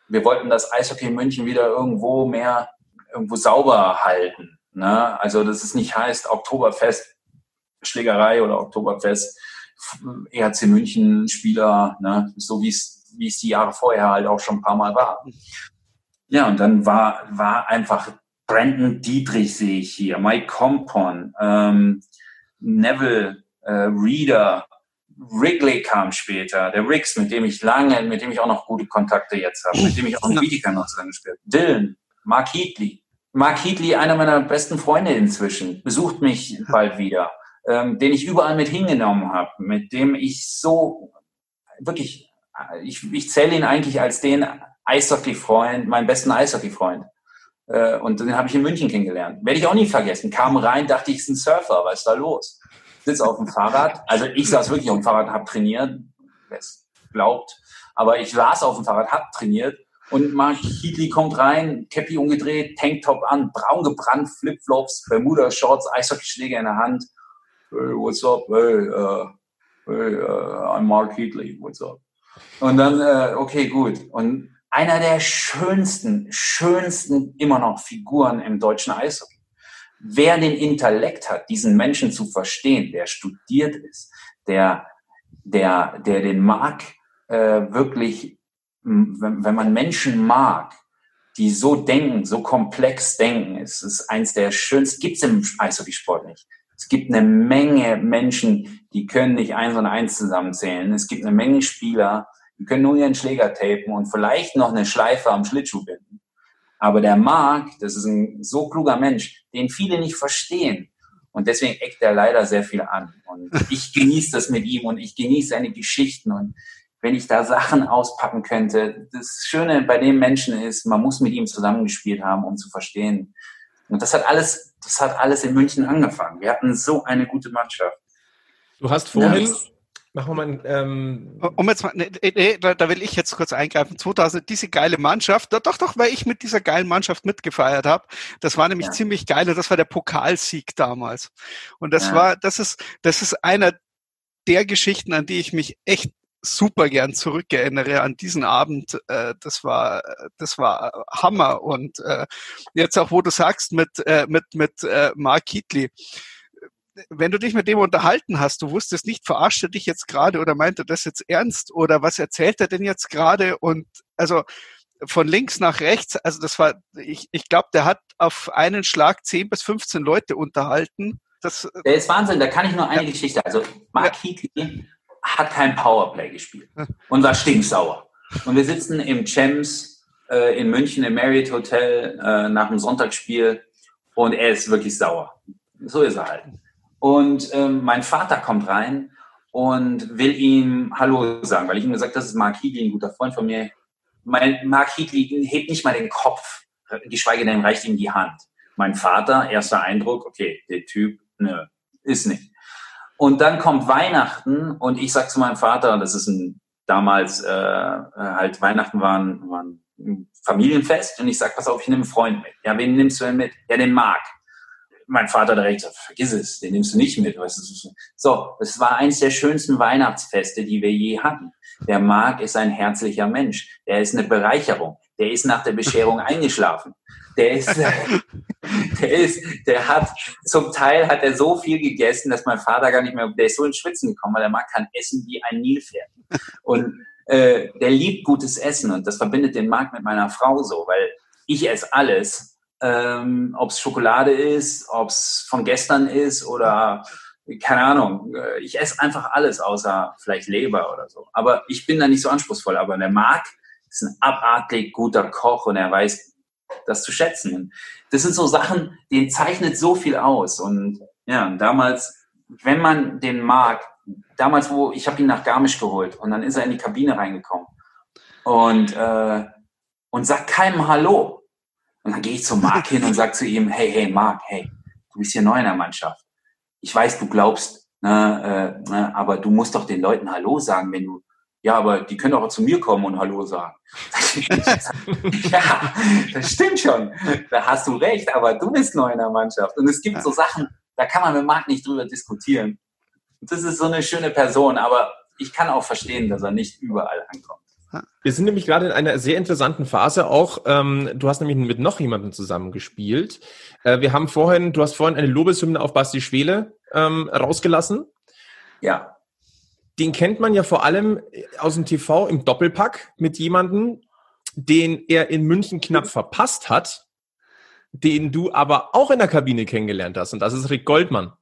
wir wollten das Eishockey München wieder irgendwo mehr irgendwo sauber halten. Ne? Also, dass es nicht heißt Oktoberfest Schlägerei oder Oktoberfest ERC München Spieler, ne? so wie es wie es die Jahre vorher halt auch schon ein paar Mal war. Ja, und dann war war einfach Brandon Dietrich sehe ich hier, Mike Compon, ähm, Neville äh, Reader, Wrigley kam später, der Riggs, mit dem ich lange, mit dem ich auch noch gute Kontakte jetzt habe, mit dem ich auch in Bietigheim noch zusammen gespielt Dylan, Mark Heatley. Mark Heatley, einer meiner besten Freunde inzwischen, besucht mich bald wieder, ähm, den ich überall mit hingenommen habe, mit dem ich so wirklich, ich, ich zähle ihn eigentlich als den Eishockey-Freund, meinen besten Eishockey-Freund. Äh, und den habe ich in München kennengelernt. Werde ich auch nie vergessen. Kam rein, dachte ich, ist ein Surfer, was ist da los? Sitz auf dem Fahrrad. Also ich saß wirklich auf dem Fahrrad, habe trainiert, wer es glaubt. Aber ich saß auf dem Fahrrad, habe trainiert und Mark Heatley kommt rein, Cappy umgedreht, Tanktop an, braun gebrannt, Flipflops, Bermuda-Shorts, Eishockeyschläger in der Hand. Hey, what's up? Hey, uh, hey uh, I'm Mark Heatley, what's up? Und dann, uh, okay, gut. Und einer der schönsten, schönsten immer noch Figuren im deutschen Eishockey. Wer den Intellekt hat, diesen Menschen zu verstehen, der studiert ist, der, der, der den mag, äh, wirklich wenn, wenn man Menschen mag, die so denken, so komplex denken, es ist eins der schönsten, gibt es im Eishockeysport nicht. Es gibt eine Menge Menschen, die können nicht eins und eins zusammenzählen. Es gibt eine Menge Spieler, die können nur ihren Schläger tapen und vielleicht noch eine Schleife am Schlittschuh binden. Aber der Marc, das ist ein so kluger Mensch, den viele nicht verstehen. Und deswegen eckt er leider sehr viel an. Und ich genieße das mit ihm und ich genieße seine Geschichten und wenn ich da Sachen auspacken könnte. Das Schöne bei dem Menschen ist, man muss mit ihm zusammengespielt haben, um zu verstehen. Und das hat alles, das hat alles in München angefangen. Wir hatten so eine gute Mannschaft. Du hast vorhin, ja. Machen wir mal, ähm um jetzt mal, nee, nee, da, da, will ich jetzt kurz eingreifen. 2000, diese geile Mannschaft, doch, doch, weil ich mit dieser geilen Mannschaft mitgefeiert habe. Das war nämlich ja. ziemlich geil und das war der Pokalsieg damals. Und das ja. war, das ist, das ist einer der Geschichten, an die ich mich echt super gern zurückerinnere an diesen Abend. Äh, das war, das war Hammer. Und äh, jetzt auch, wo du sagst mit äh, mit mit äh, Mark Keatley, wenn du dich mit dem unterhalten hast, du wusstest nicht, verarscht er dich jetzt gerade oder meint er das jetzt ernst oder was erzählt er denn jetzt gerade? Und also von links nach rechts, also das war, ich, ich glaube, der hat auf einen Schlag 10 bis 15 Leute unterhalten. Das, der ist Wahnsinn, da kann ich nur eine ja. Geschichte. Also Mark ja. Heatley hat kein Powerplay gespielt und war stinksauer. Und wir sitzen im Champs äh, in München im Marriott Hotel äh, nach dem Sonntagsspiel und er ist wirklich sauer. so ist er halt. Und ähm, mein Vater kommt rein und will ihm Hallo sagen, weil ich ihm gesagt habe, das ist Mark Heatley, ein guter Freund von mir. Mein Mark Heatley hebt nicht mal den Kopf, geschweige denn reicht ihm die Hand. Mein Vater, erster Eindruck, okay, der Typ, nö, ist nicht. Und dann kommt Weihnachten und ich sag zu meinem Vater, das ist ein damals äh, äh halt Weihnachten waren, waren ein Familienfest und ich sag, pass auf, ich nehme einen Freund mit. Ja, wen nimmst du denn mit? Ja, den Mark mein Vater direkt sagt, vergiss es, den nimmst du nicht mit. So, es war eins der schönsten Weihnachtsfeste, die wir je hatten. Der Marc ist ein herzlicher Mensch. Der ist eine Bereicherung. Der ist nach der Bescherung eingeschlafen. Der ist, der ist, der hat, zum Teil hat er so viel gegessen, dass mein Vater gar nicht mehr, der ist so ins Schwitzen gekommen, weil der Marc kann essen wie ein Nilpferd. Und äh, der liebt gutes Essen und das verbindet den Marc mit meiner Frau so, weil ich esse alles ähm, ob es Schokolade ist, ob es von gestern ist oder keine Ahnung. Äh, ich esse einfach alles außer vielleicht Leber oder so. Aber ich bin da nicht so anspruchsvoll. Aber der Marc ist ein abartig guter Koch und er weiß das zu schätzen. Das sind so Sachen, den zeichnet so viel aus. Und ja, damals, wenn man den mag, damals, wo ich habe ihn nach Garmisch geholt und dann ist er in die Kabine reingekommen und äh, und sagt keinem Hallo. Und dann gehe ich zum Marc hin und sage zu ihm, hey, hey, Marc, hey, du bist hier neu in der Mannschaft. Ich weiß, du glaubst, ne, äh, ne, aber du musst doch den Leuten Hallo sagen, wenn du, ja, aber die können auch zu mir kommen und Hallo sagen. ja, das stimmt schon. Da hast du recht, aber du bist neu in der Mannschaft. Und es gibt so Sachen, da kann man mit Marc nicht drüber diskutieren. Das ist so eine schöne Person, aber ich kann auch verstehen, dass er nicht überall ankommt. Wir sind nämlich gerade in einer sehr interessanten Phase auch. Ähm, du hast nämlich mit noch jemandem zusammengespielt. Äh, wir haben vorhin, du hast vorhin eine Lobeshymne auf Basti Schwele ähm, rausgelassen. Ja. Den kennt man ja vor allem aus dem TV im Doppelpack mit jemandem, den er in München knapp verpasst hat, den du aber auch in der Kabine kennengelernt hast. Und das ist Rick Goldmann.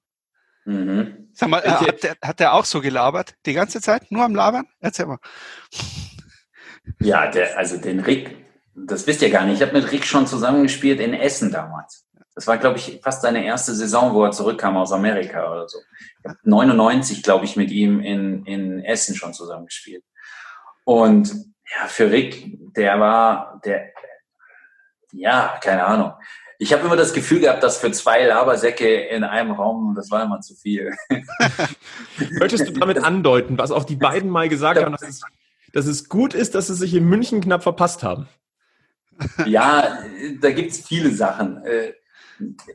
Mhm. Sag mal, äh, hat, der, hat der auch so gelabert? Die ganze Zeit? Nur am Labern? Erzähl mal. Ja, der, also den Rick, das wisst ihr gar nicht. Ich habe mit Rick schon zusammengespielt in Essen damals. Das war, glaube ich, fast seine erste Saison, wo er zurückkam aus Amerika oder so. Ich habe 99, glaube ich, mit ihm in, in Essen schon zusammengespielt. Und ja, für Rick, der war, der, ja, keine Ahnung. Ich habe immer das Gefühl gehabt, dass für zwei Labersäcke in einem Raum, das war immer zu viel. Möchtest du damit andeuten, was auch die beiden mal gesagt haben, dass es dass es gut ist, dass sie sich in München knapp verpasst haben? Ja, da gibt es viele Sachen. Äh,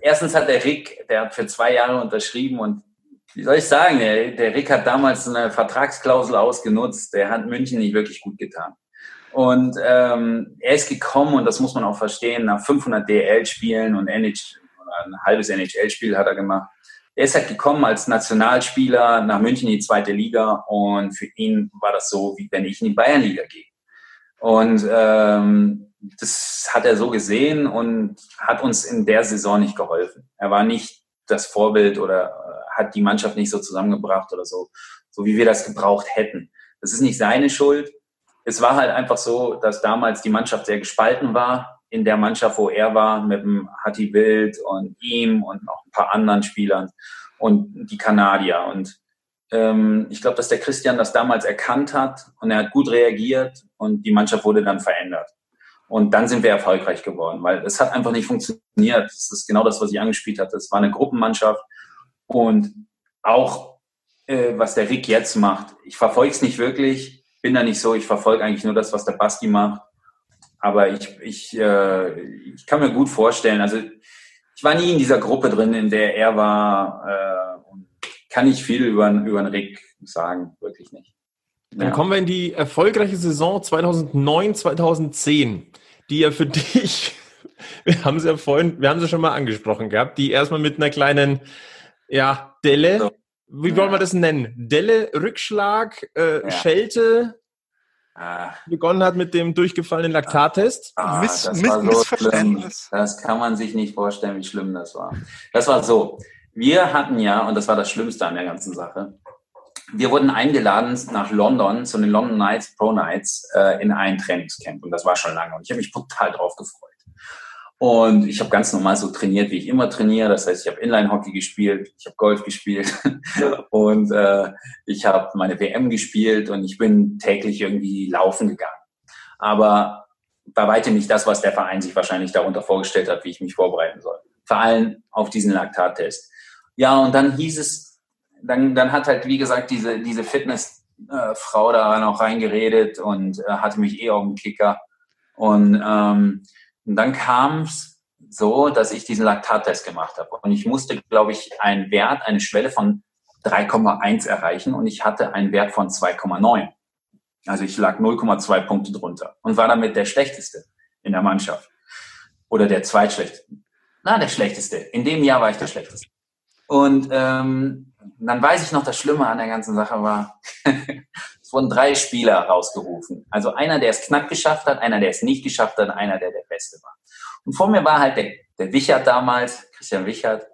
erstens hat der Rick, der hat für zwei Jahre unterschrieben und wie soll ich sagen, der, Rick hat damals eine Vertragsklausel ausgenutzt, der hat München nicht wirklich gut getan. Und ähm, er ist gekommen, und das muss man auch verstehen, nach 500 DL-Spielen und NHL, ein halbes NHL-Spiel hat er gemacht. Er ist halt gekommen als Nationalspieler nach München in die zweite Liga und für ihn war das so, wie wenn ich in die Bayernliga gehe. Und ähm, das hat er so gesehen und hat uns in der Saison nicht geholfen. Er war nicht das Vorbild oder äh, hat die Mannschaft nicht so zusammengebracht oder so, so wie wir das gebraucht hätten. Das ist nicht seine Schuld. Es war halt einfach so, dass damals die Mannschaft sehr gespalten war in der Mannschaft, wo er war, mit dem Hatti Wild und ihm und noch ein paar anderen Spielern und die Kanadier. Und ähm, ich glaube, dass der Christian das damals erkannt hat und er hat gut reagiert und die Mannschaft wurde dann verändert. Und dann sind wir erfolgreich geworden, weil es hat einfach nicht funktioniert. Das ist genau das, was ich angespielt hatte. Es war eine Gruppenmannschaft und auch äh, was der Rick jetzt macht. Ich verfolge es nicht wirklich, bin da nicht so. Ich verfolge eigentlich nur das, was der Basti macht. Aber ich, ich, äh, ich kann mir gut vorstellen, also ich war nie in dieser Gruppe drin, in der er war. Äh, und kann nicht viel über, über den Rick sagen, wirklich nicht. Dann kommen wir in die erfolgreiche Saison 2009, 2010, die ja für dich, wir haben sie ja vorhin, wir haben sie schon mal angesprochen gehabt, die erstmal mit einer kleinen, ja, Delle, wie wollen wir das nennen? Delle, Rückschlag, äh, ja. Schelte, Ah. begonnen hat mit dem durchgefallenen Laktattest. Ah, Miss, das war so schlimm. Das kann man sich nicht vorstellen, wie schlimm das war. Das war so. Wir hatten ja, und das war das Schlimmste an der ganzen Sache, wir wurden eingeladen nach London zu den London Nights, Pro Nights, äh, in ein Trainingscamp. Und das war schon lange. Und ich habe mich total drauf gefreut. Und ich habe ganz normal so trainiert, wie ich immer trainiere. Das heißt, ich habe Inline-Hockey gespielt, ich habe Golf gespielt und äh, ich habe meine WM gespielt und ich bin täglich irgendwie laufen gegangen. Aber bei weitem nicht das, was der Verein sich wahrscheinlich darunter vorgestellt hat, wie ich mich vorbereiten soll. Vor allem auf diesen Laktattest. Ja, und dann hieß es, dann, dann hat halt, wie gesagt, diese, diese Fitnessfrau äh, da noch reingeredet und äh, hatte mich eh auf dem Kicker. Und, ähm, und dann kam es so, dass ich diesen Laktattest gemacht habe. Und ich musste, glaube ich, einen Wert, eine Schwelle von 3,1 erreichen und ich hatte einen Wert von 2,9. Also ich lag 0,2 Punkte drunter und war damit der Schlechteste in der Mannschaft. Oder der Zweitschlechteste. Na, der Schlechteste. In dem Jahr war ich der Schlechteste. Und ähm, dann weiß ich noch, das Schlimme an der ganzen Sache war, wurden drei Spieler rausgerufen. Also einer, der es knapp geschafft hat, einer, der es nicht geschafft hat, einer, der der Beste war. Und vor mir war halt der, der Wichert damals, Christian Wichert,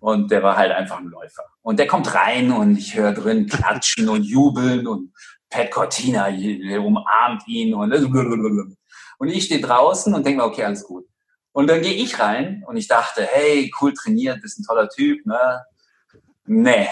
und der war halt einfach ein Läufer. Und der kommt rein und ich höre drin klatschen und jubeln und Pat Cortina umarmt ihn und, und ich stehe draußen und denke mir, okay, alles gut. Und dann gehe ich rein und ich dachte, hey, cool trainiert, bist ein toller Typ, ne? Nee.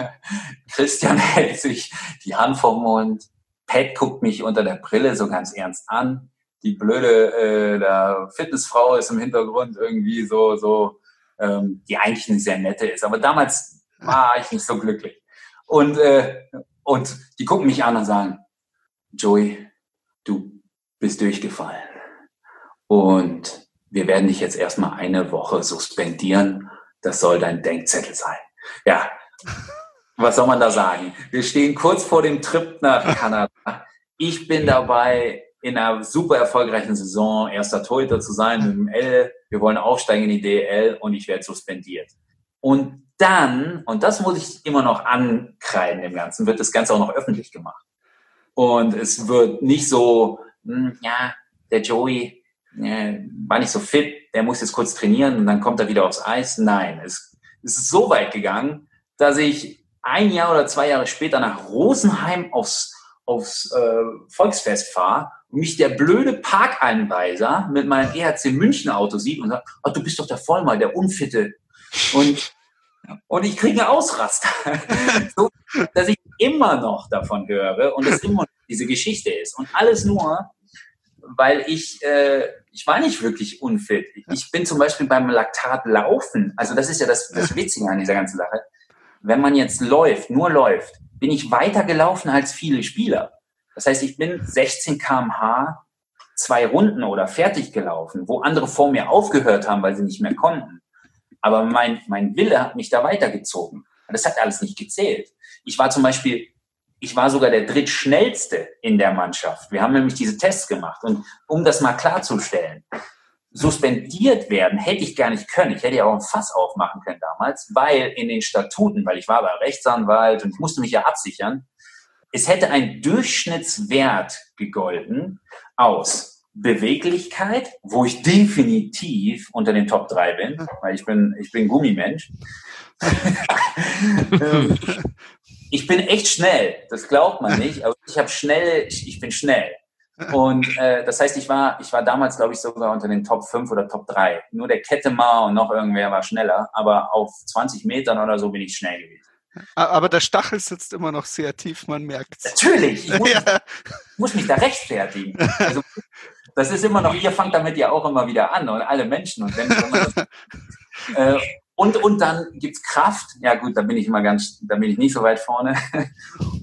Christian hält sich die Hand vom Mund. Pat guckt mich unter der Brille so ganz ernst an. Die blöde äh, der Fitnessfrau ist im Hintergrund irgendwie so, so, ähm, die eigentlich eine sehr nette ist. Aber damals war ich nicht so glücklich. Und, äh, und die gucken mich an und sagen, Joey, du bist durchgefallen. Und wir werden dich jetzt erstmal eine Woche suspendieren. Das soll dein Denkzettel sein. Ja, was soll man da sagen? Wir stehen kurz vor dem Trip nach Kanada. Ich bin dabei, in einer super erfolgreichen Saison erster Torhüter zu sein mit dem L. Wir wollen aufsteigen in die DL und ich werde suspendiert. Und dann, und das muss ich immer noch ankreiden im Ganzen, wird das Ganze auch noch öffentlich gemacht. Und es wird nicht so, hm, ja, der Joey, äh, war nicht so fit, der muss jetzt kurz trainieren und dann kommt er wieder aufs Eis. Nein, es, es ist so weit gegangen, dass ich ein Jahr oder zwei Jahre später nach Rosenheim aufs, aufs äh, Volksfest fahre und mich der blöde Parkeinweiser mit meinem EHC München Auto sieht und sagt, oh, du bist doch der Vollmal, der Unfitte. Und, und ich kriege Ausraster. so, dass ich immer noch davon höre und es immer diese Geschichte ist. Und alles nur, weil ich, äh, ich war nicht wirklich unfit. Ich bin zum Beispiel beim Laktat laufen. Also das ist ja das, das Witzige an dieser ganzen Sache. Wenn man jetzt läuft, nur läuft, bin ich weiter gelaufen als viele Spieler. Das heißt, ich bin 16 kmh zwei Runden oder fertig gelaufen, wo andere vor mir aufgehört haben, weil sie nicht mehr konnten. Aber mein, mein Wille hat mich da weitergezogen. Das hat alles nicht gezählt. Ich war zum Beispiel ich war sogar der drittschnellste in der Mannschaft. Wir haben nämlich diese Tests gemacht. Und um das mal klarzustellen, suspendiert werden hätte ich gar nicht können. Ich hätte ja auch ein Fass aufmachen können damals, weil in den Statuten, weil ich war aber Rechtsanwalt und ich musste mich ja absichern, es hätte ein Durchschnittswert gegolten aus Beweglichkeit, wo ich definitiv unter den Top 3 bin, weil ich bin, ich bin Gummimensch. Ähm, ich bin echt schnell. Das glaubt man nicht, aber ich habe schnell, ich, bin schnell. Und äh, das heißt, ich war, ich war damals, glaube ich, sogar unter den Top 5 oder Top 3. Nur der Kettemar und noch irgendwer war schneller, aber auf 20 Metern oder so bin ich schnell gewesen. Aber der Stachel sitzt immer noch sehr tief, man merkt es. Natürlich, ich muss, ja. muss, mich da rechtfertigen. Also, das ist immer noch, ihr fangt damit ja auch immer wieder an und alle Menschen. Und wenn, wenn das, äh, und, und dann gibt's Kraft. Ja gut, da bin ich immer ganz, da bin ich nicht so weit vorne.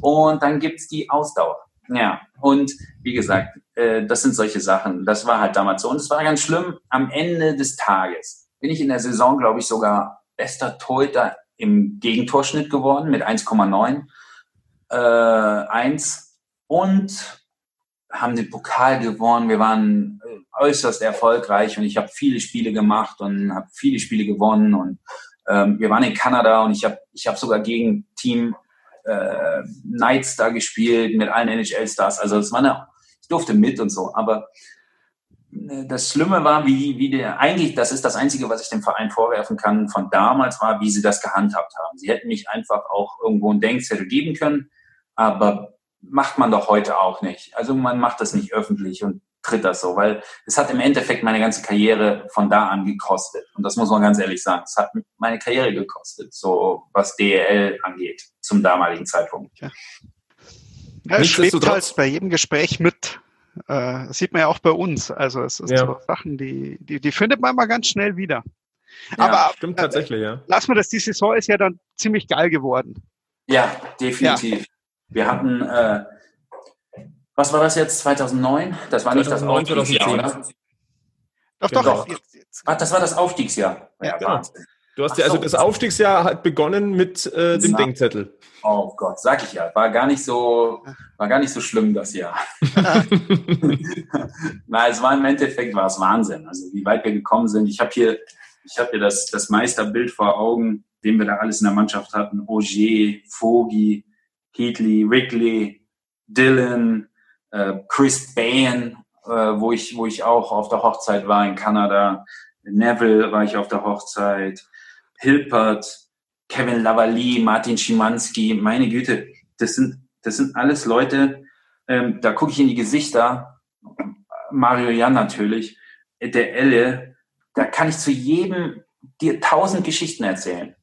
Und dann gibt's die Ausdauer. Ja, und wie gesagt, äh, das sind solche Sachen. Das war halt damals so. Und es war ganz schlimm. Am Ende des Tages bin ich in der Saison, glaube ich, sogar bester Torhüter im Gegentorschnitt geworden mit 1,9. Äh, 1. Und haben den Pokal gewonnen. Wir waren äh, äußerst erfolgreich und ich habe viele Spiele gemacht und habe viele Spiele gewonnen und ähm, wir waren in Kanada und ich habe ich hab sogar gegen Team äh, Knights da gespielt mit allen NHL-Stars. Also es war eine, ich durfte mit und so, aber äh, das Schlimme war, wie, wie der, eigentlich, das ist das Einzige, was ich dem Verein vorwerfen kann, von damals war, wie sie das gehandhabt haben. Sie hätten mich einfach auch irgendwo einen Denkzettel geben können, aber macht man doch heute auch nicht. Also man macht das nicht öffentlich und tritt das so, weil es hat im Endeffekt meine ganze Karriere von da an gekostet. Und das muss man ganz ehrlich sagen. Es hat meine Karriere gekostet, so was DEL angeht, zum damaligen Zeitpunkt. Ja. Ja, es schwebt halt bei jedem Gespräch mit. Äh, sieht man ja auch bei uns. Also es ist ja. so Sachen, die, die, die findet man mal ganz schnell wieder. Ja, Aber stimmt äh, tatsächlich, ja. Lass mal das, die Saison ist ja dann ziemlich geil geworden. Ja, definitiv. Ja. Wir hatten, äh, was war das jetzt, 2009? Das war 2009, nicht das Aufstiegsjahr, oder? Doch, doch. doch. Jetzt, jetzt. Ach, das war das Aufstiegsjahr. Ja, ja. Du hast ja, also das Aufstiegsjahr hat begonnen mit äh, dem Denkzettel. Oh Gott, sag ich ja. War gar nicht so, war gar nicht so schlimm das Jahr. Na, es war im Endeffekt war es Wahnsinn. Also wie weit wir gekommen sind. Ich habe hier, ich habe hier das, das Meisterbild vor Augen, den wir da alles in der Mannschaft hatten. Ogier, Vogi, Heatley, Wrigley, Dylan, Chris Bain, äh, wo ich, wo ich auch auf der Hochzeit war in Kanada. Neville war ich auf der Hochzeit. Hilpert, Kevin Lavalley, Martin Schimanski, meine Güte, das sind, das sind alles Leute, ähm, da gucke ich in die Gesichter, Mario Jan natürlich, der Elle, da kann ich zu jedem dir tausend Geschichten erzählen.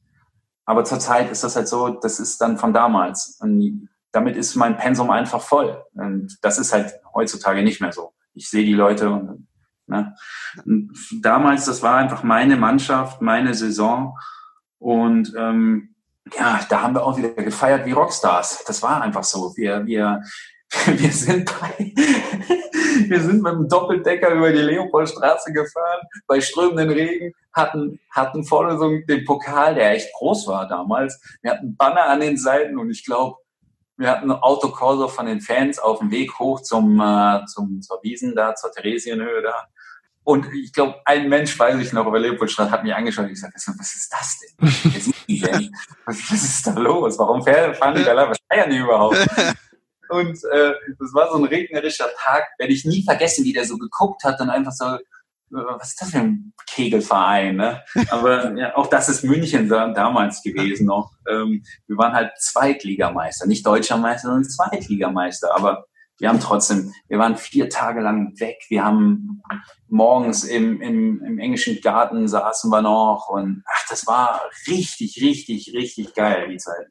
Aber zurzeit ist das halt so, das ist dann von damals. Und damit ist mein Pensum einfach voll. Und das ist halt heutzutage nicht mehr so. Ich sehe die Leute und, ne? und damals, das war einfach meine Mannschaft, meine Saison. Und ähm, ja, da haben wir auch wieder gefeiert wie Rockstars. Das war einfach so. Wir, wir, wir sind bei, wir sind mit dem Doppeldecker über die Leopoldstraße gefahren, bei strömenden Regen, hatten, hatten vorne so den Pokal, der echt groß war damals. Wir hatten Banner an den Seiten und ich glaube, wir hatten Autokorso von den Fans auf dem Weg hoch zum, äh, zum, zur Wiesen da, zur Theresienhöhe da. Und ich glaube, ein Mensch, weiß ich noch, über Leopoldstadt, hat mich angeschaut und gesagt, was ist das denn? Sind die denn? Was, was ist da los? Warum fahren die da lang? Was feiern die überhaupt? Und äh, das war so ein regnerischer Tag, werde ich nie vergessen, wie der so geguckt hat und einfach so, was ist das für ein Kegelverein? Ne? Aber ja, auch das ist München damals gewesen noch. Ähm, wir waren halt Zweitligameister, nicht Deutscher Meister, sondern Zweitligameister. Aber wir haben trotzdem, wir waren vier Tage lang weg. Wir haben morgens im, im, im englischen Garten saßen wir noch und ach, das war richtig, richtig, richtig geil, die Zeit.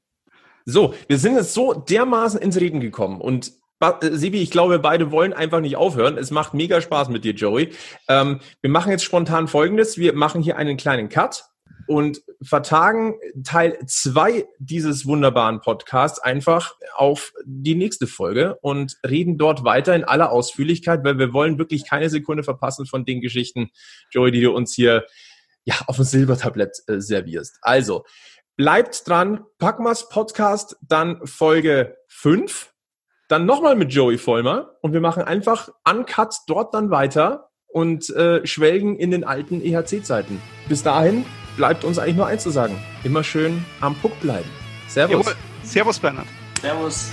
So, wir sind jetzt so dermaßen ins Reden gekommen und Sibi, ich glaube, beide wollen einfach nicht aufhören. Es macht mega Spaß mit dir, Joey. Ähm, wir machen jetzt spontan Folgendes. Wir machen hier einen kleinen Cut und vertagen Teil zwei dieses wunderbaren Podcasts einfach auf die nächste Folge und reden dort weiter in aller Ausführlichkeit, weil wir wollen wirklich keine Sekunde verpassen von den Geschichten, Joey, die du uns hier ja auf dem Silbertablett äh, servierst. Also, bleibt dran, Packmas Podcast, dann Folge fünf, dann nochmal mit Joey Vollmer und wir machen einfach uncut dort dann weiter und äh, schwelgen in den alten EHC-Zeiten. Bis dahin bleibt uns eigentlich nur eins zu sagen. Immer schön am Puck bleiben. Servus. Jawohl. Servus, Bernhard. Servus.